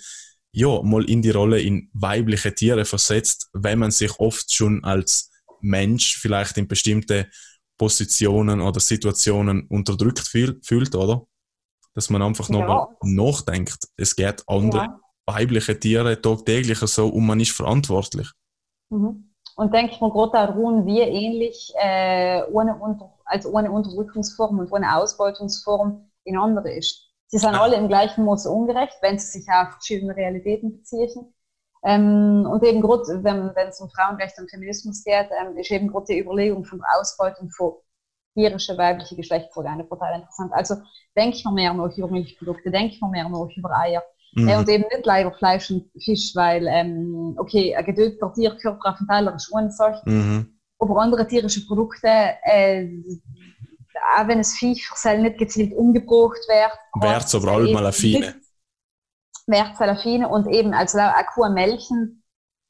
ja, mal in die Rolle in weibliche Tiere versetzt, wenn man sich oft schon als Mensch vielleicht in bestimmte Positionen oder Situationen unterdrückt fühl, fühlt, oder? Dass man einfach Ja. nochmal nachdenkt. Es geht andere Ja. weibliche Tiere tagtäglich so und man ist verantwortlich. Mhm. Und denke ich mir gerade daran, wie ähnlich äh, ohne, Unter also ohne Unterdrückungsform und ohne Ausbeutungsform in andere ist. Sie sind Ja. alle im gleichen Maße ungerecht, wenn sie sich auf verschiedene Realitäten beziehen. Ähm, und eben gerade, wenn es um Frauenrechte und Feminismus geht, ähm, ist eben gerade die Überlegung von der Ausbeutung von tierische weibliche Geschlechtsorgane total interessant. Also denke ich mir mehr noch über Milchprodukte, denke ich mir mehr noch über Eier. Mhm. Ja, und eben nicht leider Fleisch und Fisch, weil, ähm, okay, ein gedöpter Tierkörper auf dem Teller ist Sache, Mhm. aber andere tierische Produkte, äh, auch wenn es Viech nicht gezielt umgebracht wird, Wär's aber alle mal eine Fine. Es Fine und eben, also eine Kuh melken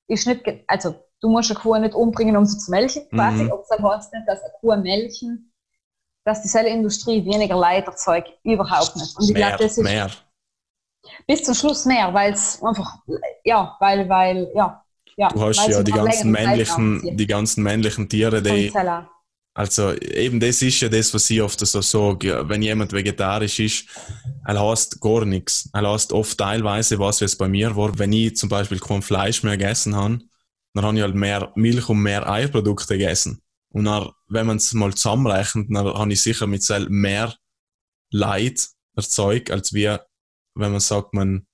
ist nicht, also du musst eine Kuh nicht umbringen, um sie zu melken, quasi, Mhm. aber das heißt nicht, dass eine Kuh melken, dass die Industrie weniger Leid erzeugt, überhaupt nicht. Und ich glaube, das ist mehr. bis zum Schluss mehr, weil es einfach, ja, weil, weil, ja. ja Du hast ja die ganzen männlichen, die ganzen männlichen Tiere, die. Also eben das ist ja das, was ich oft so sage, wenn jemand vegetarisch ist, er hasst gar nichts. Er hasst oft teilweise was, es bei mir war, wenn ich zum Beispiel kein Fleisch mehr gegessen habe, dann habe ich halt mehr Milch und mehr Eierprodukte gegessen. Und dann, wenn man es mal zusammenrechnet, dann habe ich sicher mit sel mehr Leid erzeugt, als wir, wenn man sagt, man,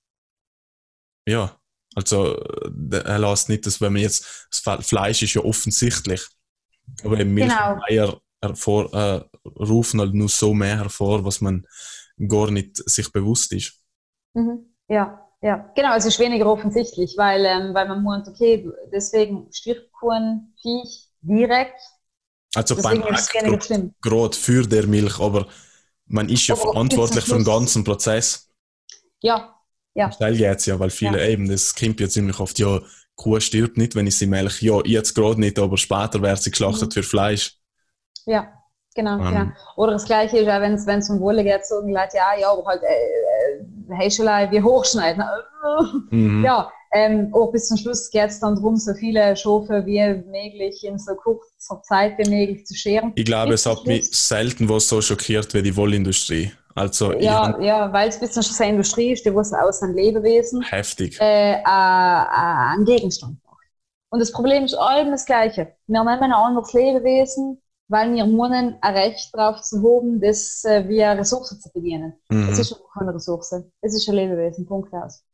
ja, also äh, er lässt nicht, dass wenn man jetzt, das Fleisch ist ja offensichtlich, aber eben Milch Genau. und Eier hervor, äh, rufen halt nur so mehr hervor, was man gar nicht sich bewusst ist. Mhm. Ja, ja, genau, es ist weniger offensichtlich, weil, ähm, weil man meint, okay, deswegen stirbt kein Viech direkt. Also Deswegen beim ist es weniger schlimm. gerade für der Milch, aber man ist ja Aber verantwortlich für den ganzen Prozess. Ja, ja, Schnell geht's ja, weil viele Ja. eben, das kommt ja ziemlich oft, ja, Kuh stirbt nicht, wenn ich sie melke. Ja, jetzt gerade nicht, aber später wird sie geschlachtet Mhm. für Fleisch. ja, genau, Ähm. genau. Oder das Gleiche ist auch, wenn es um Wolle geht, sagen Leute, ja, ja, aber halt, äh, äh, Häschelei, wie hochschneiden. Mhm. Ja, ähm, auch bis zum Schluss geht es dann darum, so viele Schafe wie möglich in so kurzer Zeit wie möglich zu scheren. Ich glaube, es hat mich selten was so schockiert wie die Wollindustrie. Also, ich Ja, ja, es zum Schluss eine Industrie ist, die was aus einem Lebewesen heftig. äh, äh, einen Gegenstand macht. Und das Problem ist allem das Gleiche. Wir nehmen ein anderes Lebewesen, weil wir meinen, ein Recht darauf zu haben, das äh, wie eine Ressource zu bedienen. Es Mhm. ist aber keine Ressource. Es ist ein Lebewesen. Punkt aus.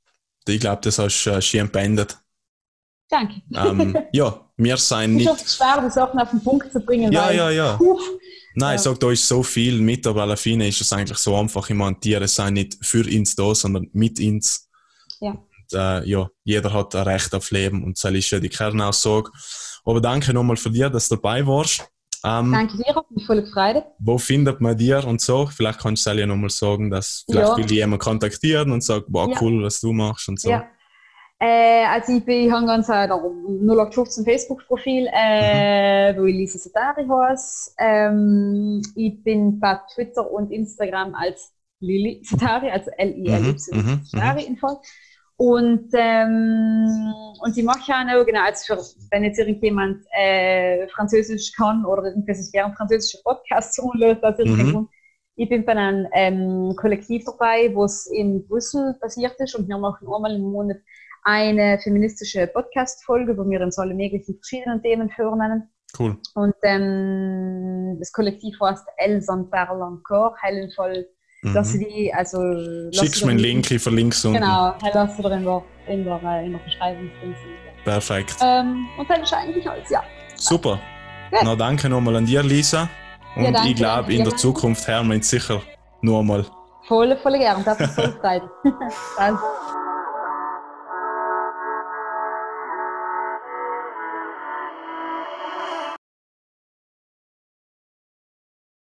Ich glaube, das hast du äh, schön beendet. Danke. Ähm, ja, wir sind Es ist nicht. oft schwer, die Sachen auf den Punkt zu bringen, Ja, weil ja, ja. Puh, Nein, Ja. ich sage, da ist so viel mit, aber alle Fine ist es eigentlich so einfach. Ich meine, Tiere sind nicht für uns da, sondern mit uns. Ja. Und, äh, ja, jeder hat ein Recht auf Leben und das ist ja die Kernaussage. Aber danke nochmal für dir, dass du dabei warst. Ähm, danke dir, hat mich voll gefreut. wo findet man dir und so? Vielleicht kannst du es ja nochmal sagen, dass vielleicht Ja. will jemand kontaktieren und sagt, boah, Ja. cool, was du machst und so. Ja. Äh, also ich, bin, ich habe ganz ein 0815 Facebook-Profil, äh, Mhm. wo ich Lisa Satari heiße. Ähm, ich bin bei Twitter und Instagram als Lili Satari, also L-I-L-Y Mhm, mhm, Satari in Fall. Und, ähm, und ich mache ja auch genau, also für, wenn jetzt irgendjemand äh, Französisch kann oder irgendwie sich gerne französische Podcasts anhört, aus irgendeinem Mhm. Ich bin bei einem ähm, Kollektiv dabei, wo es in Brüssel basiert ist und wir machen einmal im Monat eine feministische Podcast-Folge, wo wir uns alle möglichen verschiedenen Themen führen. Cool. Und ähm, das Kollektiv heißt Els en parle encore, Helen voll, dass sie Mhm. die, also Schickst mir einen Link, ich verlinke es unten. Genau, lass sie in der, in der, äh, in der Beschreibung drin. Perfekt. Ähm, und dann ist eigentlich alles, ja. Super. Gut. Na, danke nochmal an dir, Lisa. Und Ja, danke, ich glaube, in dir, der. Zukunft hören wir uns sicher nur einmal. Voll, voll gern, das ist voll Freude. also.